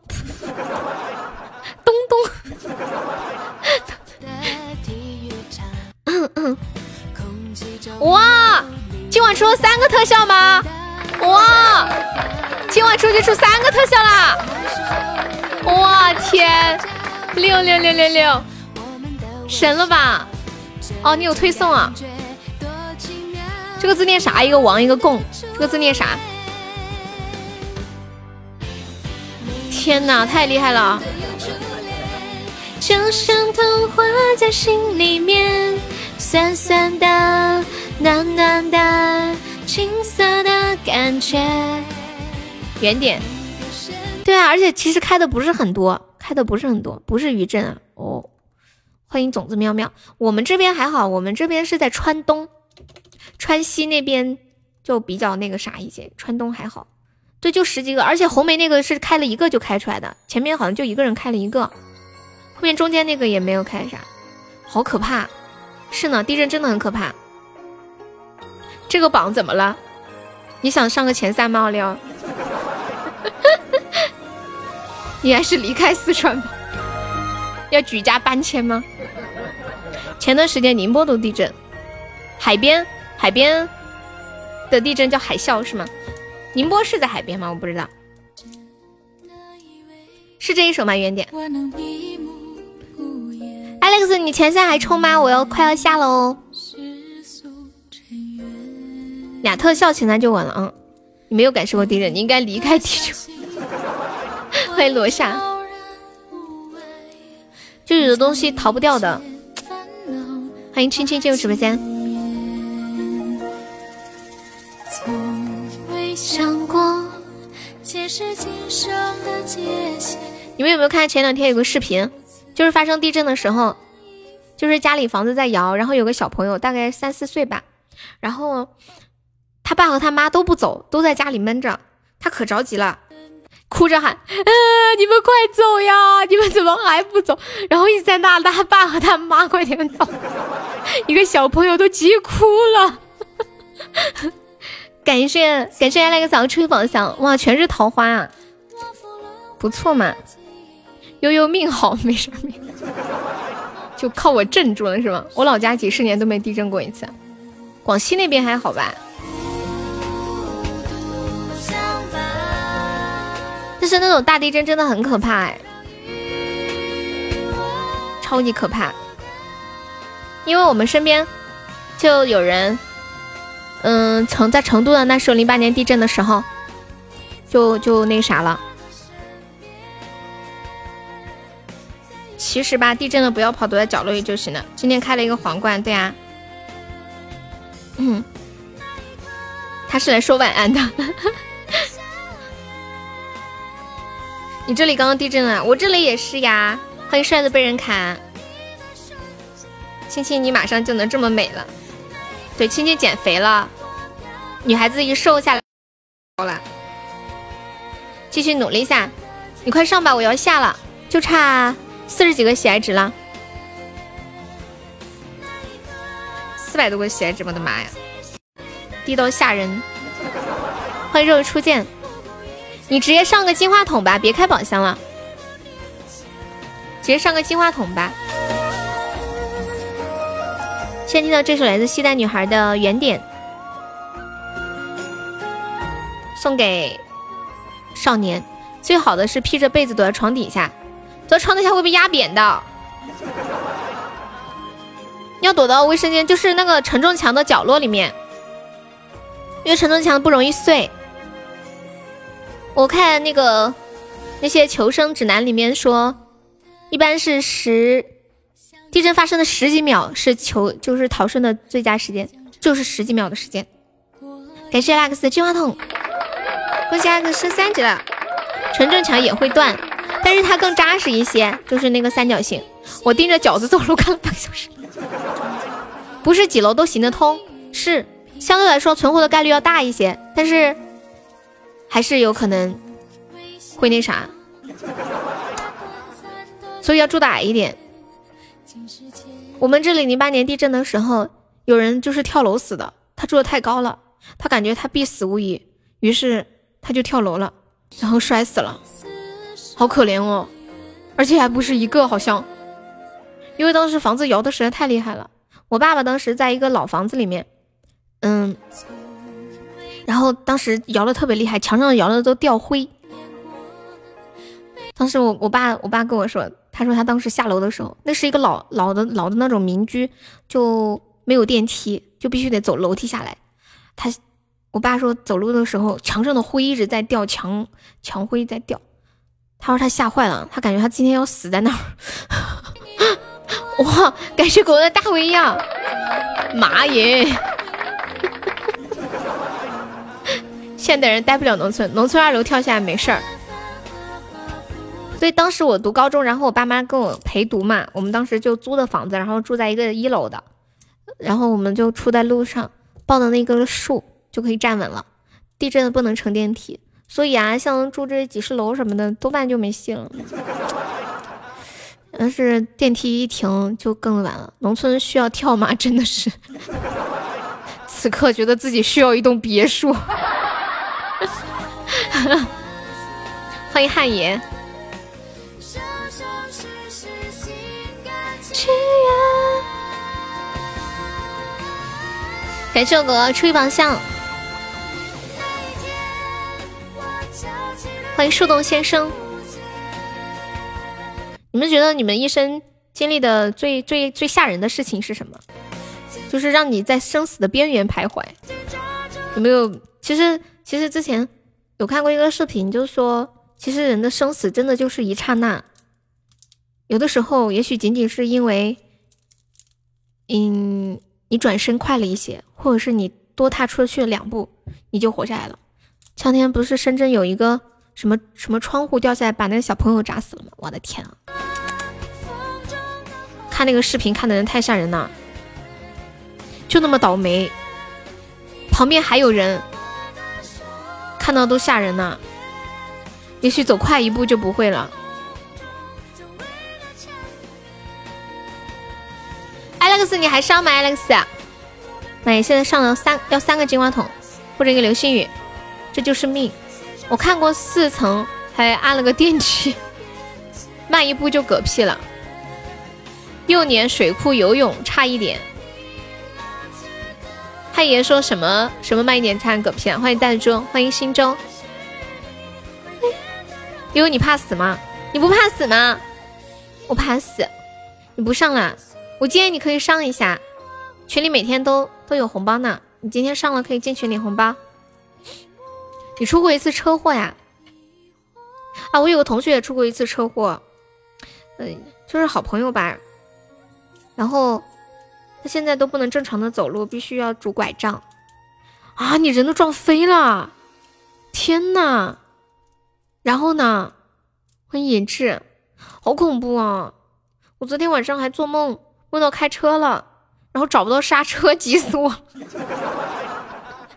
哇，今晚出了三个特效吗？哇，今晚出去出三个特效啦！哇天，六六六六六。神了吧！哦，你有推送啊？这个字念啥？一个王，一个贡。这个字念啥？天哪，太厉害了！就像童话在心里面，酸酸的，暖暖的，青涩的感觉。远点。对啊，而且其实开的不是很多，开的不是很多，不是余震啊。哦欢迎种子喵喵，我们这边还好，我们这边是在川东，川西那边就比较那个啥一些，川东还好。对，就十几个，而且红梅那个是开了一个就开出来的，前面好像就一个人开了一个，后面中间那个也没有开啥，好可怕。是呢，地震真的很可怕。这个榜怎么了？你想上个前三吗，奥利奥？*laughs* 你还是离开四川吧。要举家搬迁吗？前段时间宁波都地震，海边海边的地震叫海啸是吗？宁波是在海边吗？我不知道，是这一首吗？原点。Alex，你前三还抽吗？我要快要下了哦。俩特效前三就稳了啊！你没有感受过地震，你应该离开地球。欢迎罗夏。就有的东西逃不掉的。欢迎青青进入直播间。你们有没有看前两天有个视频？就是发生地震的时候，就是家里房子在摇，然后有个小朋友大概三四岁吧，然后他爸和他妈都不走，都在家里闷着，他可着急了，哭着喊：“啊，你们快走呀！你们怎么还不走？”然后一直在那，他爸和他妈快点走，一个小朋友都急哭了。感谢感谢来个早吹宝箱，哇，全是桃花啊，不错嘛。悠悠命好，没啥命，*laughs* 就靠我镇住了是吗？我老家几十年都没地震过一次，广西那边还好吧？但是那种大地震真的很可怕哎，超级可怕。因为我们身边就有人，嗯，成在成都的那时候零八年地震的时候，就就那啥了。其实吧，地震了不要跑，躲在角落里就行了。今天开了一个皇冠，对啊，嗯，他是来说晚安的。*laughs* 你这里刚刚地震了，我这里也是呀。欢迎帅的被人砍，青青你马上就能这么美了。对，青青减肥了，女孩子一瘦下来好了，继续努力一下。你快上吧，我要下了，就差。四十几个喜爱值了，四百多个喜爱值，我的妈呀，低到吓人！欢迎肉初见，你直接上个金话筒吧，别开宝箱了，直接上个金话筒吧。先听到这首来自西单女孩的原点，送给少年。最好的是披着被子躲在床底下。躲床底下会被压扁的，要躲到卫生间，就是那个承重墙的角落里面，因为承重墙不容易碎。我看那个那些求生指南里面说，一般是十地震发生的十几秒是求就是逃生的最佳时间，就是十几秒的时间。感谢 Alex 的金话筒，恭喜 Alex 升三级了，承重墙也会断。但是它更扎实一些，就是那个三角形。我盯着饺子走路看了半个小时，不是几楼都行得通，是相对来说存活的概率要大一些，但是还是有可能会那啥，所以要住的矮一点。我们这里零八年地震的时候，有人就是跳楼死的，他住的太高了，他感觉他必死无疑，于是他就跳楼了，然后摔死了。好可怜哦，而且还不是一个，好像，因为当时房子摇的实在太厉害了。我爸爸当时在一个老房子里面，嗯，然后当时摇的特别厉害，墙上摇的都掉灰。当时我我爸我爸跟我说，他说他当时下楼的时候，那是一个老老的老的那种民居，就没有电梯，就必须得走楼梯下来。他我爸说走路的时候，墙上的灰一直在掉，墙墙灰在掉。他说他吓坏了，他感觉他今天要死在那儿。*laughs* 哇，感谢狗的大威呀！妈耶！*laughs* 现代人待不了农村，农村二楼跳下来没事儿。所以当时我读高中，然后我爸妈跟我陪读嘛，我们当时就租的房子，然后住在一个一楼的，然后我们就出在路上，抱的那个树就可以站稳了。地震的不能乘电梯，所以啊，像住这几十楼什么的，多半就没戏了。但是电梯一停就更晚了。农村需要跳吗？*laughs* 真的是，此刻觉得自己需要一栋别墅。*laughs* 欢迎汉爷。感谢我哥哥出一榜相，欢迎树洞先生。你们觉得你们一生经历的最最最吓人的事情是什么？就是让你在生死的边缘徘徊。有没有？其实其实之前有看过一个视频，就是说，其实人的生死真的就是一刹那。有的时候，也许仅仅是因为，嗯，你转身快了一些，或者是你多踏出去了两步，你就活下来了。前天不是深圳有一个什么什么窗户掉下来，把那个小朋友砸死了吗？我的天啊！看那个视频看的人太吓人了，就那么倒霉，旁边还有人，看到都吓人呢。也许走快一步就不会了。Alex，你还上吗？Alex，买现在上了三要三个金话筒或者一个流星雨，这就是命。我看过四层还按了个电梯，*laughs* 慢一步就嗝屁了。幼年水库游泳差一点。太爷说什么什么慢一点差嗝屁啊？欢迎弹珠，欢迎新州。悠悠你怕死吗？你不怕死吗？我怕死。你不上了？我建议你可以上一下，群里每天都都有红包呢。你今天上了可以进群领红包。你出过一次车祸呀？啊，我有个同学也出过一次车祸，嗯，就是好朋友吧。然后他现在都不能正常的走路，必须要拄拐杖。啊，你人都撞飞了！天呐！然后呢？欢迎野志，好恐怖啊！我昨天晚上还做梦。梦到开车了，然后找不到刹车，急死我！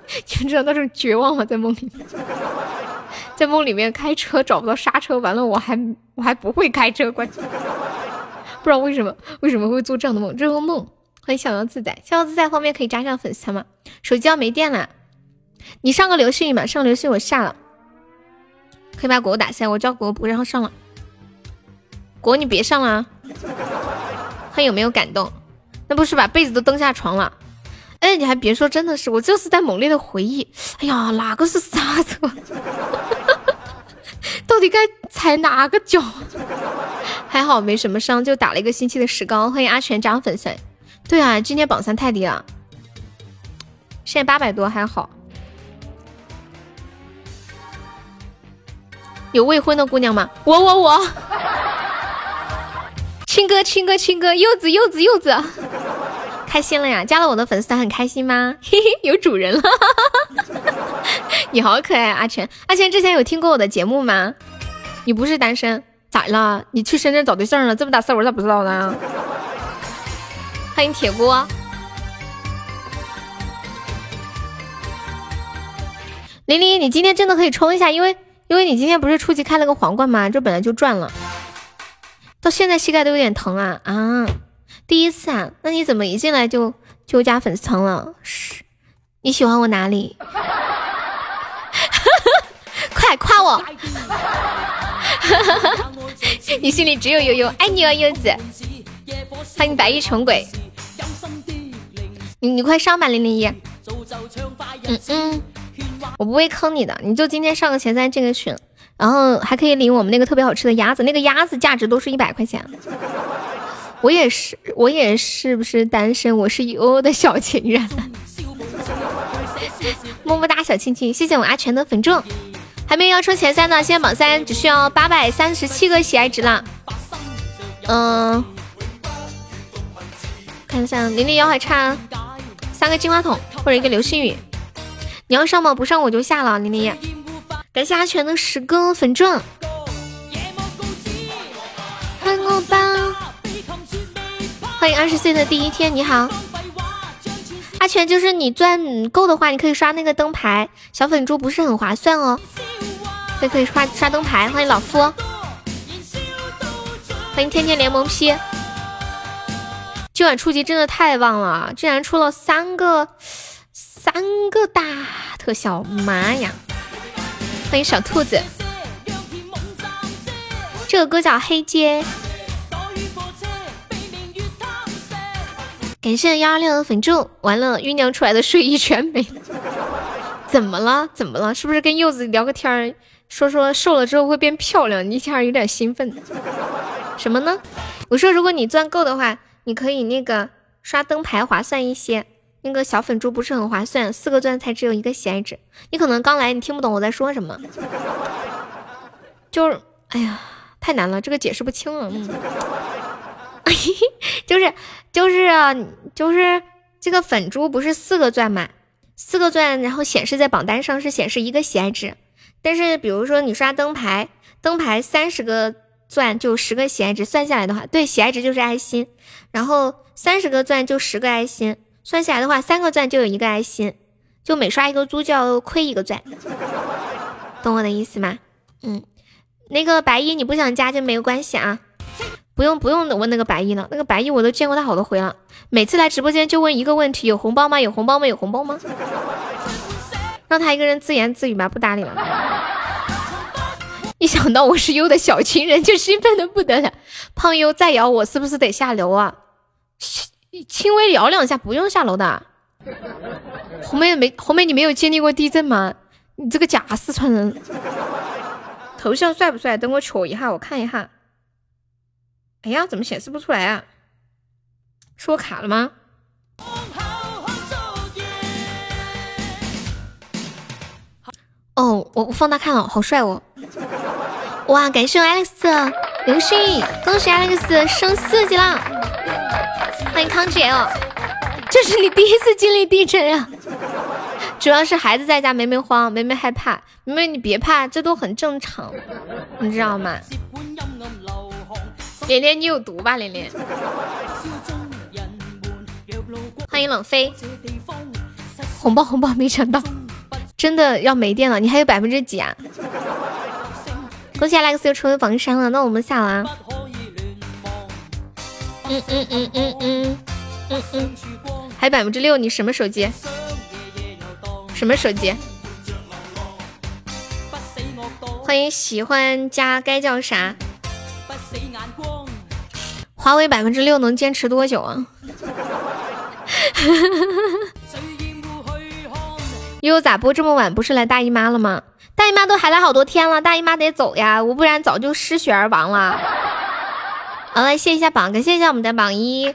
*laughs* 你知道那种绝望吗？在梦里，*laughs* 在梦里面开车找不到刹车，完了我还我还不会开车，关键 *laughs* 不知道为什么为什么会做这样的梦？这个梦欢迎逍遥自在，逍遥自在方面可以加上粉丝吗？手机要没电了，你上个流星雨嘛？上流星我下了，可以把果果打下，我叫果果不让上了，果果你别上了。他有没有感动？那不是把被子都蹬下床了？哎，你还别说，真的是我就是在猛烈的回忆。哎呀，哪个是刹车？*laughs* 到底该踩哪个脚？还好没什么伤，就打了一个星期的石膏。欢迎阿全涨粉丝。对啊，今天榜三太低了，现在八百多还好。有未婚的姑娘吗？我我我。*laughs* 亲哥，亲哥，亲哥，柚子，柚子，柚子，开心了呀！加了我的粉丝团很开心吗？嘿嘿，有主人了！*laughs* 你好可爱，阿全。阿全之前有听过我的节目吗？你不是单身，咋了？你去深圳找对象了？这么大事我咋不知道呢？欢迎铁锅。玲玲，你今天真的可以冲一下，因为因为你今天不是初级开了个皇冠吗？这本来就赚了。到现在膝盖都有点疼啊啊！第一次啊，那你怎么一进来就就加粉丝团了？是，你喜欢我哪里？*laughs* 快夸我！*laughs* 你心里只有悠悠，爱你哦，柚子。欢迎白衣穷鬼。你你快上吧，零零一。嗯嗯，我不会坑你的，你就今天上个前三进个群。然后还可以领我们那个特别好吃的鸭子，那个鸭子价值都是一百块钱。我也是，我也是不是单身？我是悠悠的小情人。么么哒，小亲亲，谢谢我阿全的粉钻。还没有要冲前三的，现在榜三只需要八百三十七个喜爱值了。嗯，看一下零零幺还差三个金话筒或者一个流星雨。你要上吗？不上我就下了，零零一。感谢阿全的十个粉钻，看我吧欢迎二十岁的第一天，你好，阿全就是你钻够的话，你可以刷那个灯牌，小粉猪不是很划算哦。对，可以刷刷灯牌。欢迎老夫，欢迎天天联盟 P。今晚初级真的太棒了，居然出了三个三个大特效，妈呀！欢迎小兔子，这个歌叫《黑街》。感谢幺二六的粉柱，完了酝酿出来的睡意全没了。*laughs* 怎么了？怎么了？是不是跟柚子聊个天儿，说说瘦了之后会变漂亮？你一下有点兴奋。什么呢？我说如果你钻够的话。你可以那个刷灯牌划算一些，那个小粉猪不是很划算，四个钻才只有一个喜爱值。你可能刚来，你听不懂我在说什么，就是哎呀，太难了，这个解释不清了。嗯，*laughs* 就是就是啊就是这个粉珠不是四个钻嘛，四个钻，然后显示在榜单上是显示一个喜爱值，但是比如说你刷灯牌，灯牌三十个。钻就十个喜爱值，算下来的话，对，喜爱值就是爱心，然后三十个钻就十个爱心，算下来的话，三个钻就有一个爱心，就每刷一个猪就要亏一个钻，懂我的意思吗？嗯，那个白衣你不想加就没有关系啊，不用不用问那个白衣了，那个白衣我都见过他好多回了，每次来直播间就问一个问题，有红包吗？有红包吗？有红包吗？*laughs* 让他一个人自言自语吧，不搭理了。一想到我是优的小情人，就兴奋的不得了。胖优再咬我，是不是得下楼啊？轻轻微咬两下，不用下楼的。红妹没红妹，你没有经历过地震吗？你这个假四川人。头像帅不帅？等我瞅一下，我看一下。哎呀，怎么显示不出来啊？是我卡了吗？哦，我我放大看了，好帅哦！哇，感谢我 Alex 流星，恭喜 Alex 升四级了！欢迎康姐哦，这是你第一次经历地震呀？主要是孩子在家，梅梅慌，梅梅害怕，梅梅你别怕，这都很正常，你知道吗？连连你有毒吧，连连。欢迎冷飞，红包红包，没抢到。真的要没电了，你还有百分之几啊？恭喜 Alex 又成为榜三了，那我们下了。嗯嗯嗯嗯嗯嗯嗯，还百分之六，你什么手机？什么手机？欢迎喜欢加该叫啥？华为百分之六能坚持多久啊？*laughs* 悠悠咋播这么晚？不是来大姨妈了吗？大姨妈都还来好多天了，大姨妈得走呀，我不然早就失血而亡了。好，来谢一下榜，感谢一下我们的榜一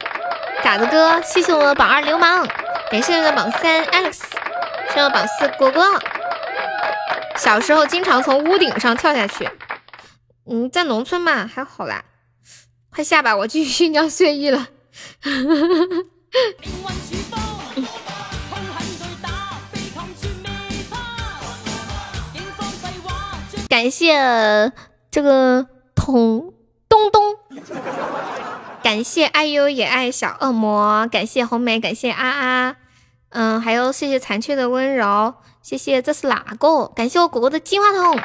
嘎子哥，谢谢我们的榜二流氓，感谢我们的榜三 Alex，谢谢榜四果果。小时候经常从屋顶上跳下去，嗯，在农村嘛还好啦。快下吧，我继续酿睡意了。感谢这个童东东，感谢爱优也爱小恶魔，感谢红梅，感谢啊啊，嗯，还有谢谢残缺的温柔，谢谢这是哪个？感谢我果果的金话筒，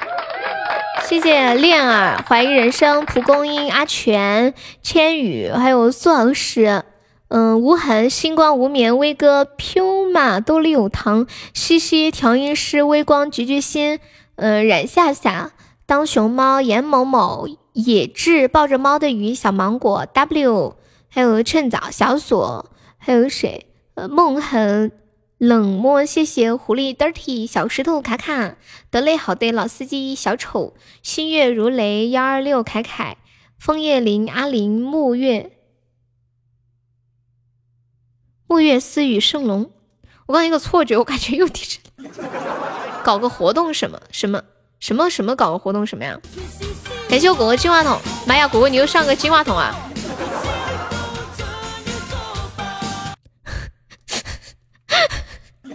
谢谢恋儿，怀疑人生，蒲公英，阿全，千羽，还有苏老师，嗯，无痕，星光无眠，威哥，Puma，兜里有糖，西西，调音师，微光，菊菊心。嗯，冉夏夏当熊猫，严某某，野智抱着猫的鱼，小芒果，W，还有趁早，小锁，还有谁？呃，梦痕，冷漠，谢谢狐狸，Dirty，小石头，卡卡，得嘞，好的，老司机，小丑，心月如雷，幺二六，凯凯，枫叶林，阿林，木月，木月思雨，圣龙，我刚一个错觉，我感觉又地震。搞个活动什么什么什么什么搞个活动什么呀？感谢我果果金话筒，妈呀，果果你又上个金话筒啊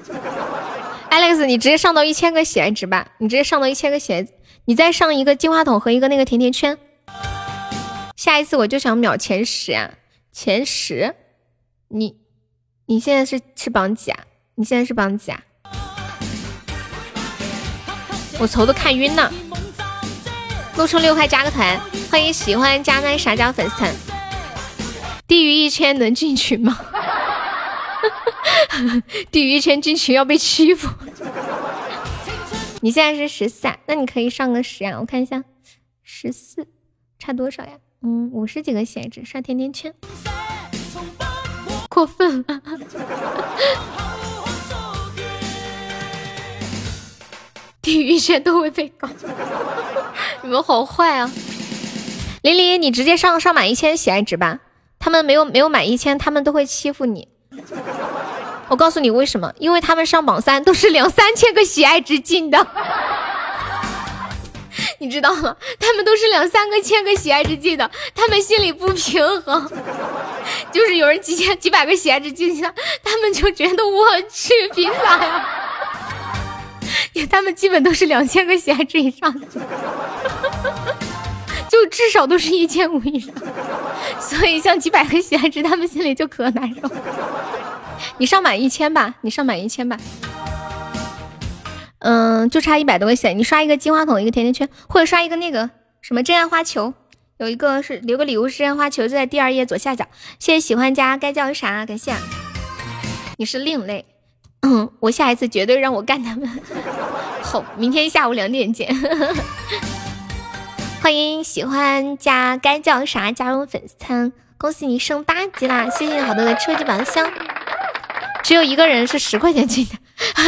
*laughs* Alex，你直接上到一千个喜爱值吧，你直接上到一千个喜爱，你再上一个金话筒和一个那个甜甜圈，下一次我就想秒前十呀，前十，你你现在是是榜几啊？你现在是榜几啊？我头都看晕了。陆充六块加个团，欢迎喜欢加麦啥加粉丝团。低于一千能进群吗？低于一千进群要被欺负。*laughs* 你现在是十四，啊，那你可以上个十啊，我看一下，十四差多少呀？嗯，五十几个血值，刷甜甜圈。过分了。*laughs* 低于一千都会被搞，你们好坏啊！琳琳，你直接上上满一千喜爱值吧。他们没有没有满一千，他们都会欺负你。我告诉你为什么？因为他们上榜三都是两三千个喜爱值进的，*laughs* 你知道吗？他们都是两三个千个喜爱值进的，他们心里不平衡。*laughs* 就是有人几千几百个喜爱值进去，他们就觉得我去凭啥呀？他们基本都是两千个喜爱值以上的，*laughs* 就至少都是一千五以上，所以像几百个喜爱值，他们心里就可难受。你上满一千吧，你上满一千吧，嗯，就差一百多个喜爱，你刷一个金话筒，一个甜甜圈，或者刷一个那个什么真爱花球，有一个是留个礼物是真爱花球，就在第二页左下角。谢谢喜欢家该叫啥？感谢，你是另类。嗯，*clears throat* 我下一次绝对让我干他们。*laughs* 好，明天下午两点见。*laughs* 欢迎喜欢加该叫啥加入粉丝团，恭喜你升八级啦！谢谢好多的初级宝箱。只有一个人是十块钱进的，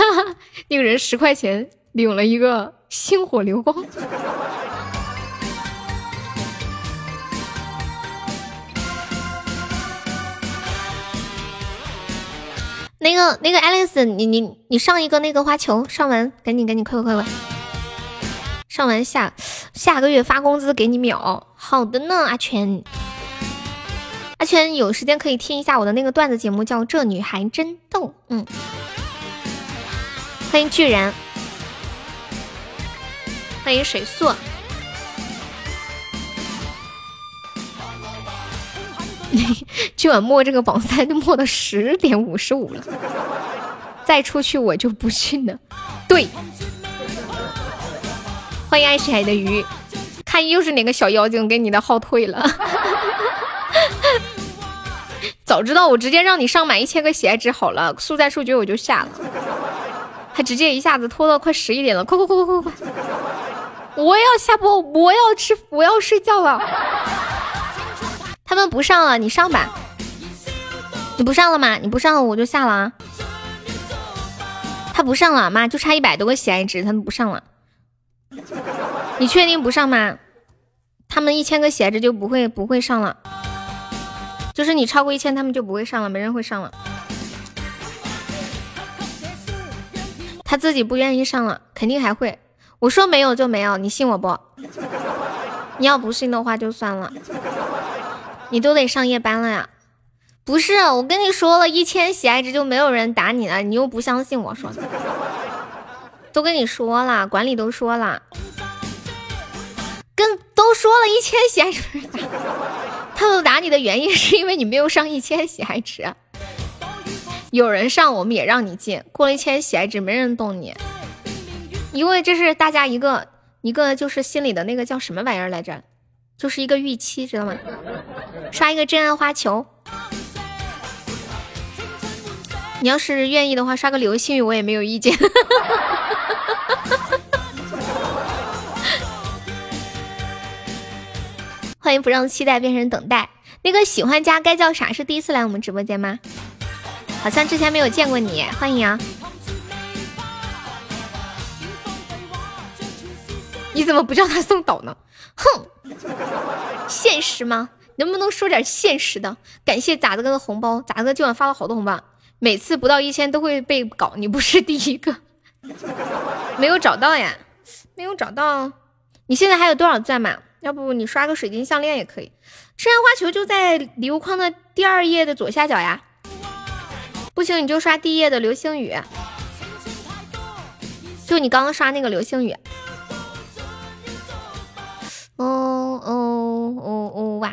*laughs* 那个人十块钱领了一个星火流光。那个那个爱丽丝，你你你上一个那个花球，上完赶紧赶紧快快快快，上完下下个月发工资给你秒。好的呢，阿全，阿全有时间可以听一下我的那个段子节目，叫《这女孩真逗》。嗯，欢迎巨人，欢迎水素。今晚摸这个榜三都摸到十点五十五了，再出去我就不信了。对，欢迎爱吃海的鱼，看又是哪个小妖精给你的号退了。早知道我直接让你上满一千个喜爱值好了，速战速决我就下了，还直接一下子拖到快十一点了，快快快快快快！我要下播，我要吃，我要睡觉了。他们不上了，你上吧。你不上了吗？你不上了，我就下了啊。他不上了，妈就差一百多个喜爱值，他们不上了。你确定不上吗？他们一千个喜爱值就不会不会上了，就是你超过一千，他们就不会上了，没人会上了。他自己不愿意上了，肯定还会。我说没有就没有，你信我不？*laughs* 你要不信的话就算了。你都得上夜班了呀？不是，我跟你说了一千喜爱值就没有人打你了，你又不相信我说的。*laughs* 都跟你说了，管理都说了，都说了一千喜爱值，*laughs* 他们打你的原因是因为你没有上一千喜爱值。有人上我们也让你进，过了一千喜爱值没人动你，因为这是大家一个一个就是心里的那个叫什么玩意儿来着？就是一个预期，知道吗？刷一个真爱花球。你要是愿意的话，刷个流星雨我也没有意见。*laughs* 欢迎不让期待变成等待。那个喜欢家该叫啥？是第一次来我们直播间吗？好像之前没有见过你，欢迎啊！你怎么不叫他送岛呢？哼，现实吗？能不能说点现实的？感谢咋子哥的红包，咋子哥今晚发了好多红包，每次不到一千都会被搞，你不是第一个。*laughs* 没有找到呀，没有找到。你现在还有多少钻嘛？要不你刷个水晶项链也可以。吃完花球就在礼物框的第二页的左下角呀。不行你就刷第一页的流星雨，就你刚刚刷那个流星雨。哦哦哦哦哇！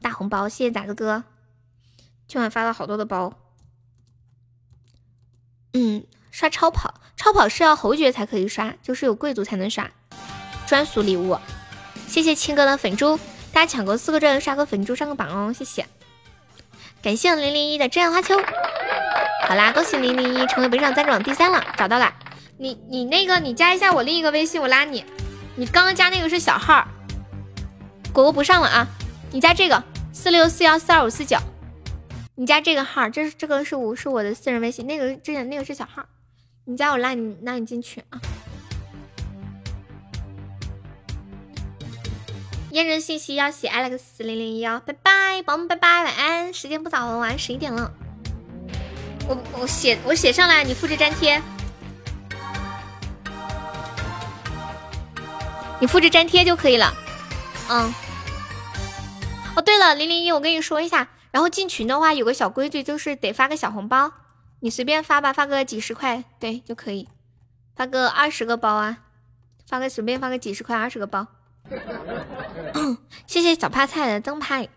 大红包，谢谢崽子哥，今晚发了好多的包。嗯，刷超跑，超跑是要侯爵才可以刷，就是有贵族才能刷，专属礼物。谢谢青哥的粉猪，大家抢够四个钻刷个粉猪上个榜哦，谢谢。感谢零零一的真爱花秋。好啦，恭喜零零一成为北上赞助榜第三了，找到了。你你那个你加一下我另一个微信，我拉你。你刚刚加那个是小号，果果不上了啊！你加这个四六四幺四二五四九，你加这个号，这是这个是我是我的私人微信，那个之前那个是小号，你加我拉你拉你进去啊！验证信息要写 Alex 零零一哦，拜拜，宝宝们拜拜，晚安，时间不早了，晚上十一点了，我我写我写上来，你复制粘贴。你复制粘贴就可以了，嗯。哦，对了，零零一，我跟你说一下，然后进群的话有个小规矩，就是得发个小红包，你随便发吧，发个几十块，对就可以，发个二十个包啊，发个随便发个几十块二十个包。*coughs* 谢谢小趴菜的灯牌，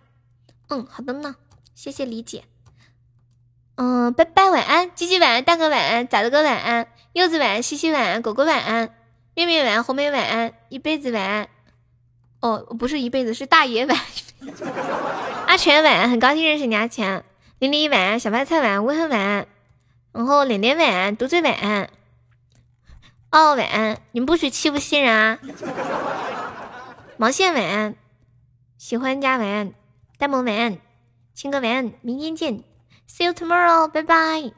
嗯，好的呢，谢谢理解。嗯，拜拜，晚安，鸡鸡晚安，大哥晚安，崽子哥晚安，柚子晚安，西西晚安，狗狗晚安。妹妹晚安，红梅晚安，一辈子晚安。哦，不是一辈子，是大爷晚安。*laughs* 阿全晚安，很高兴认识你，阿全。零零一晚安，小白菜晚安，微恨晚安。然后脸脸晚安，独嘴晚安。哦，晚安，你们不许欺负新人啊。毛线晚安，喜欢加晚安，呆萌晚安，青哥晚安，明天见，See you tomorrow，拜拜。